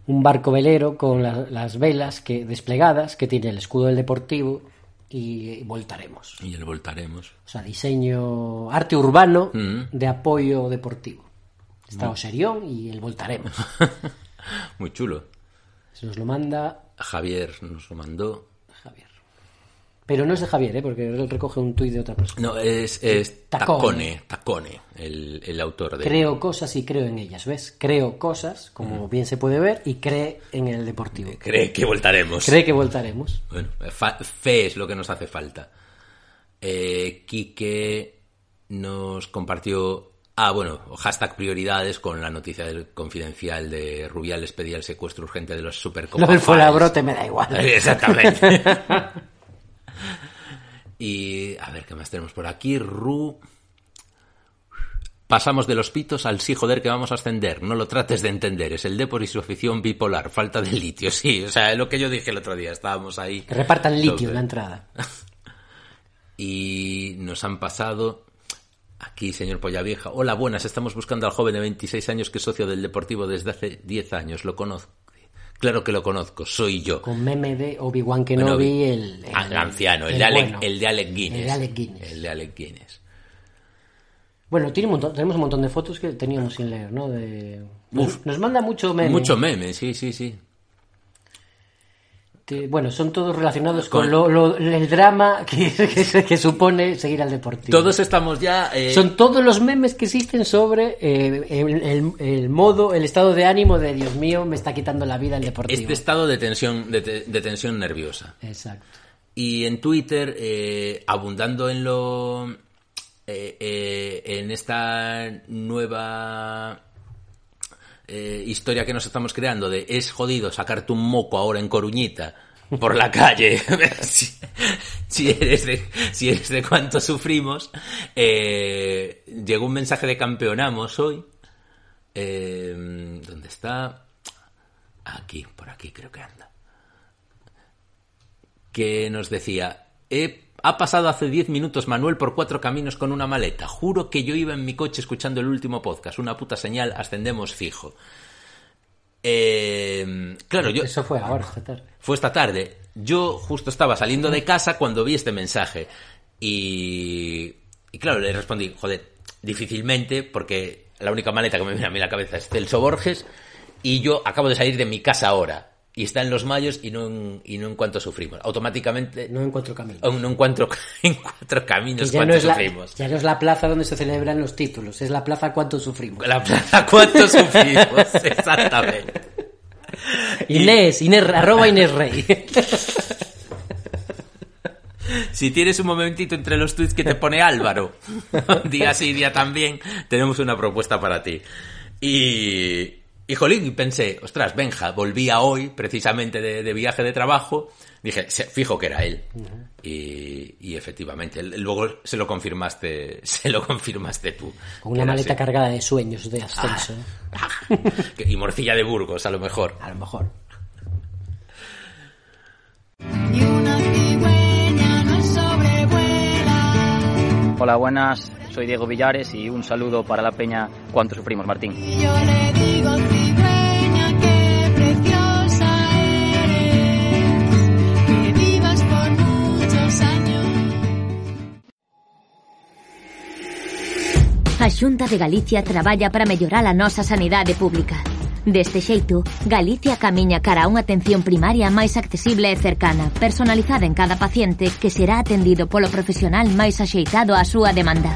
un barco velero con la- las velas que desplegadas que tiene el escudo del Deportivo y voltaremos. Y el voltaremos. O sea, diseño arte urbano Mm. de apoyo deportivo. Está Mm. Oserión y el voltaremos. Muy chulo. Se nos lo manda, Javier nos lo mandó. pero no es de Javier, ¿eh? porque él recoge un tuit de otra persona. No, es, es Tacone. Tacone, el, el autor de... Creo cosas y creo en ellas, ¿ves? Creo cosas, Mm. como bien se puede ver, y cree en el deportivo. Cree que voltaremos. Cree que voltaremos. Bueno, fe es lo que nos hace falta. Eh, Quique nos compartió... Ah, bueno, hashtag prioridades con la noticia del confidencial de Rubiales pedía el secuestro urgente de los supercopas. Lo del Fuenlabrote me da igual. Exactamente. y a ver qué más tenemos por aquí. Ru. Pasamos de los pitos al sí, joder, que vamos a ascender. No lo trates de entender. Es el Depor y su afición bipolar. Falta de litio. Sí, o sea, es lo que yo dije el otro día. Estábamos ahí. Que repartan litio en la entrada. Y nos han pasado. Aquí, señor Pollavieja. Hola, buenas. Estamos buscando al joven de 26 años que es socio del Deportivo desde hace 10 años. Lo conozco. Claro que lo conozco. Soy yo. Con meme de Obi-Wan Bueno, Kenobi, el, el, Ah, el anciano, el, el de Alec, bueno. el de Alec Guinness. El de Alec Guinness. El de Alec Guinness. Bueno, tiene un montón, tenemos un montón de fotos que teníamos sin leer, ¿no? De... Nos, nos manda mucho meme. Mucho meme, sí, sí, sí. Te- bueno, son todos relacionados Con- con, lo- lo- el drama que, que- que supone seguir al deportivo. Todos estamos ya. eh, Son todos los memes que existen sobre eh, el, el- el modo, el estado de ánimo de Dios mío, me está quitando la vida el deportivo. este estado de tensión, de, te- de tensión nerviosa. Exacto. Y en Twitter, eh, abundando en lo. eh, en esta nueva eh, historia que nos estamos creando de es jodido sacarte un moco ahora en Coruñita por la calle si, eres de si eres de cuánto sufrimos eh, llegó un mensaje de campeonamos hoy eh, ¿dónde está? aquí, por aquí creo que anda que nos decía, "He- ha pasado hace 10 minutos Manuel por cuatro caminos con una maleta. Juro que yo iba en mi coche escuchando el último podcast. Una puta señal, ascendemos fijo. Eh, claro, yo... Eso fue ahora, esta tarde. Fue esta tarde. Yo justo estaba saliendo de casa cuando vi este mensaje. Y, y claro, le respondí, joder, difícilmente, porque la única maleta que me viene a mí a la cabeza es Celso Borges, y yo acabo de salir de mi casa ahora. Y está en los mayos y no en, y no en cuanto sufrimos. Automáticamente... No encuentro camino. aún no en cuatro caminos no cuánto es la, sufrimos. ya no es la plaza donde se celebran los títulos, es la plaza cuánto sufrimos. La plaza cuánto sufrimos, exactamente. Inés, Inés, arroba Inés Rey. Si tienes un momentito entre los tweets que te pone Álvaro, día sí, día también, tenemos una propuesta para ti. Y, y jolín, y pensé, ostras, Benja, volvía hoy, precisamente de, de viaje de trabajo, dije, se- fijo que era él. y, y efectivamente, luego se lo confirmaste, se lo confirmaste tú. Con una maleta así. cargada de sueños de ascenso. ¿eh? Que- Y morcilla de Burgos, a lo mejor. A lo mejor. Hola, buenas. Soy Diego Villares y un saludo para la peña Cuánto Sufrimos, Martín. Yo le digo cibeña, qué preciosa eres, que vivas por muchos años. A Xunta de Galicia traballa para mellorar a nosa sanidade pública. Deste xeito, Galicia camiña cara a unha atención primaria máis accesible e cercana, personalizada en cada paciente que será atendido polo profesional máis axeitado á súa demanda.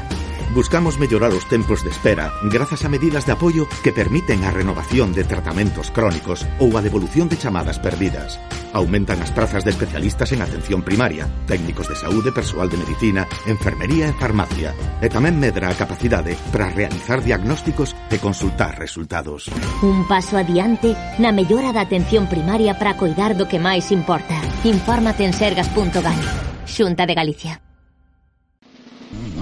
Buscamos mellorar os tempos de espera grazas a medidas de apoio que permiten a renovación de tratamentos crónicos ou a devolución de chamadas perdidas. Aumentan as trazas de especialistas en atención primaria, técnicos de saúde, persoal de medicina, enfermería e farmacia. E tamén medra a capacidade para realizar diagnósticos e consultar resultados. Un paso adiante na mellora da atención primaria para coidar do que máis importa. Infórmate en sergas.gal. Xunta de Galicia.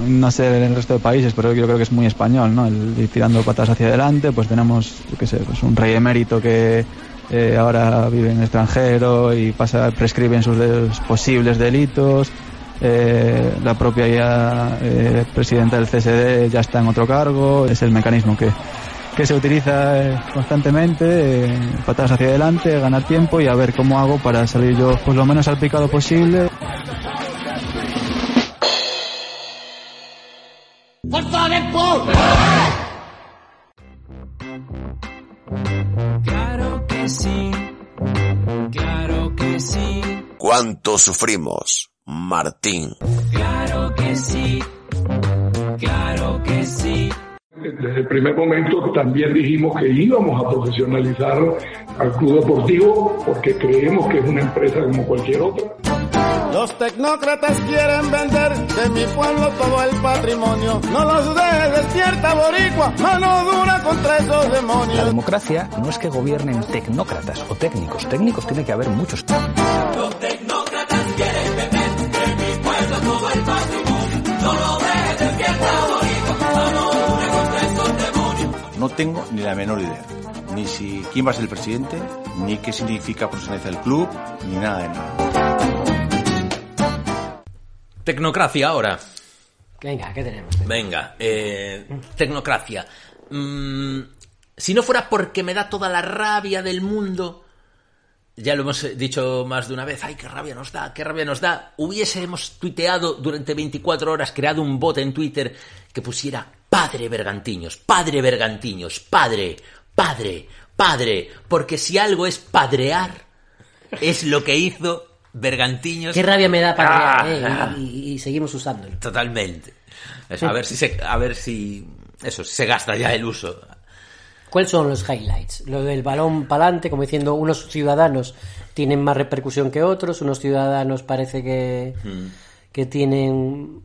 No sé en el resto de países, pero yo creo que es muy español, ¿no? El ir tirando patas hacia adelante, pues tenemos, yo qué sé, pues un rey emérito que eh, ahora vive en extranjero y pasa, prescriben sus posibles delitos. eh, la propia ya, eh, presidenta del CSD ya está en otro cargo, es el mecanismo que, que se utiliza constantemente, patas hacia adelante, ganar tiempo y a ver cómo hago para salir yo pues lo menos salpicado posible. ¿Cuánto sufrimos? Martín. claro que sí, claro que sí. Desde el primer momento también dijimos que íbamos a profesionalizar al club deportivo porque creemos que es una empresa como cualquier otra. Los tecnócratas quieren vender de mi pueblo todo el patrimonio. No los dejes despierta, boricua, mano dura contra esos La demonios. democracia no es que gobiernen tecnócratas o técnicos. Técnicos tiene que haber muchos. Los No tengo ni la menor idea. Ni si quién va a ser el presidente, ni qué significa profesionalizar el club, ni nada de nada. Tecnocracia ahora. Venga, ¿qué tenemos? Venga, eh, tecnocracia. Mm, si no fuera porque me da toda la rabia del mundo, ya lo hemos dicho más de una vez, ay, qué rabia nos da, qué rabia nos da, hubiésemos tuiteado durante 24 horas, creado un bot en Twitter que pusiera padre Bergantiños, padre Bergantiños, padre, padre, padre, porque si algo es padrear, es lo que hizo Bergantiños. Qué rabia me da para Ah, y, y- y seguimos usándolo. Totalmente. Eso, a ver si se, a ver si eso se gasta ya el uso. ¿Cuáles son los highlights? Lo del balón pa'lante, como diciendo, unos ciudadanos tienen más repercusión que otros, unos ciudadanos parece que, que tienen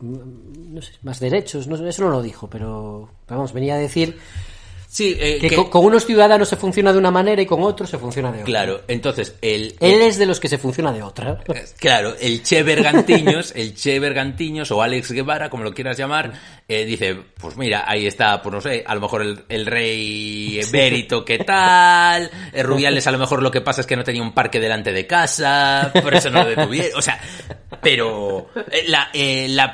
no sé, más derechos, no eso no lo dijo, pero vamos, venía a decir Sí, eh, que, que- con, con unos ciudadanos se funciona de una manera y con otros se funciona de otra. Claro, entonces el, Él es de los que se funciona de otra. Claro, el Che Bergantiños, el Che Bergantiños o Alex Guevara, como lo quieras llamar, eh, dice, pues mira, ahí está, pues no sé, a lo mejor el, el rey emérito, ¿qué tal? Eh, Rubiales a lo mejor lo que pasa es que no tenía un parque delante de casa, por eso no lo detuvieron, o sea, pero la, eh, la,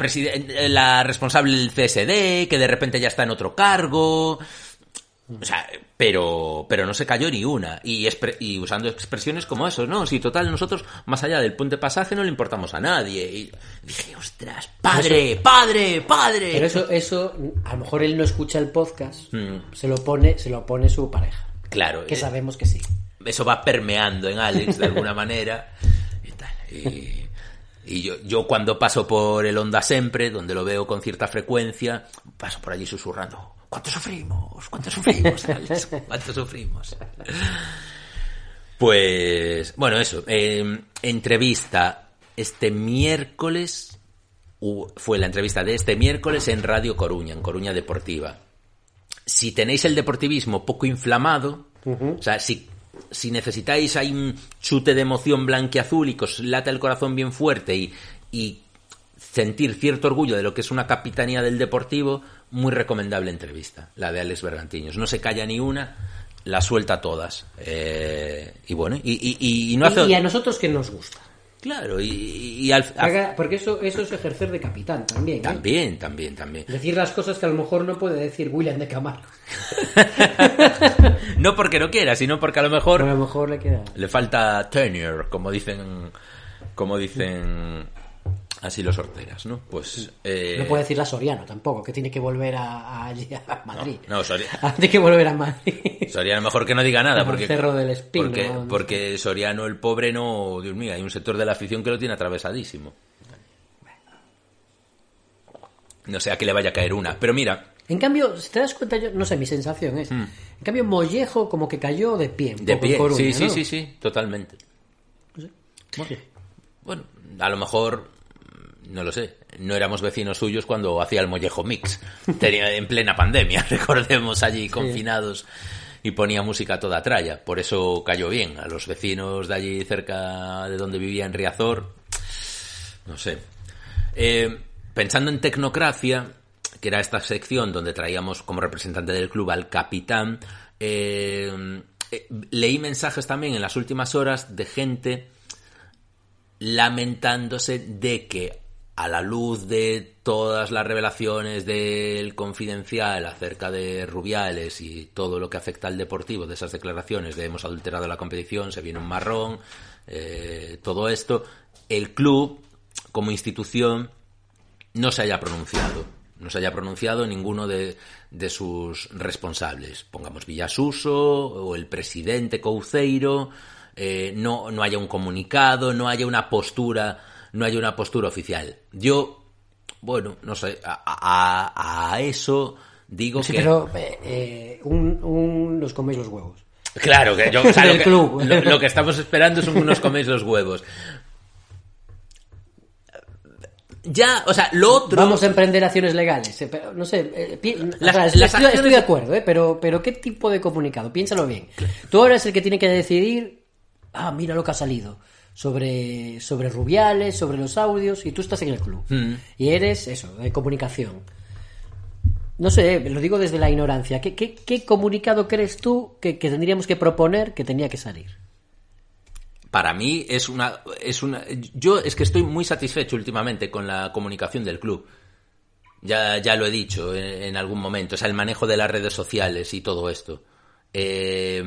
la responsable del CSD, que de repente ya está en otro cargo, o sea, pero, pero no se cayó ni una. Y, usando expresiones como eso, ¿no? Si total, nosotros, más allá del puente pasaje, no le importamos a nadie. Y dije, ostras, padre, Eso- padre, padre. Pero eso, eso, a lo mejor él no escucha el podcast, Mm, se lo pone, se lo pone su pareja. claro. Que eh, sabemos que sí. Eso va permeando en Alex de alguna manera. Y, tal. Y- y yo, yo cuando paso por el Onda Sempre, donde lo veo con cierta frecuencia, paso por allí susurrando. ¿Cuánto sufrimos? ¿Cuánto sufrimos, Alex? ¿Cuánto sufrimos? Pues, bueno, eso. eh, entrevista este miércoles. Fue la entrevista de este miércoles en Radio Coruña, en Coruña Deportiva. Si tenéis el deportivismo poco inflamado, o sea, si, si necesitáis hay un chute de emoción blanquiazul y que os lata el corazón bien fuerte y, y sentir cierto orgullo de lo que es una capitanía del deportivo, muy recomendable entrevista, la de Alex Bergantiños. No se calla ni una, la suelta todas. Eh, y bueno, y, y- no hace... Y, a nosotros que nos gusta. Claro, y, y al, Haga- Porque eso, eso es ejercer de capitán también. ¿eh? también, también, también. Decir las cosas que a lo mejor no puede decir William de Camargo. No porque no quiera, sino porque a lo mejor a lo mejor le queda. le falta tenure, como dicen, como dicen así los horteras, ¿no? Pues eh, No puede decir la Soriano tampoco, que tiene que volver a, a, allí a Madrid. no, Soria- Tiene que volver a Madrid. Soriano mejor que no diga nada porque Cerro del Espino, porque, ¿no? porque Soriano el pobre no, Dios mío, hay un sector de la afición que lo tiene atravesadísimo. No sé a qué le vaya a caer una, pero mira, En cambio, si te das cuenta, yo no sé, mi sensación es. En cambio, Mollejo como que cayó de pie. un Hmm. de poco pie, Coruña, sí, sí, ¿no? sí, sí, totalmente. Bueno, bueno, a lo mejor no lo sé, no éramos vecinos suyos cuando hacía el mollejo mix. Tenía en plena pandemia, recordemos allí confinados y ponía música a toda tralla. Por eso cayó bien. A los vecinos de allí cerca de donde vivía en Riazor, no sé. Eh, pensando en Tecnocracia, que era esta sección donde traíamos como representante del club al capitán, eh, eh, leí mensajes también en las últimas horas de gente lamentándose de que a la luz de todas las revelaciones del confidencial acerca de Rubiales y todo lo que afecta al deportivo, de esas declaraciones de hemos adulterado la competición, se viene un marrón, eh, todo esto, el club como institución no se haya pronunciado. No se haya pronunciado ninguno de, de sus responsables. Pongamos Villasuso o el presidente Couceiro. Eh, no, no haya un comunicado, no haya una postura, no haya una postura oficial. Yo, bueno, no sé, a, a- a eso digo Sí, que. pero eh, un, un los coméis los huevos. Claro, que yo, o sea, lo, que, club. lo- lo que estamos esperando son unos coméis los huevos. Ya, o sea, lo otro. Vamos a emprender acciones legales. eh, pero, no sé, eh, pi- o Las- sea, las estoy, acciones- estoy de acuerdo, eh, pero, pero ¿qué tipo de comunicado? Piénsalo bien. Tú ahora es el que tiene que decidir, ah, mira lo que ha salido, sobre, sobre Rubiales, sobre los audios, y tú estás en el club. Mm. Y eres eso, de comunicación. No sé, lo digo desde la ignorancia. ¿Qué, qué, qué comunicado crees tú que, que tendríamos que proponer que tenía que salir? para mí es una es una yo es que estoy muy satisfecho últimamente con la comunicación del club ya ya lo he dicho en, en algún momento o sea el manejo de las redes sociales y todo esto Eh,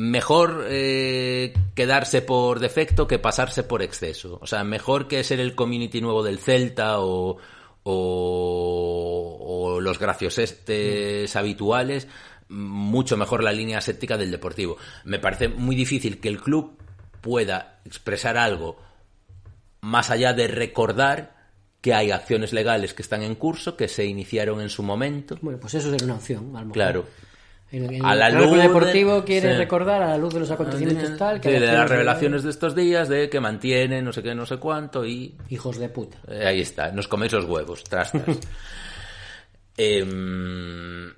mejor eh, quedarse por defecto que pasarse por exceso o sea mejor que ser el community nuevo del Celta o o, o los graciosestes habituales mucho mejor la línea séptica del deportivo me parece muy difícil que el club pueda expresar algo más allá de recordar que hay acciones legales que están en curso, que se iniciaron en su momento. Bueno, pues eso sería una opción. A lo mejor. Claro. El, el- A la luz de- deportivo quiere sí. recordar a la luz de los acontecimientos tal que hay de las revelaciones de estos días, de que mantienen no sé qué, no sé cuánto y... Hijos de puta. Eh, ahí está, nos coméis los huevos, trastas. Em,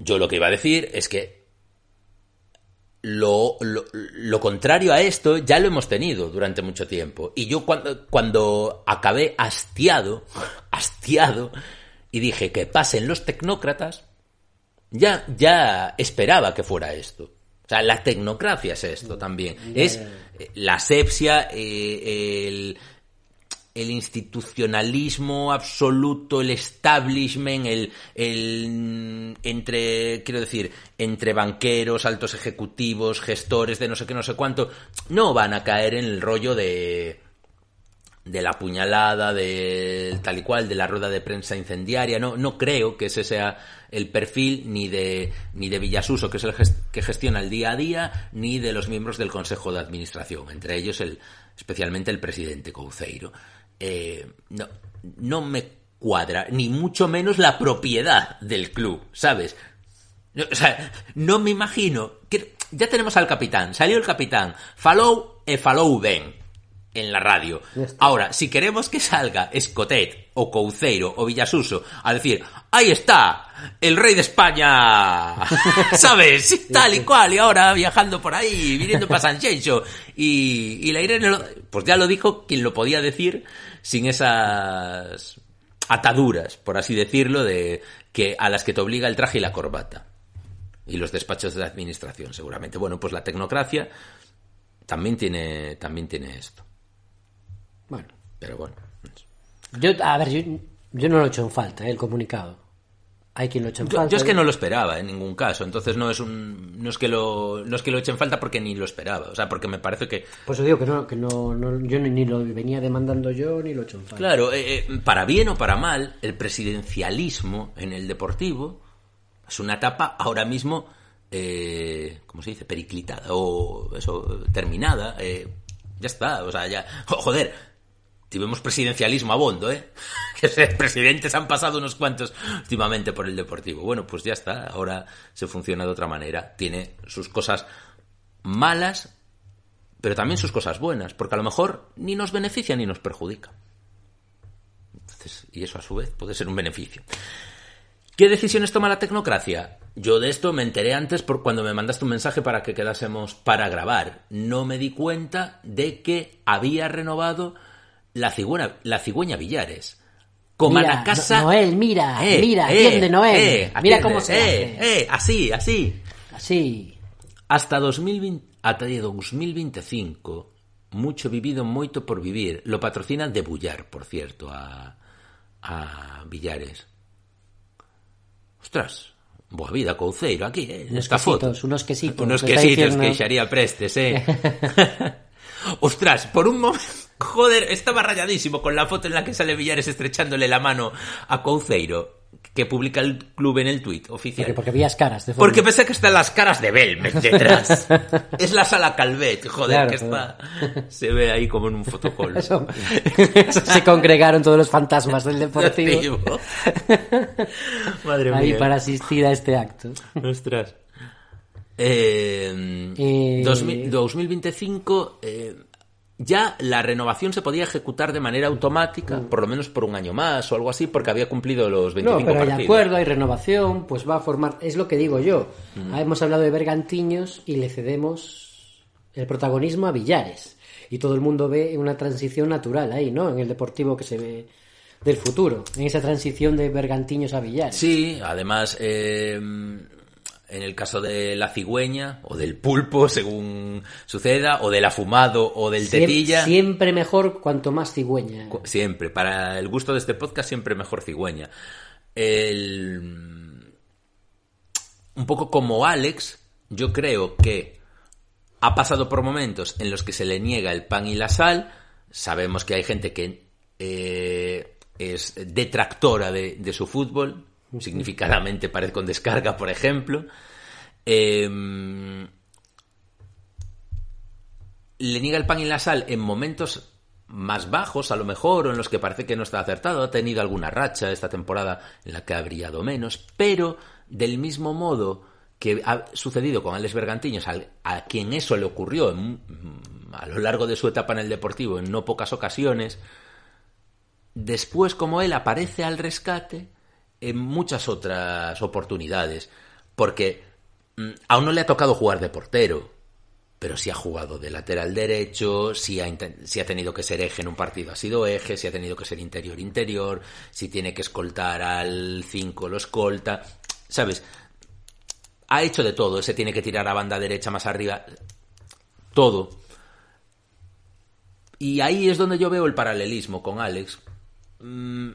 yo lo que iba a decir es que lo, lo, lo contrario a esto ya lo hemos tenido durante mucho tiempo. Y yo cuando, cuando acabé hastiado, hastiado, y dije que pasen los tecnócratas, ya, ya esperaba que fuera esto. O sea, la tecnocracia es esto también. Es eh, la asepsia, eh, el, el institucionalismo absoluto, el establishment, el, el entre, quiero decir, entre banqueros, altos ejecutivos, gestores de no sé qué, no sé cuánto, no van a caer en el rollo de de la puñalada, de tal y cual, de la rueda de prensa incendiaria. No, no creo que ese sea el perfil ni de, ni de Villasuso, que es el ges- que gestiona el día a día, ni de los miembros del Consejo de Administración, entre ellos el, especialmente el presidente Couceiro. Eh, no, no me cuadra, ni mucho menos la propiedad del club, ¿sabes? No, O sea, no me imagino que ya tenemos al capitán, salió el capitán, falou e falou ben en la radio. Ahora, si queremos que salga Escotet o Couceiro o Villasuso a decir, ahí está, el rey de España, ¿sabes? Tal y cual, y ahora viajando por ahí, viniendo para San Xenxo, y, y la Irene, lo- pues ya lo dijo quien lo podía decir sin esas ataduras, por así decirlo, de que a las que te obliga el traje y la corbata. Y los despachos de la administración, seguramente. Bueno, pues la tecnocracia también tiene, también tiene esto. Pero bueno. Yo, a ver, yo, yo no lo he hecho en falta, ¿eh? el comunicado. Hay quien lo echa en Yo, falta. yo es que no lo esperaba en ningún caso, entonces no es un no es que lo no es que lo eche en falta porque ni lo esperaba, o sea, porque me parece que Pues os digo que no, que no, no- yo ni, ni lo venía demandando yo ni lo he hecho en falta. Claro, eh, eh, para bien o para mal, el presidencialismo en el deportivo es una etapa ahora mismo, eh, ¿cómo se dice? Periclitada o eso, terminada. eh, ya está, o sea, ya. jo- joder, tivemos presidencialismo a bondo, ¿eh? Que presidentes han pasado unos cuantos últimamente por el deportivo. Bueno, pues ya está, ahora se funciona de otra manera. Tiene sus cosas malas, pero también sus cosas buenas, porque a lo mejor ni nos beneficia ni nos perjudica. Entonces, y eso a su vez puede ser un beneficio. ¿Qué decisiones toma la tecnocracia? Yo de esto me enteré antes por cuando me mandaste un mensaje para que quedásemos para grabar. No me di cuenta de que había renovado la cigüeña, la cigüeña Villares. Con mira, Ana Casa. Noel, mira, eh, mira, eh, atiende Noel. Eh, atiende, mira cómo se eh, hace. Eh, así, así. Así. Hasta 2020, ata 2025, mucho vivido, moito por vivir. Lo patrocina de Bullar, por cierto, a, a Villares. Ostras, boa vida Couceiro aquí, eh, nesta foto. Unos quesitos, unos quesitos diciendo... que xaría prestes, eh. Ostras, por un momento Joder, estaba rayadísimo con la foto en la que sale Villares estrechándole la mano a Couceiro, que publica el club en el tuit oficial. Porque, porque veías caras de. Porque pensé que están las caras de Belmez detrás. es la sala Calvet, joder, Claro, que está. Se ve ahí como en un fotocall. Eso- se congregaron todos los fantasmas del deportivo Madre ahí mía. para asistir a este acto. Ostras. Eh, Eh, 2000 2025 eh, ya la renovación se podía ejecutar de manera automática, por lo menos por un año más o algo así, porque había cumplido los 25 No, pero hay partidos. acuerdo, hay renovación, pues va a formar. Es lo que digo yo. Mm. Ah, Hemos hablado de Bergantiños y le cedemos el protagonismo a Villares. Y todo el mundo ve una transición natural ahí, ¿no? En el deportivo que se ve del futuro. En esa transición de Bergantiños a Villares. Sí, además, eh, en el caso de la cigüeña o del pulpo, según suceda, o del afumado o del Siem- tetilla. Siempre mejor cuanto más cigüeña. Siempre, para el gusto de este podcast, siempre mejor cigüeña. El... Un poco como Alex, yo creo que ha pasado por momentos en los que se le niega el pan y la sal. Sabemos que hay gente que eh, es detractora de, de su fútbol, significadamente parece con descarga, por ejemplo. Em, le niega el pan y la sal en momentos más bajos, a lo mejor, o en los que parece que no está acertado. Ha tenido alguna racha esta temporada en la que ha brillado menos, pero del mismo modo que ha sucedido con Alex Bergantiños, a quien eso le ocurrió en- a lo largo de su etapa en el Deportivo en no pocas ocasiones, después como él aparece al rescate en muchas otras oportunidades, porque mm, aún no le ha tocado jugar de portero, pero si ha jugado de lateral derecho, si ha, inten- si ha tenido que ser eje en un partido ha sido eje, si ha tenido que ser interior interior, si tiene que escoltar al 5 lo escolta, ¿sabes? Ha hecho de todo, se tiene que tirar a banda derecha más arriba, todo. Y ahí es donde yo veo el paralelismo con Alex. Mm,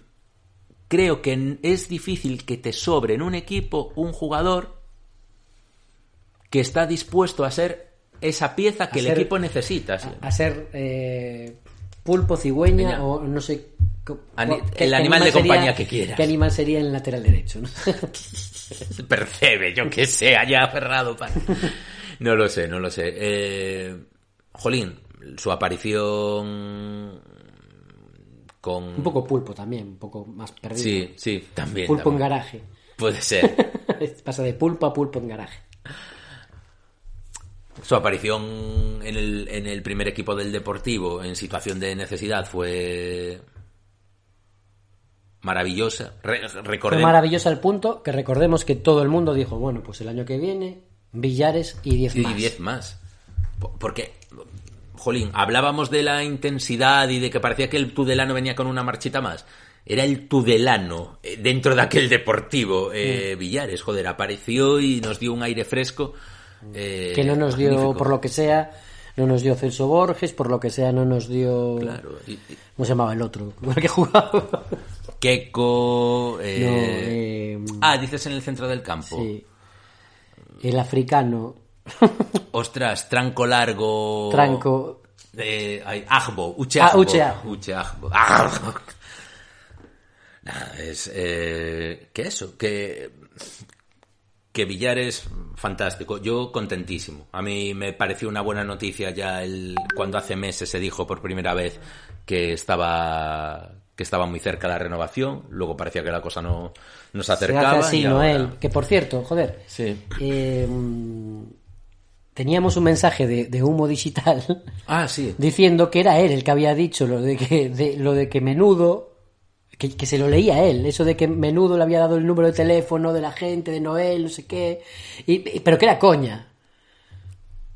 creo que es difícil que te sobre en un equipo un jugador que está dispuesto a ser esa pieza que A el ser- equipo necesita. sí. A ser eh, pulpo, cigüeña o no sé. Ani- el animal de sería- compañía que quieras. ¿Qué animal sería en el lateral derecho? ¿no? Percebe, yo que sé, haya aferrado para... No lo sé, no lo sé. Eh, Jolín, su aparición con... Un poco pulpo también, un poco más perdido. Sí, sí, también. Pulpo en garaje. Puede ser. Pasa de pulpo a pulpo en garaje. Su aparición en el, en el primer equipo del Deportivo en situación de necesidad fue maravillosa. Re- Fue recordemos- maravilloso al punto que recordemos que todo el mundo dijo, bueno, pues el año que viene, Villares y 10 y más. 10 más. Po- Porque, jolín, hablábamos de la intensidad y de que parecía que el Tudelano venía con una marchita más. Era el Tudelano eh, dentro de aquel deportivo. Eh, Villares, joder, apareció y nos dio un aire fresco. eh, que no nos dio, por lo que sea, no nos dio Celso Borges, por lo que sea no nos dio... Claro. y- y- ¿Cómo se llamaba el otro? ¿Con el que jugaba? Keiko. eh, No, eh, Ah, dices en el centro del campo. Sí. El africano. Ostras, tranco largo. Tranco. Eh, ay, Agbo, Uche Ah, Agbo. Uche Agbo. Uche. Agbo. Nada, es. Eh, que eso, que. Que Villares, fantástico. Yo contentísimo. A mí me pareció una buena noticia ya el, cuando hace meses se dijo por primera vez que estaba que estaba muy cerca la renovación. Luego parecía que la cosa no, no se Se acercaba. hace así, y ahora- Noel. Que por cierto, joder. Sí. eh, mm, teníamos un mensaje de, de humo digital Ah, sí. diciendo que era él el que había dicho lo de que, de, lo de que menudo. Que, que se lo leía él, eso de que menudo le había dado el número de teléfono de la gente, de Noel, no sé qué. Y, y- pero que era coña.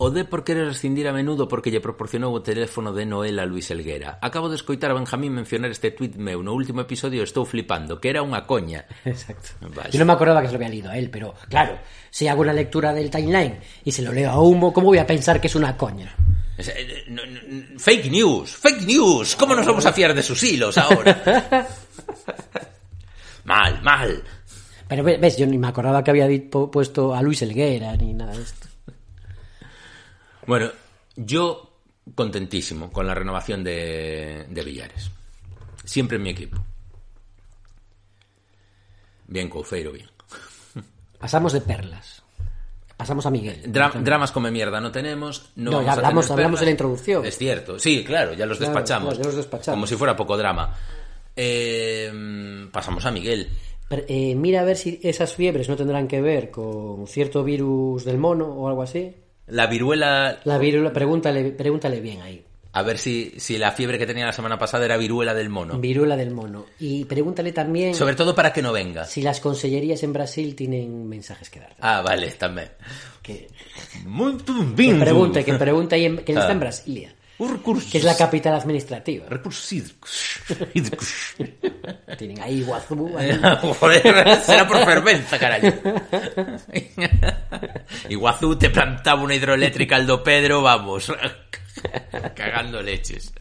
O de por querer rescindir a menudo porque lle proporcionou o teléfono de Noel a Luis Elguera. Acabo de escoitar a Benjamín mencionar este tuit meu no último episodio estou flipando, que era unha coña. Exacto. Vaya. Yo no me acordaba que se lo había leído a él, pero claro, si hago una lectura del timeline y se lo leo a humo, ¿cómo voy a pensar que es una coña? Eh, Fake news, fake news. ¿Cómo nos vamos a fiar de sus hilos ahora? mal, mal. Pero ve- ves, yo ni me acordaba que había puesto a Luis Elguera ni nada de esto. Bueno, yo contentísimo con la renovación de, de Villares. Siempre en mi equipo. Bien, Couceiro, bien. Pasamos de perlas. Pasamos a Miguel. Dra- dramas come mierda no tenemos. No, No, vamos ya a hablamos- tener hablamos en la introducción. Es cierto, sí, claro, ya los Claro, despachamos. claro, ya los despachamos. Como si fuera poco drama. Eh, pasamos a Miguel. Pero, eh, mira a ver si esas fiebres no tendrán que ver con cierto virus del mono o algo así. La viruela, La viruela, pregúntale, pregúntale bien ahí. a ver si, si la fiebre que tenía la semana pasada era viruela del mono. Viruela del mono. Y pregúntale también Sobre todo para que no venga. si las consellerías en Brasil tienen mensajes que dar. Ah, vale, también. Que, que pregunte, que pregunte ahí en- que Ah. está en Brasilia. Que es la capital administrativa. Tienen ahí Iguazú. ahí. Joder, será por fervenza, carajo. Iguazú te plantaba una hidroeléctrica al do Pedro, vamos, cagando leches.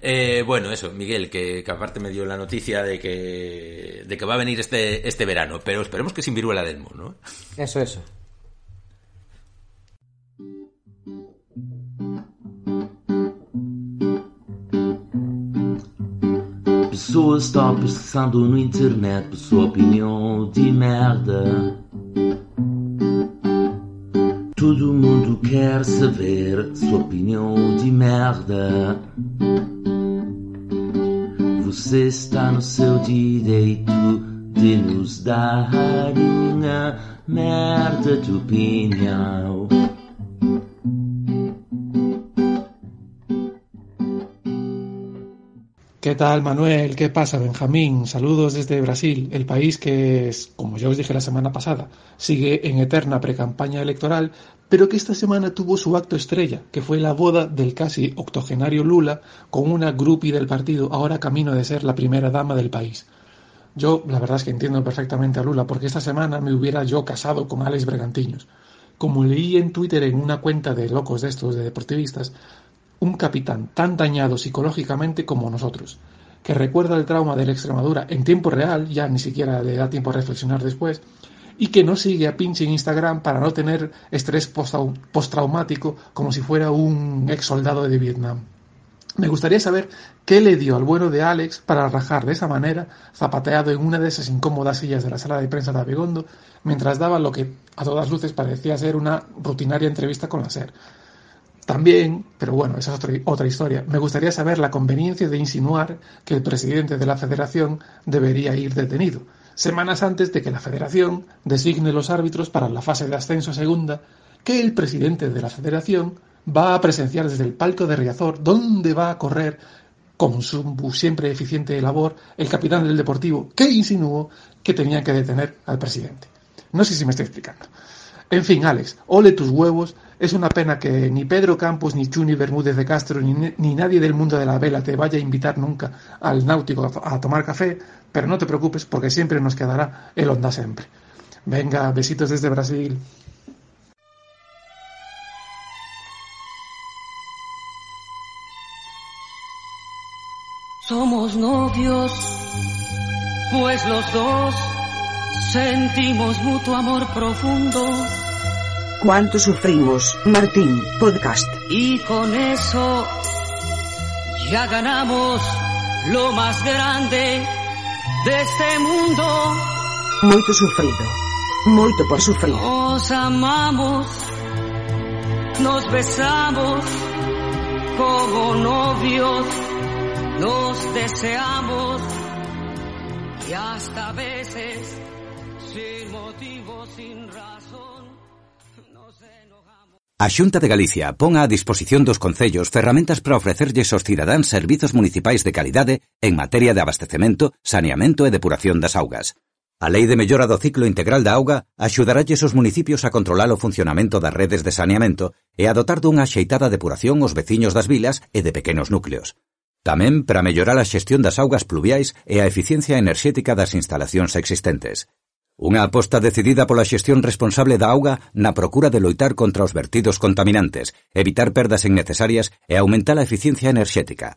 Eh, bueno, eso, Miguel, que, que aparte me dio la noticia de que, de que va a venir este, este verano, pero esperemos que sin viruela del mono. Eso, eso. Pessoas estão pesquisando no internet por sua opinião de merda. Todo mundo quer saber sua opinião de merda. Você está no seu direito de nos dar uma merda de opinião. ¿Qué tal, Manuel? ¿Qué pasa, Benjamín? Saludos desde Brasil, el país que, es, como ya os dije la semana pasada, sigue en eterna precampaña electoral, pero que esta semana tuvo su acto estrella, que fue la boda del casi octogenario Lula con una groupie del partido, ahora camino de ser la primera dama del país. Yo, la verdad es que entiendo perfectamente a Lula, porque esta semana me hubiera yo casado con Alex Bergantiños. Como leí en Twitter en una cuenta de locos de estos, de deportivistas, un capitán tan dañado psicológicamente como nosotros, que recuerda el trauma de la Extremadura en tiempo real, ya ni siquiera le da tiempo a reflexionar después, y que no sigue a pinche en Instagram para no tener estrés postrau- postraumático como si fuera un ex soldado de Vietnam. Me gustaría saber qué le dio al bueno de Alex para rajar de esa manera, zapateado en una de esas incómodas sillas de la sala de prensa de Abegondo, mientras daba lo que a todas luces parecía ser una rutinaria entrevista con la SER. También, pero bueno, esa es otra, otra historia, me gustaría saber la conveniencia de insinuar que el presidente de la federación debería ir detenido, semanas antes de que la federación designe los árbitros para la fase de ascenso segunda, que el presidente de la federación va a presenciar desde el palco de Riazor, donde va a correr con su siempre eficiente labor el capitán del Deportivo, que insinuó que tenía que detener al presidente. No sé si me estoy explicando. En fin, Alex, ole tus huevos. Es una pena que ni Pedro Campos, ni Chuni Bermúdez de Castro, ni, ni, nadie del mundo de la vela te vaya a invitar nunca al náutico a, a tomar café, pero no te preocupes porque siempre nos quedará el Onda Siempre. Venga, besitos desde Brasil. Somos novios, pues los dos sentimos mutuo amor profundo. ¿Cuánto sufrimos? Martín, podcast. Y con eso ya ganamos lo más grande de este mundo. Moito sufrido. Moito por sufrir. Nos amamos, nos besamos como novios, nos deseamos y hasta a veces Sin motivo, sin razón, nos enojamos. A Xunta de Galicia pon á disposición dos concellos ferramentas para ofrecerlles aos cidadáns servizos municipais de calidade en materia de abastecemento, saneamento e depuración das augas. A Lei de Mellora do Ciclo Integral da Auga axudaralles os municipios a controlar o funcionamento das redes de saneamento e a dotar dunha axeitada depuración os veciños das vilas e de pequenos núcleos. Tamén para mellorar a xestión das augas pluviais e a eficiencia enerxética das instalacións existentes. Unha aposta decidida pola xestión responsable da auga na procura de loitar contra os vertidos contaminantes, evitar perdas innecesarias e aumentar a eficiencia enerxética.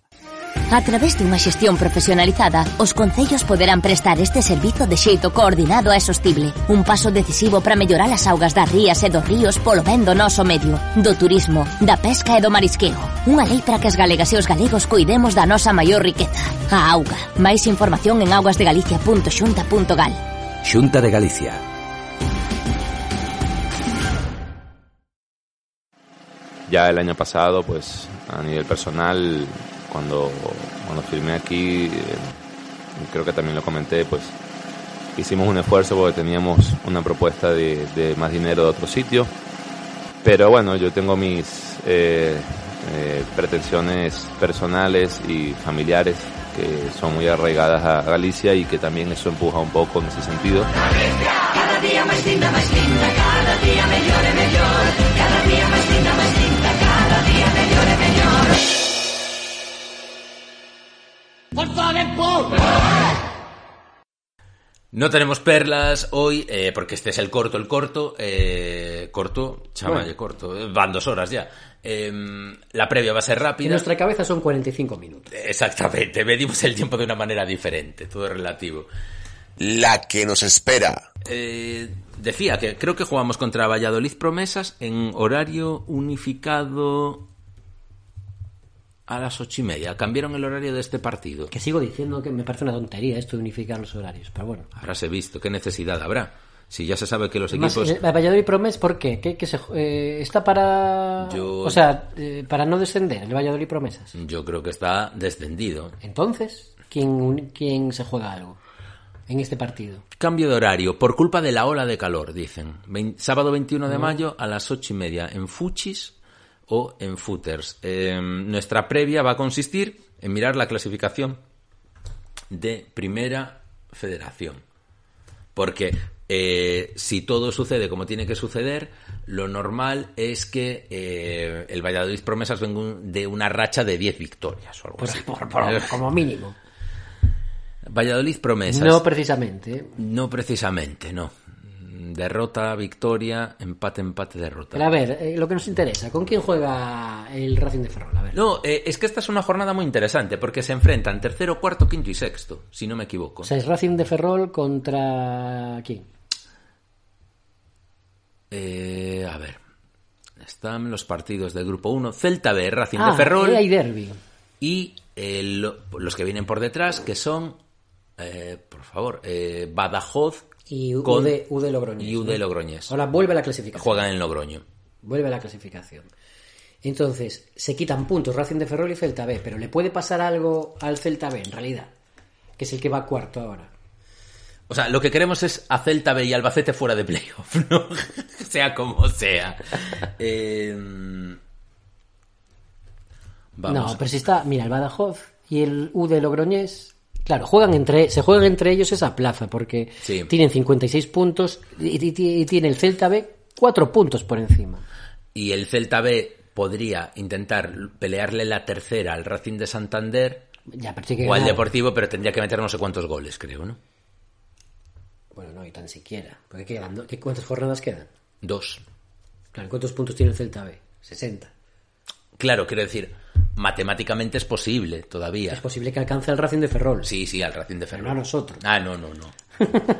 A través dunha xestión profesionalizada, os concellos poderán prestar este servizo de xeito coordinado e sostible, un paso decisivo para mellorar as augas das rías e dos ríos polo ben do noso medio, do turismo, da pesca e do marisqueo. Unha lei para que as galegas e os galegos coidemos da nosa maior riqueza, a auga. Mais información en augasdegalicia.xunta.gal. Xunta de Galicia. Ya el año pasado, pues a nivel personal, cuando, cuando firmé aquí, eh, creo que también lo comenté, pues hicimos un esfuerzo porque teníamos una propuesta de, más dinero de otro sitio. Pero bueno, yo tengo mis eh, eh, pretensiones personales y familiares que son muy arraigadas a Galicia y que también eso empuja un poco en ese sentido. Cada día máis linda, máis linda, cada día mellor mellor. Cada día máis linda, máis linda, cada día mellor mellor. Fuerza de por! No tenemos perlas hoy, eh, porque este es el corto, el corto. Eh, corto, chamalle, Bueno. corto. eh, Van dos horas ya. Eh, la previa va a ser En rápida. nuestra cabeza son 45 minutos. Exactamente, medimos el tiempo de una manera diferente, todo es relativo. La que nos espera. Eh, decía que creo que jugamos contra Valladolid Promesas en horario unificado a las ocho y media. Cambiaron el horario de este partido. Que sigo diciendo que me parece una tontería esto de unificar los horarios, pero bueno. Habráse visto, ¿qué necesidad habrá? Si ya se sabe que los Más, equipos... Valladolid Promes, ¿por qué? ¿Qué, qué se, eh, ¿Está para... Yo- O sea, eh, para no descender el Valladolid Promesas? Yo creo que está descendido. Entonces, ¿quién, ¿quién se juega algo en este partido? Cambio de horario por culpa de la ola de calor, dicen. Sábado 21 de No. mayo a las ocho y media en Fuchis o en Footers. Eh, nuestra previa va a consistir en mirar la clasificación de Primera Federación. Porque eh, si todo sucede como tiene que suceder, lo normal es que eh, el Valladolid Promesas venga un- de una racha de 10 victorias o algo Por- así. por- por- como mínimo. Valladolid Promesas. No precisamente. ¿eh? No precisamente, no. Derrota, victoria, empate, empate, derrota. Pero a ver, eh, lo que nos interesa, ¿con quién juega el Racing de Ferrol? A ver. No, es que esta es una jornada muy interesante porque se enfrentan tercero, cuarto, quinto y sexto, si no me equivoco. O sea, es Racing de Ferrol contra... ¿Quién? Eh, a ver, están los partidos del grupo 1, Celta B, Racing Ah, de Ferrol eh, hay derbi. y eh, lo- los que vienen por detrás que son, eh, por favor, eh, Badajoz Y con- UD, UD Logroñés. y UD ¿no? Logroñés. Ahora vuelve la clasificación. Juegan en Logroño. Vuelve a la clasificación. Entonces, se quitan puntos Racing de Ferrol y Celta B, pero ¿le puede pasar algo al Celta B en realidad? Que es el que va cuarto ahora. O sea, lo que queremos es a Celta B y Albacete fuera de playoff, ¿no? sea como sea. Eh, vamos. No, pero si está, mira, el Badajoz y el UD Logroñés, claro, juegan entre, se juegan entre ellos esa plaza, porque Sí. tienen 56 puntos y, y- y tiene el Celta B 4 puntos por encima. Y el Celta B podría intentar pelearle la tercera al Racing de Santander Ya, pero tiene que o al. Deportivo, pero tendría que meter no sé cuántos goles, creo, ¿no? Bueno, no, y tan siquiera. Porque quedan, ¿qué- ¿Cuántas jornadas quedan? Dos. Claro, ¿cuántos puntos tiene el Celta B? 60. Claro, quiero decir, matemáticamente es posible todavía. Es posible que alcance el Racing de Ferrol. Sí, sí, al Racing de Ferrol. no a nosotros. Ah, no, no, no.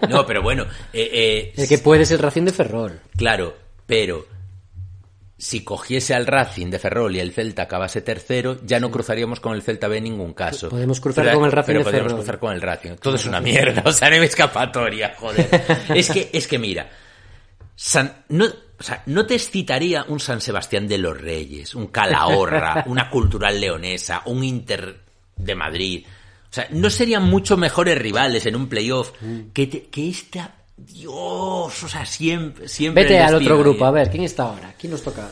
No, pero bueno. eh, eh, El que puede es el Racing de Ferrol. Claro, pero si cogiese al Racing de Ferrol y el Celta acabase tercero, ya no cruzaríamos con el Celta B en ningún caso. Podemos cruzar Pero- con el Racing pero de Ferrol. cruzar con el Racing. Todo es una mierda, o sea, no hay escapatoria, joder. es que, es que mira, San- no, o sea, ¿no te excitaría un San Sebastián de los Reyes, un Calahorra, una Cultural Leonesa, un Inter de Madrid? O sea, ¿no serían mucho mejores rivales en un playoff Mm. que, te- que esta... Dios, o sea, siempre, siempre Vete al otro grupo, ahí. a ver, ¿quién está ahora? ¿Quién nos toca?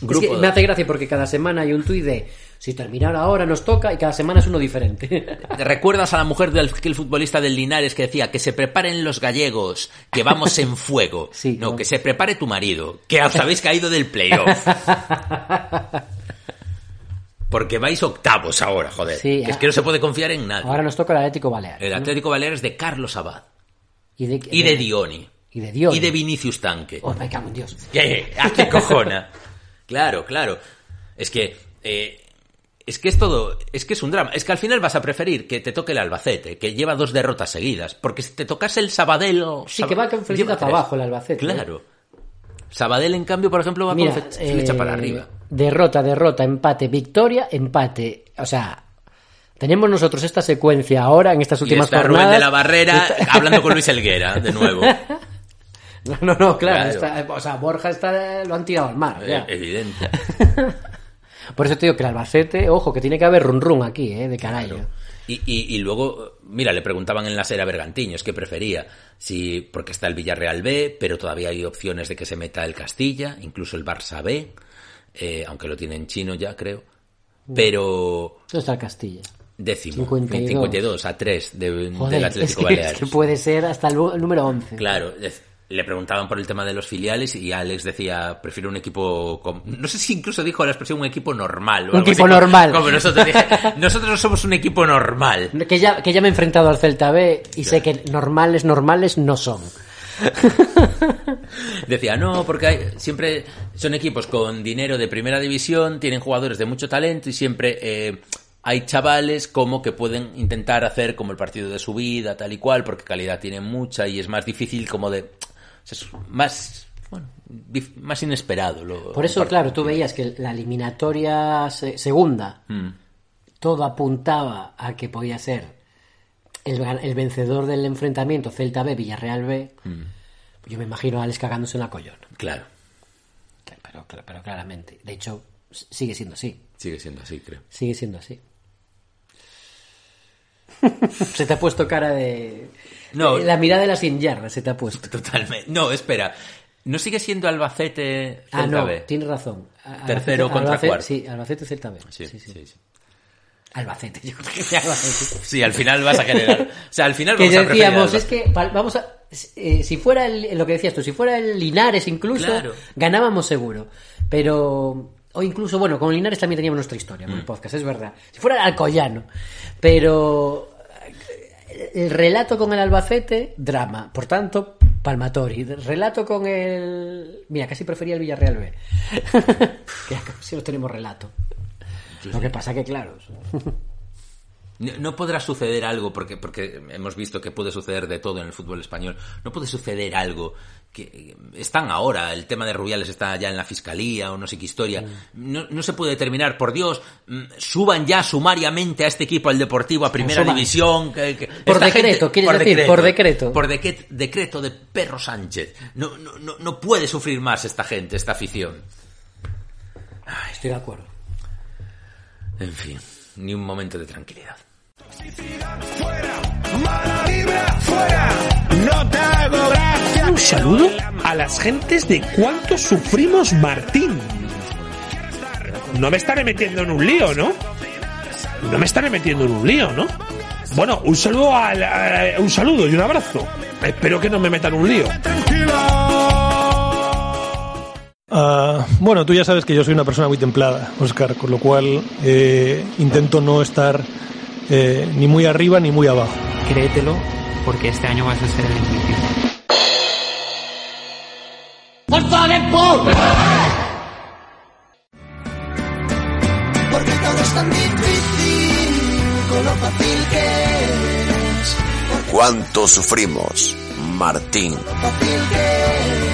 Grupo Es que dos. me hace gracia porque cada semana hay un tuit de si terminara ahora nos toca y cada semana es uno diferente. ¿Te ¿Recuerdas a la mujer del futbolista del Linares que decía que se preparen los gallegos, que vamos en fuego? no, que se prepare tu marido, que os habéis caído del playoff. Porque vais octavos ahora, joder. Sí, que es ah. que no se puede confiar en nadie. Ahora nos toca el Atlético Balear. El Atlético Baleares de Carlos Abad. Y de, Y de Dioni. Y de Dios. Y de Vinicius Tanque. Oh, me cago en Dios. ¿Qué? ¿A qué cojona? Claro, claro. Es que. eh, es que es todo. Es que es un drama. Es que al final vas a preferir que te toque el Albacete, que lleva dos derrotas seguidas. Porque si te tocase el Sabadell. Sí, que va con flecha para abajo el Albacete. ¿eh? Claro. Sabadell, en cambio, por ejemplo, va Mira, con flecha flecha eh, para arriba. Derrota, derrota, empate, victoria, empate. O sea, tenemos nosotros esta secuencia ahora en estas Y últimas está Rubén jornadas. de la Barrera hablando con Luis Elguera, de nuevo. No, no, no, claro. Claro. está- o sea, Borja está, lo han tirado al mar. Eh, Evidente. Por eso te digo que el Albacete, ojo, que tiene que haber run run aquí, ¿eh? De carajo. Y, y- y luego, mira, le preguntaban en la serie a Bergantiños qué prefería. Si, porque está el Villarreal B, pero todavía hay opciones de que se meta el Castilla, incluso el Barça B, eh, aunque lo tiene en chino ya, creo. Pero ¿Dónde está el Castilla? Décimo, 52. 52 a 3 de, Joder, del es Atlético que, Baleares. es que puede ser hasta el, número 11. Claro, es- le preguntaban por el tema de los filiales y Alex decía, prefiero un equipo, con- no sé si incluso dijo la expresión un equipo normal. o Un equipo como- normal. Como nosotros, dije, nosotros no somos un equipo normal. Que ya, que ya me he enfrentado al Celta B y sé que normales, normales no son. Decía, no, porque hay- siempre son equipos con dinero de primera división, tienen jugadores de mucho talento y siempre eh, hay chavales como que pueden intentar hacer como el partido de su vida, tal y cual, porque calidad tienen mucha y es más difícil como de... o sea, es más, bueno, más inesperado. Lo, Por eso, claro, tú veías que la eliminatoria se- segunda, Mm. todo apuntaba a que podía ser el, el vencedor del enfrentamiento Celta B, Villarreal B. Mm. Yo me imagino a Alex cagándose en la collona. Claro, Pero, pero, pero claramente. De hecho, sigue siendo así. sigue siendo así, creo. Sigue siendo así. Se te ha puesto cara de... No. La mirada de la sin yarda se te ha puesto. Totalmente. No, espera. ¿No sigue siendo Albacete Celta Ah, no, B? tienes razón. Tercero contra Albacete- cuarto. Sí, Albacete Celta B. Sí, sí, sí. sí, sí. Albacete, yo creo que sea Albacete. Sí, al final vas a generar. O sea, al final que vamos preferir decíamos, es que vamos a. eh, si fuera el, lo que decías tú, si fuera el Linares incluso, Claro. ganábamos seguro. Pero. O incluso, bueno, con Linares también teníamos nuestra historia con el Mm. podcast, es verdad. Si fuera el Alcoyano. Pero. eh, El relato con el Albacete, drama. Por tanto, Palmatori. Relato con el. Mira, casi prefería el Villarreal B. que si no tenemos relato. Lo que pasa que, claro. No, podrá suceder algo, porque, porque hemos visto que puede suceder de todo en el fútbol español. No puede suceder algo que están ahora, el tema de Rubiales está ya en la fiscalía o no sé qué historia. No, no se puede determinar, por Dios, mm, suban ya sumariamente a este equipo al Deportivo a primera división. que- que- Por decreto, ¿quieres decir? Por decreto. Por decre- decreto de Perro Sánchez. No, no, no, no puede sufrir más esta gente, esta afición. Estoy de acuerdo. En fin, ni un momento de tranquilidad. Un saludo a las gentes de cuánto sufrimos Martín. No me estaré metiendo en un lío, ¿no? No me estaré metiendo en un lío, ¿no? Bueno, un saludo al, a- un saludo y un abrazo. Espero que no me metan un lío. Ah, bueno, tú ya sabes que yo soy una persona muy templada, Oscar, con lo cual eh, intento no estar eh, ni muy arriba ni muy abajo. Créetelo, porque este año vas a ser el MVP. ¡Fuerza de por! Porque todo es tan fácil que es, ¿Cuánto sufrimos, Martín? lo fácil que es,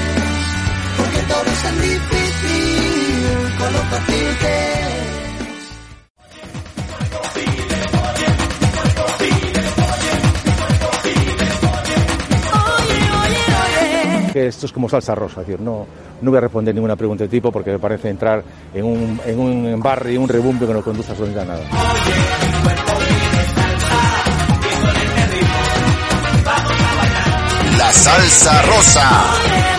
porque todo es tan difícil con lo fácil que es. Esto es como salsa rosa, es decir, no, no voy a responder ninguna pregunta de tipo porque me parece entrar en un, en un barrio y un rebumbe que no conduce absolutamente a nada. La salsa rosa.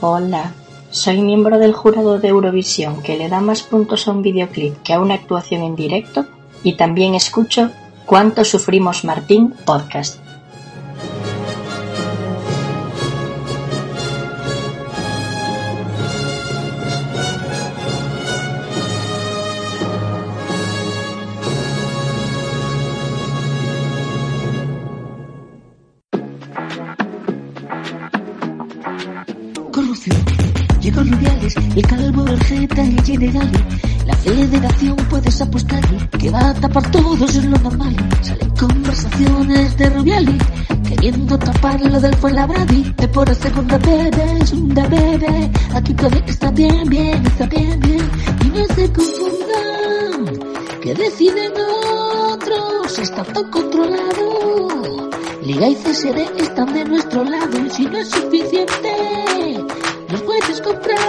Hola, soy miembro del jurado de Eurovisión que le da más puntos a un videoclip que a una actuación en directo y también escucho Cuánto sufrimos Martín podcast. Llegó Rubiales, el calvo, el jeta, el general. La federación puedes apostarle que va a tapar todo, eso es lo normal. Salen conversaciones de Rubiales, queriendo tapar lo del Fuenlabradi. De por la segunda bebé, segunda bebé. Aquí que está bien, bien, está bien, bien. Y no se confundan, que deciden otros, está todo controlado. Liga y CSD están de nuestro lado y si no es suficiente, jueces comprados.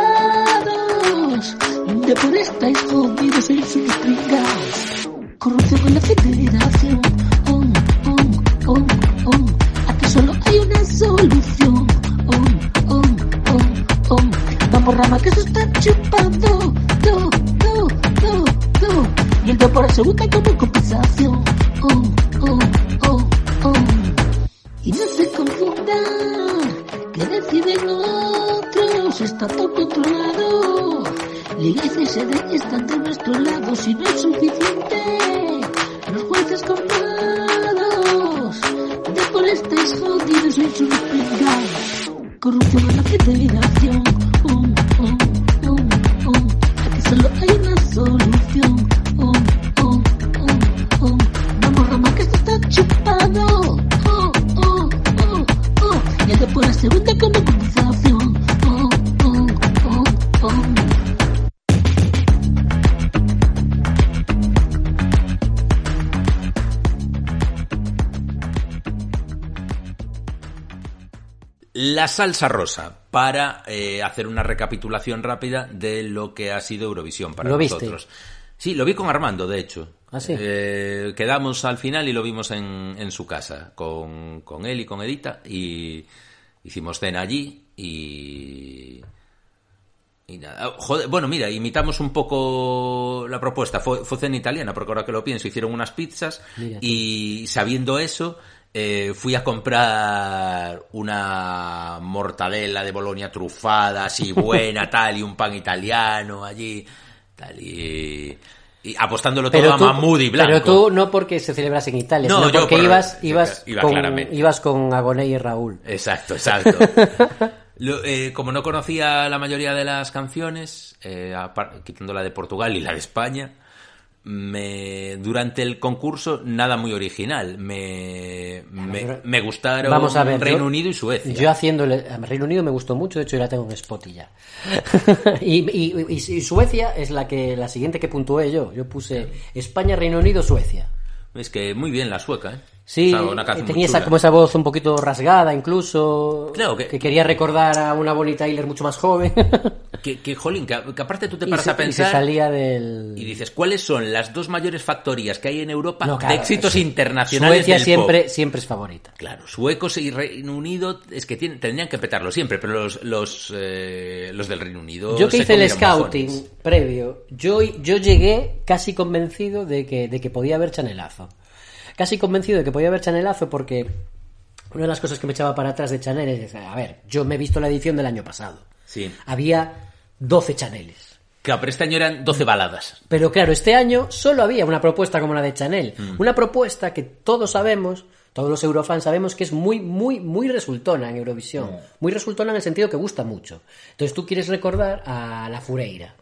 De por estáis jodidos, sois unos pringados. Corrupción en la federación. Salsa rosa, para eh, hacer una recapitulación rápida de lo que ha sido Eurovisión para ¿Lo viste? nosotros. Sí, lo vi con Armando, de hecho. ¿Ah, sí? Eh, quedamos al final y lo vimos en, en su casa, con, con él y con Edita, y hicimos cena allí y... y nada. Joder, bueno, mira, imitamos un poco la propuesta. Fue, fue cena italiana, porque ahora que lo pienso, hicieron unas pizzas Mira y sabiendo eso, eh, fui a comprar una mortadela de Bolonia trufada, así buena, tal, y un pan italiano allí, tal, y, y apostándolo todo a Mahmoud y Blanco. Pero tú no porque se celebras en Italia, No, sino yo porque por- ibas, ibas, iba con, ibas con Agoné y Raúl. Exacto, exacto. Lo- eh, como no conocía la mayoría de las canciones, eh, quitando la de Portugal y la de España, me, durante el concurso nada muy original. Me, me, me gustaron Vamos a ver. Reino yo- Unido y Suecia. Yo haciendo el, Reino Unido me gustó mucho, de hecho yo la tengo en Spotify ya. y, y- y- y Suecia es la que la siguiente que puntué yo. Yo puse España, Reino Unido, Suecia. Es que muy bien la sueca, ¿eh? Sí, una muy tenía esa, como esa voz un poquito rasgada incluso. Claro, que- quería recordar a una Bonnie Tyler mucho más joven. Que, que, jolín, que, que aparte tú te paras se- a y se pensar salía del... y dices, ¿cuáles son las dos mayores factorías que hay en Europa No, claro, de éxitos es- internacionales Suecia del siempre, pop? siempre es favorita. Claro, suecos y Reino Unido es que tienen, tendrían que petarlo siempre, pero los los, eh, los del Reino Unido. Yo que hice el scouting mojones. previo, yo, yo llegué casi convencido de que, de que podía haber chanelazo. Casi convencido de que podía haber chanelazo porque una de las cosas que me echaba para atrás de Chanel es, a ver, yo me he visto la edición del año pasado. Sí. Había 12 chaneles. Claro, pero este año eran 12 baladas. Pero claro, este año solo había una propuesta como la de Chanel. Mm. Una propuesta que todos sabemos, todos los eurofans sabemos que es muy, muy, muy resultona en Eurovisión. Muy resultona en el sentido que gusta mucho. Entonces tú quieres recordar a la Fureira.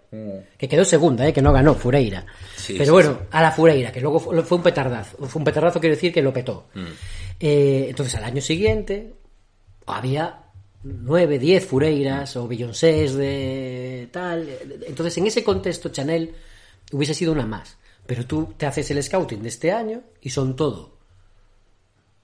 Que quedó segunda, ¿eh? que no ganó Fureira. Sí, Pero sí, bueno, sí. a la Fureira, que luego fue un petardazo. Fue un petardazo, quiero decir que lo petó. Mm. Eh, entonces al año siguiente había nueve, diez Fureiras o Beyoncés de tal. Entonces en ese contexto Chanel hubiese sido una más. Pero tú te haces el scouting de este año y son todo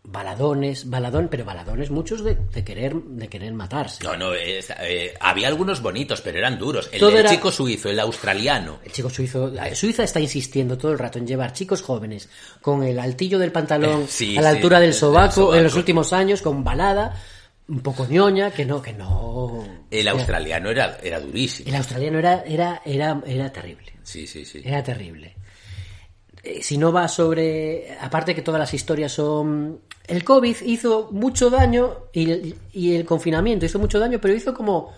baladones, baladón, pero baladones muchos de, de querer de querer matarse. No, no, es- eh, había algunos bonitos, pero eran duros. El, era- chico suizo, el australiano. El chico suizo, eh, Suiza está insistiendo todo el rato en llevar chicos jóvenes con el altillo del pantalón Sí, a la sí, altura del del sobaco, en los últimos años con balada, un poco ñoña, que no, que no. El australiano era, era durísimo. El australiano era, era, era, era terrible. Sí, sí, sí. Era terrible. Eh, si no va sobre. Aparte que todas las historias son. El COVID hizo mucho daño y el, y el confinamiento hizo mucho daño, pero hizo como.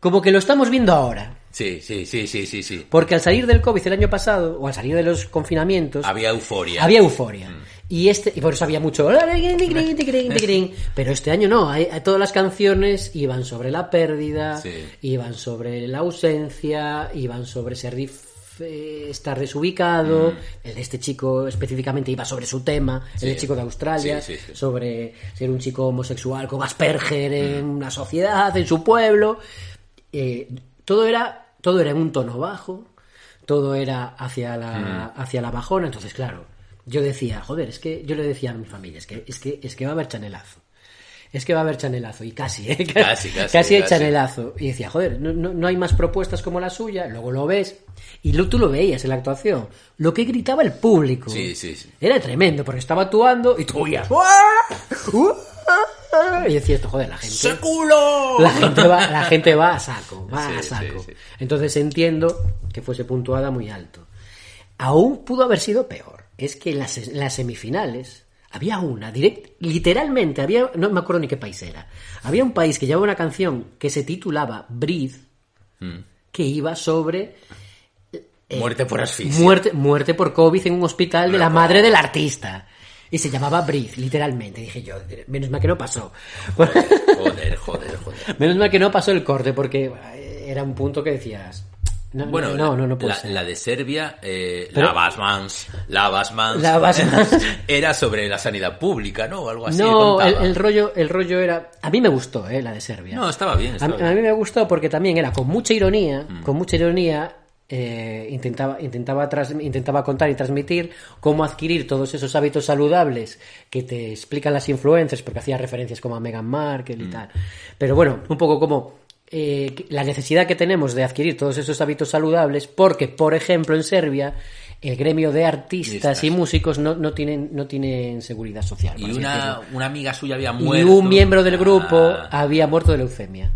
Como que lo estamos viendo ahora. Sí, sí, sí, sí, sí, sí. Porque al salir del COVID el año pasado, o al salir de los confinamientos. Había euforia. Había euforia. Y este y por eso había mucho pero este año no, hay- todas las canciones iban sobre la pérdida, Sí. iban sobre la ausencia, iban sobre ser dif- eh, estar desubicado, el de este chico específicamente iba sobre su tema, el chico de Australia, Sí, sí, sí. sobre ser un chico homosexual con Asperger en una sociedad, en su pueblo. Eh, todo era todo era en un tono bajo, todo era hacia la, hacia la bajona, entonces claro, yo decía, joder, es que yo le decía a mi familia, es que, es que, es que va a haber chanelazo. Es que va a haber chanelazo, y casi, ¿eh? Casi, casi, hay casi. chanelazo. Y decía, joder, no, no, no hay más propuestas como la suya, luego lo ves, y lo, tú lo veías en la actuación. Lo que gritaba el público Sí, sí, sí. era tremendo, porque estaba actuando y tú oías, y decía esto, joder, la gente. ¡Se culo! La gente va, la gente va a saco, va Sí, a sí, saco. sí. Entonces entiendo que fuese puntuada muy alto. Aún pudo haber sido peor. Es que en las, en las semifinales había una, direct, literalmente, había, no me acuerdo ni qué país era. Había un país que llevaba una canción que se titulaba Breathe, Mm. que iba sobre eh, Muerte por asfixia. muerte, muerte por COVID en un hospital de la madre del artista. Y se llamaba Breathe, literalmente. Dije yo, menos mal que no pasó. Joder, joder, joder. Menos mal que no pasó el corte, porque eh, era un punto que decías. No, Bueno, no, no, no puede la, ser. la de Serbia, eh, Pero- la Basmans, la Basmans, La Basmans. era sobre la sanidad pública, ¿no? O algo así. no, el, rollo, el rollo era. A mí me gustó, eh, la de Serbia. No, estaba bien, A, estaba mí- bien. a mí me gustó porque también era con mucha ironía, Mm. con mucha ironía. eh, intentaba intentaba intentaba contar y transmitir cómo adquirir todos esos hábitos saludables que te explican las influencers porque hacía referencias como a Meghan Markle Mm. y tal pero bueno un poco como eh, la necesidad que tenemos de adquirir todos esos hábitos saludables porque por ejemplo en Serbia el gremio de artistas y músicos no, no tienen no tienen seguridad social Y una, una amiga suya había y muerto. un miembro del grupo Ah, había muerto de leucemia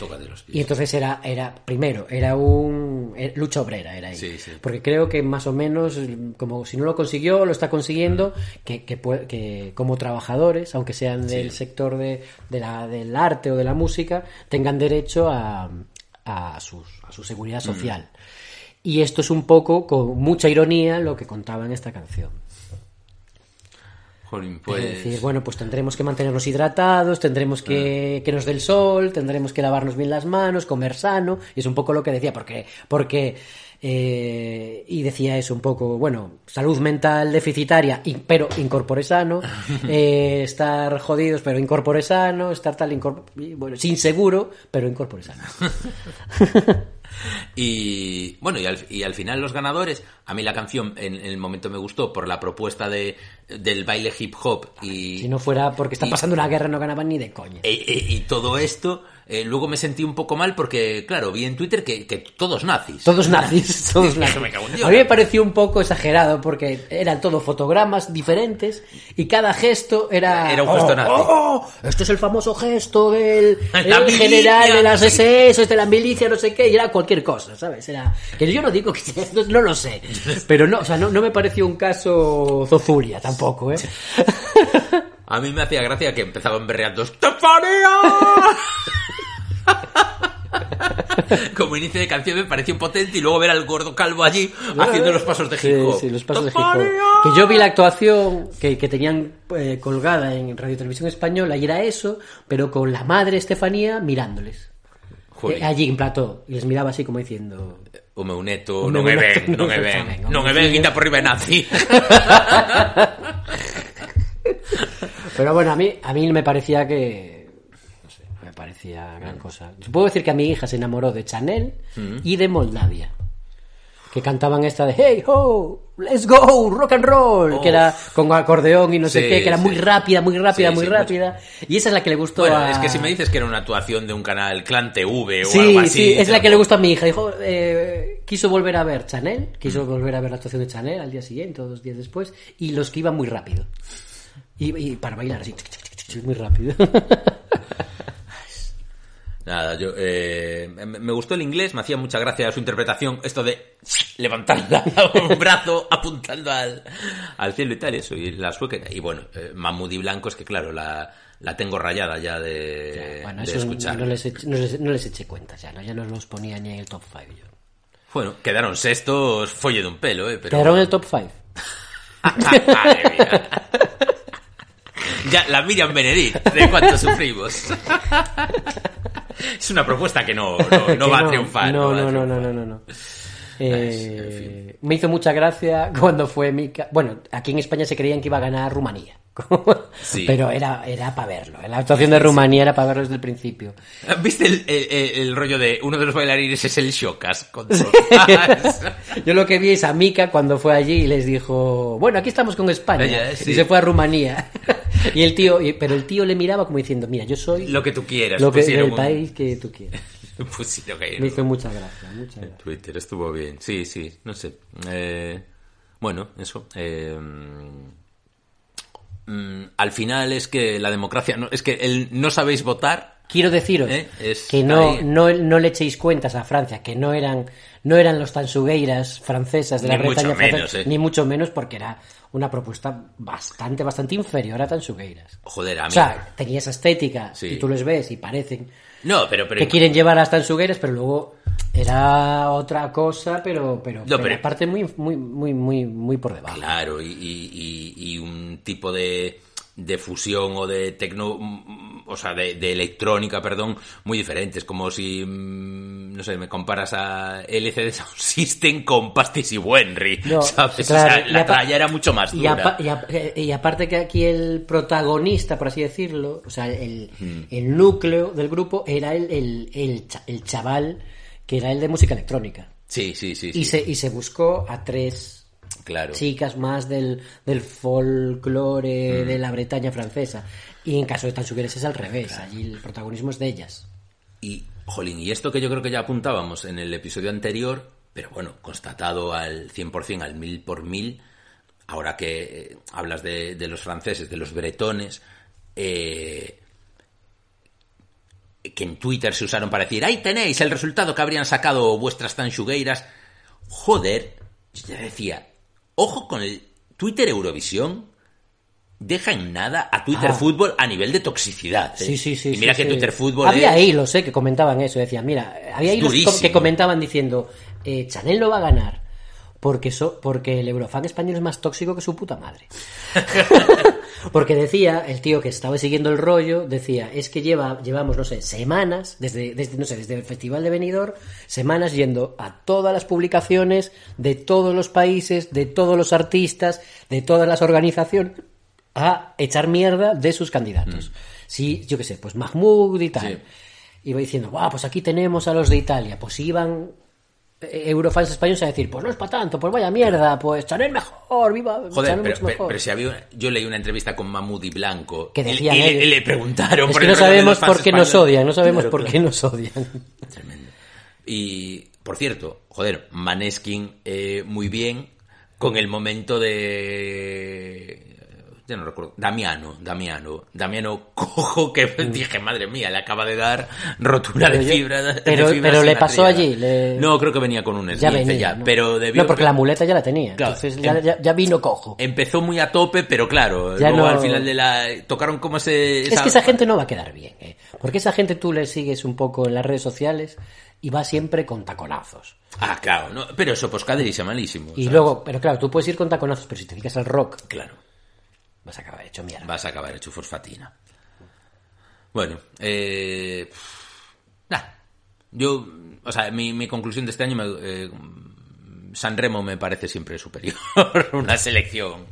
los pies. y entonces era, era primero, era un eh, lucha obrera, era ahí. Sí, sí. Porque creo que más o menos, como si no lo consiguió, lo está consiguiendo, que, que, que como trabajadores, aunque sean del sector de, de la, del arte o de la música, tengan derecho a, a, sus, a su seguridad Mm. social. Y esto es un poco, con mucha ironía, lo que contaba en esta canción. Jolín, Es pues. decir, bueno, pues tendremos que mantenernos hidratados, tendremos que que nos dé el sol, tendremos que lavarnos bien las manos, comer sano, y es un poco lo que decía, porque, porque eh, y decía eso un poco, bueno, salud mental deficitaria, pero incorpore sano, eh, estar jodidos, pero incorpore sano, estar tal, bueno, sin seguro, pero incorpore sano. Y bueno, y al, y al final los ganadores, a mí la canción en, en el momento me gustó por la propuesta de, del baile hip hop y, Si no fuera porque está Y- pasando una guerra, no ganaban ni de coña. e- e- y todo esto, eh, luego me sentí un poco mal porque, claro, vi en Twitter que, que todos nazis. Todos nazis, todos nazis. Me cago en Dios. A mí me pareció un poco exagerado porque eran todos fotogramas diferentes y cada gesto era... Era un gesto "Oh, nazi". oh, este es el famoso gesto del el general de las SS, de la milicia, no sé qué, y era cualquier cosa, ¿sabes? Era... Que yo no digo que... No, no lo sé, pero no, o sea, no, no me pareció un caso zozulia tampoco, ¿eh? A mí me hacía gracia que empezaban berreando ¡Estefanía! Como inicio de canción me pareció potente y luego ver al gordo calvo allí haciendo los pasos de hip hop. Sí, sí, los pasos de hip hop. Que yo vi la actuación que, que tenían eh, colgada en Radio Televisión Española y era eso, pero con la madre Estefanía mirándoles. Eh, allí en plató. Y les miraba así como diciendo... O meu neto, O non me ven, non me ven. me Non me ven, sí. guita por riba nazi. Pero bueno, a mí, a mí me parecía que... Parecía gran cosa. Puedo decir que a mi hija se enamoró de Chanel Mm. y de Moldavia. Que cantaban esta de Hey ho, let's go, rock and roll, Oh. que era con acordeón y no sé Sí, qué, que era sí. muy rápida, muy rápida, Sí, muy sí, rápida. Y esa es la que le gustó Bueno, a... es que si me dices que era una actuación de un canal Clan TV o Sí, algo así. sí, es te la lo que le gustó a mi hija. Dijo, eh, quiso volver a ver Chanel, quiso Mm. volver a ver la actuación de Chanel al día siguiente o dos días después, y los que iban muy rápido. Y, y para bailar así, tic, tic, tic, tic, muy rápido. Nada, yo eh, me gustó el inglés, me hacía mucha gracia su interpretación, esto de levantar un brazo apuntando al, al cielo y tal, y eso, y la sueca. Y bueno, eh, Mahmoudi Blanco es que claro, la, la tengo rayada ya de, bueno, de eso escuchar. no les, eché, no, les, no les eché cuenta ya, ¿no? ya no los ponía ni en el top 5 yo. Bueno, quedaron sextos, folle de un pelo, eh, pero... Quedaron en el top 5. Madre mía. Ya, la Miriam Benedict, de cuánto sufrimos. Es una propuesta que no, no, va a triunfar. No, no, no, no, no, no, Me hizo mucha gracia cuando fue Mika. Bueno, aquí en España se creían que iba a ganar Rumanía. Sí. Pero era, era para verlo. La actuación de Rumanía era para verlo desde el principio. ¿Viste el, el- el- el rollo de uno de los bailarines es el Shokas? Con Yo lo que vi es a Mika cuando fue allí y les dijo, bueno, aquí estamos con España. Ella, sí. Y se fue a Rumanía. y el tío, pero el tío le miraba como diciendo, mira, yo soy Lo que tú quieras. lo que, del un- país que tú quieras. pusieron ahí, Me hizo mucha gracia, mucha En gracia. Twitter estuvo bien. Sí, sí, no sé. Eh, bueno, eso. eh, mm, al final es que la democracia. No, es que el no sabéis votar. Quiero deciros ¿eh? Es que no, no, no le echéis cuentas a Francia, que no eran, no eran los tansugueiras francesas de la Ni mucho Bretaña francesa, menos, ¿eh? ni mucho menos porque era una propuesta bastante, bastante inferior a tansugueiras. Joder, a mí. O sea, tenía esa estética Sí. y tú les ves y parecen no, pero. pero que quieren llevar a las tansugueiras, pero luego era otra cosa, pero, pero, No, pero pero- aparte muy, muy, muy, muy, muy por debajo. Claro, y, y- y- un tipo de, de fusión o de tecno, o sea, de, de electrónica, perdón, muy diferente. Es como si, mm, no sé, me comparas a LCD Sound System con Pastis y Wenry, No, ¿sabes? claro, o sea, la tralla era mucho más Y, dura. y eh, y aparte que aquí el protagonista, por así decirlo, o sea, el, Mm. el núcleo del grupo era el, el, el, cha- el chaval que era el de música electrónica. Sí, sí, sí. Y, sí. se, y se buscó a tres Claro. chicas más del, del folclore Mm. de la Bretaña francesa. Y en caso de Tansugueres es al revés, allí el protagonismo es de ellas. Y, jolín, y esto que yo creo que ya apuntábamos en el episodio anterior, pero bueno, constatado al 100%, al mil por mil, ahora que eh, hablas de, de los franceses, de los bretones, eh, que en Twitter se usaron para decir, ahí tenéis el resultado que habrían sacado vuestras tanchugueiras. Joder, yo te decía, ojo con el Twitter Eurovisión, deja en nada a Twitter Ah. Fútbol a nivel de toxicidad. ¿eh? Sí, sí, sí. Y mira sí, que sí. Twitter Fútbol Había es- hilos, eh, que comentaban eso. Decían, mira, había hilos que comentaban diciendo, eh, Chanel no va a ganar porque, so- porque el Eurofan español es más tóxico que su puta madre. porque decía, el tío que estaba siguiendo el rollo, decía, es que lleva, llevamos, no sé, semanas, desde, desde, no sé, desde el Festival de Benidorm, semanas yendo a todas las publicaciones de todos los países, de todos los artistas, de todas las organizaciones, a echar mierda de sus candidatos. Sí, yo qué sé, pues Mahmoud y tal. Iba diciendo, guau, pues aquí tenemos a los de Italia. Pues iban eh, eurofans españoles a decir, pues no es para tanto, pues vaya mierda, pues Chanel mejor, viva, Joder, Chanel pero, mucho mejor. pero si había una- yo leí una entrevista con Mahmoud y Blanco Que y- decían y, y le preguntaron es por que no sabemos por qué nos odian, no sabemos Claro, por claro. qué nos odian. Y, por cierto, joder, Maneskin eh, muy bien con el momento de ya no recuerdo, Damiano, Damiano, Damiano cojo que dije, madre mía, le acaba de dar rotura de yo- fibra. de pero- fibra pero le pasó allí, le- No, creo que venía con un Ya esguince venía, ya, ¿no? pero debió No, porque que- la muleta ya la tenía. Claro, entonces ya, em- ya- ya vino cojo. Empezó muy a tope, pero claro, Ya luego no- al final de la tocaron como ese Es que esa gente no va a quedar bien, ¿eh? Porque esa gente tú le sigues un poco en las redes sociales y va siempre con taconazos. Ah, claro, no, pero eso pues malísimo. Y ¿sabes? luego, pero claro, tú puedes ir con taconazos, pero si te dedicas al rock, Claro. Vas a acabar hecho mierda. Vas a acabar hecho fosfatina. Bueno, eh, nah, yo, o sea, mi, mi conclusión de este año, me, eh, San Remo me parece siempre superior, una selección,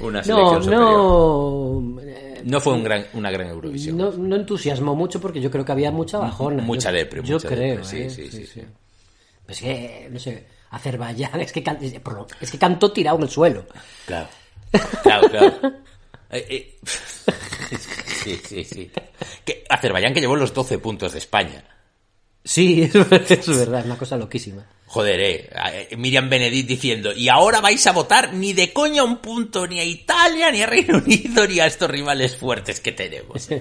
una selección No, superior. no, eh, No fue un gran, una gran Eurovisión. no, no entusiasmó mucho porque yo creo que había mucha bajona. Mucha Yo- depre, Yo creo, depre, sí, ¿eh? sí, sí, sí. Es que, no sé, Azerbaiyán, es que, can- es que cantó tirado en el suelo. Claro, claro, claro. Eh, eh, sí, sí, sí. Que Azerbaiyán que llevó los 12 puntos de España. Sí, es verdad, es verdad, una cosa loquísima. Joder, eh, eh, Miriam Benedict diciendo, y ahora vais a votar ni de coña un punto ni a Italia, ni a Reino Unido, ni a estos rivales fuertes que tenemos.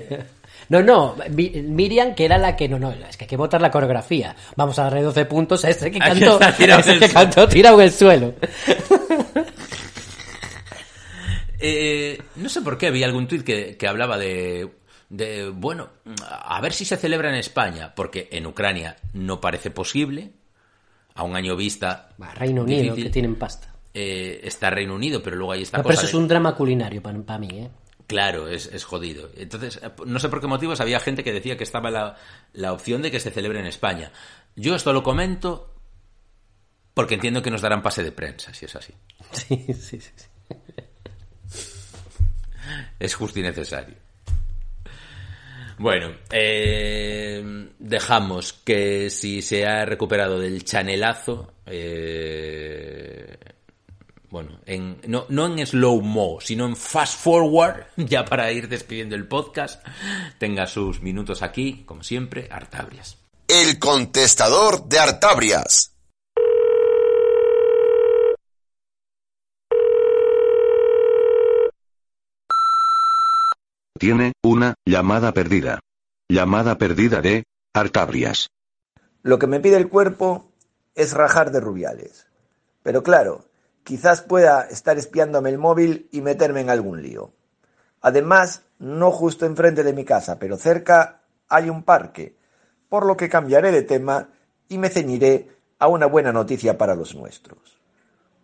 No, no, Mi- Miriam, que era la que, no, no, es que hay que votar la coreografía. Vamos a darle 12 puntos a este que cantó, este que cantó tirado en el suelo. Eh, no sé por qué había algún tuit que, que hablaba de, de, bueno, a ver si se celebra en España, porque en Ucrania no parece posible, a un año vista. Va, Reino Unido, que tienen pasta. Eh, está Reino Unido, pero luego hay esta No, pero cosa eso es un drama culinario para mí, ¿eh? Claro, es, es jodido. Entonces, eh, no sé por qué motivos había gente que decía que estaba la, la opción de que se celebre en España. Yo esto lo comento porque entiendo que nos darán pase de prensa, si es así. Sí, sí, sí. sí. Es justo y necesario. Bueno, eh, dejamos que si se ha recuperado del chanelazo, eh, bueno, en, no, no en slow-mo, sino en fast forward, ya para ir despidiendo el podcast, tenga sus minutos aquí, como siempre, Artabrias. El contestador de Artabrias. Tiene una llamada perdida. Llamada perdida de Artabrias. Lo que me pide el cuerpo es rajar de rubiales. Pero claro, quizás pueda estar espiándome el móvil y meterme en algún lío. Además, no justo enfrente de mi casa, pero cerca hay un parque, por lo que cambiaré de tema y me ceñiré a una buena noticia para los nuestros.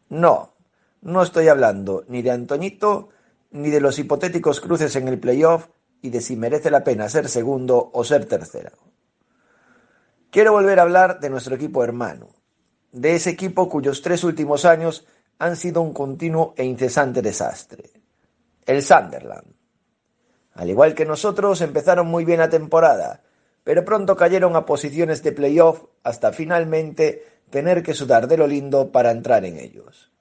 No, no estoy hablando ni de Antoñito ni de los hipotéticos cruces en el playoff y de si merece la pena ser segundo o ser tercero. Quiero volver a hablar de nuestro equipo hermano, de ese equipo cuyos tres últimos años han sido un continuo e incesante desastre, el Sunderland. Al igual que nosotros, empezaron muy bien la temporada, pero pronto cayeron a posiciones de playoff hasta finalmente tener que sudar de lo lindo para entrar en ellos.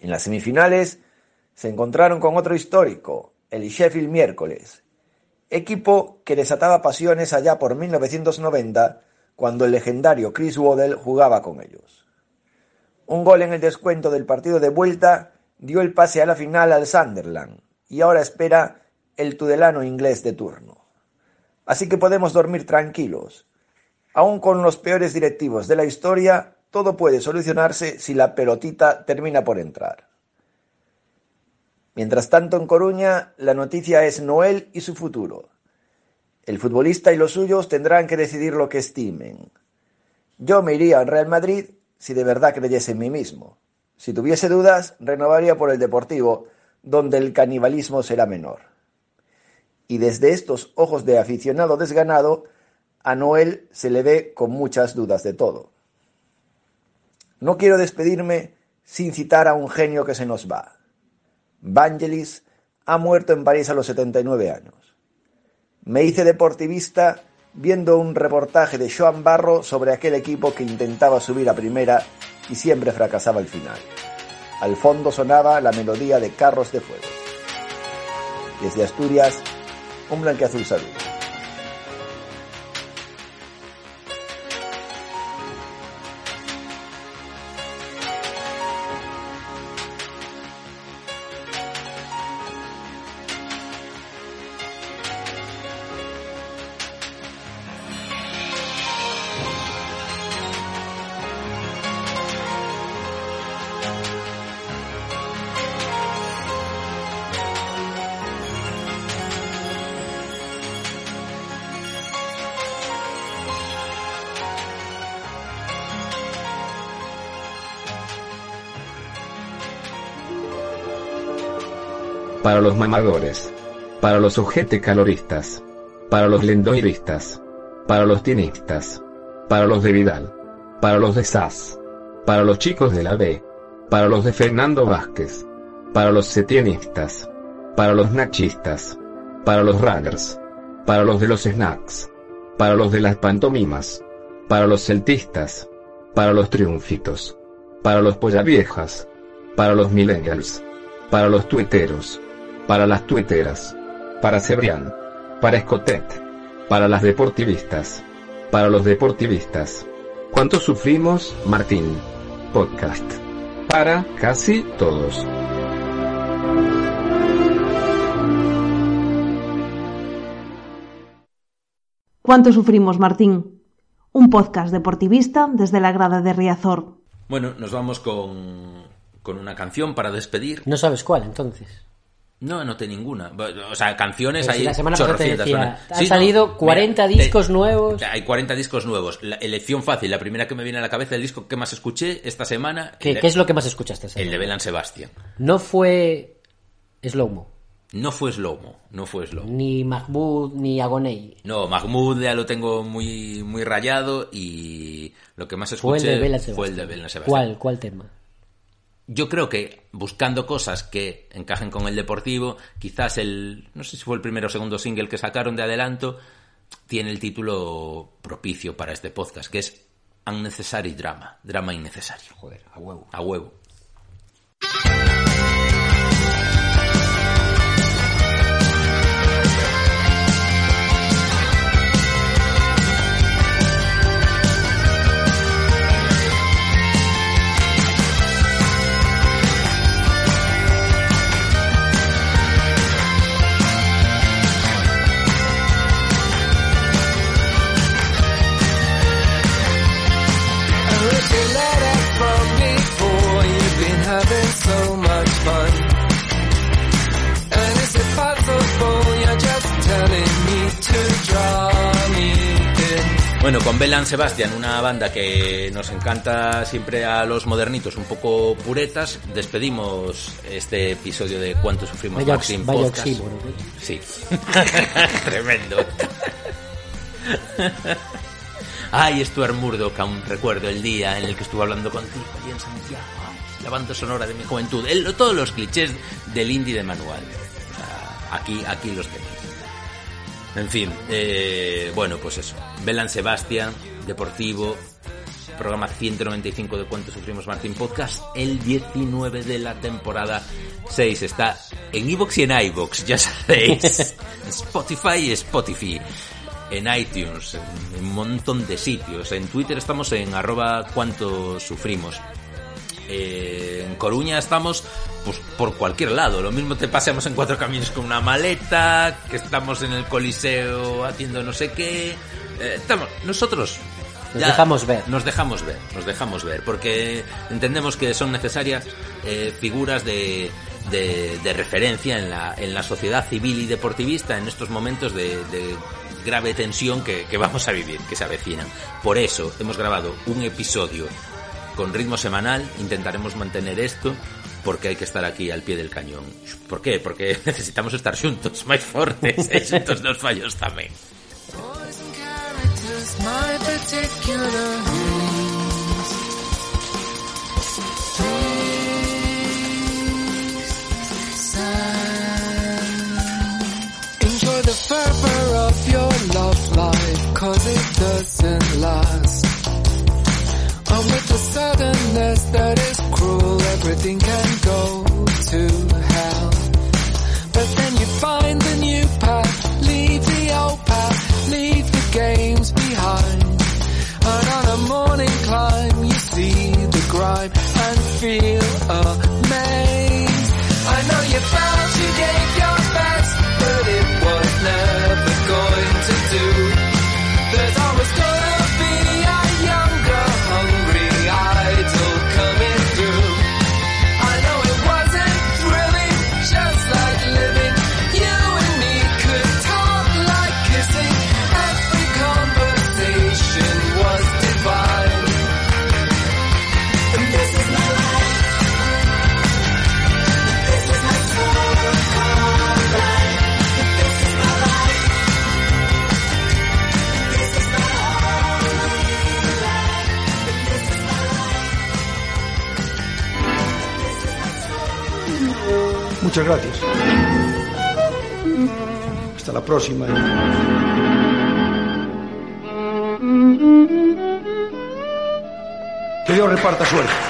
En las semifinales se encontraron con otro histórico, el Sheffield Miércoles, equipo que desataba pasiones allá por 1990 cuando el legendario Chris Waddell jugaba con ellos. Un gol en el descuento del partido de vuelta dio el pase a la final al Sunderland y ahora espera el tudelano inglés de turno. Así que podemos dormir tranquilos. Aún con los peores directivos de la historia, todo puede solucionarse si la pelotita termina por entrar. Mientras tanto, en Coruña, la noticia es Noel y su futuro. El futbolista y los suyos tendrán que decidir lo que estimen. Yo me iría al Real Madrid si de verdad creyese en mí mismo. Si tuviese dudas, renovaría por el Deportivo, donde el canibalismo será menor. Y desde estos ojos de aficionado desganado, a Noel se le ve con muchas dudas de todo. No quiero despedirme sin citar a un genio que se nos va. Vangelis ha muerto en París a los 79 años. Me hice deportivista viendo un reportaje de Joan Barro sobre aquel equipo que intentaba subir a primera y siempre fracasaba al final. Al fondo sonaba la melodía de Carros de Fuego. Desde Asturias, un blanqueazul saludo. Los mamadores, para los caloristas, para los lendoiristas, para los tienistas, para los de Vidal, para los de SAS, para los chicos de la B, para los de Fernando Vázquez, para los setienistas, para los nachistas, para los runners, para los de los snacks, para los de las pantomimas, para los celtistas, para los triunfitos, para los pollaviejas, para los millennials, para los tuiteros, para las tuiteras, para Cebrián, para Escotet, para las deportivistas, para los deportivistas. ¿Cuánto sufrimos, Martín? Podcast. Para casi todos. ¿Cuánto sufrimos, Martín? Un podcast deportivista desde la grada de Riazor. Bueno, nos vamos con, con una canción para despedir. No sabes cuál, entonces. No, no tengo ninguna. O sea, canciones Pero si hay la semana pasada te decía, han Sí, no, salido 40 mira, te- discos nuevos. Hay 40 discos nuevos. La elección fácil, la primera que me viene a la cabeza, el disco que más escuché esta semana. ¿Qué, de- qué es lo que más escuchaste? El de? Belan Sebastian. No fue Slowmo, No fue Slowmo, no fue Slowmo. ni Mahmoud, ni Agoney. No, Mahmoud ya lo tengo muy, muy rayado y lo que más escuché fue el de Sebastián. Belan Sebastian. ¿Cuál, ¿Cuál tema? Yo creo que buscando cosas que encajen con el deportivo, quizás el, no sé si fue el primero o segundo single que sacaron de adelanto, tiene el título propicio para este podcast, que es Unnecessary Drama, drama innecesario. Joder, a huevo. A huevo. Bueno, con Belan Sebastian, una banda que nos encanta siempre a los modernitos, un poco puretas, despedimos este episodio de Cuánto sufrimos Vaya, Maxim vaya Podcast. ¿eh? Sí. Tremendo. Ay, Stuart Murdoch, aún recuerdo el día en el que estuve hablando contigo allí en Santiago. La banda sonora de mi juventud. El- todos los clichés del indie de manual. O sea, aquí, aquí los tenéis. En fin, eh, bueno, pues eso. Belan Sebastián, Deportivo, programa 195 de Cuánto Sufrimos Martín Podcast, el 19 de la temporada 6. Está en iVoox y en iVoox, ya sabéis. Spotify y Spotify. En iTunes, en un montón de sitios. En Twitter estamos en arroba cuánto sufrimos. Eh, en Coruña estamos pues por cualquier lado. Lo mismo te paseamos en cuatro caminos con una maleta, que estamos en el Coliseo haciendo no sé qué. Eh, estamos, nosotros Nos dejamos ver. Nos dejamos ver, nos dejamos ver, porque entendemos que son necesarias eh, figuras de, de, de referencia en la, en la sociedad civil y deportivista en estos momentos de, de grave tensión que, que vamos a vivir, que se avecinan. Por eso hemos grabado un episodio con ritmo semanal, intentaremos mantener esto porque hay que estar aquí al pie del cañón. ¿Por qué? Porque necesitamos estar juntos, máis fortes, e xuntos nos fallos tamén. Sign. Enjoy the fervor of your love life, cause it doesn't last. With the suddenness that is cruel, everything can go to hell. But then you find the new path, leave the old path, leave the games behind. And on a morning climb, you see the grime and feel amazed. I know you felt Muchas gracias. Hasta la próxima. Que Dios reparta suerte.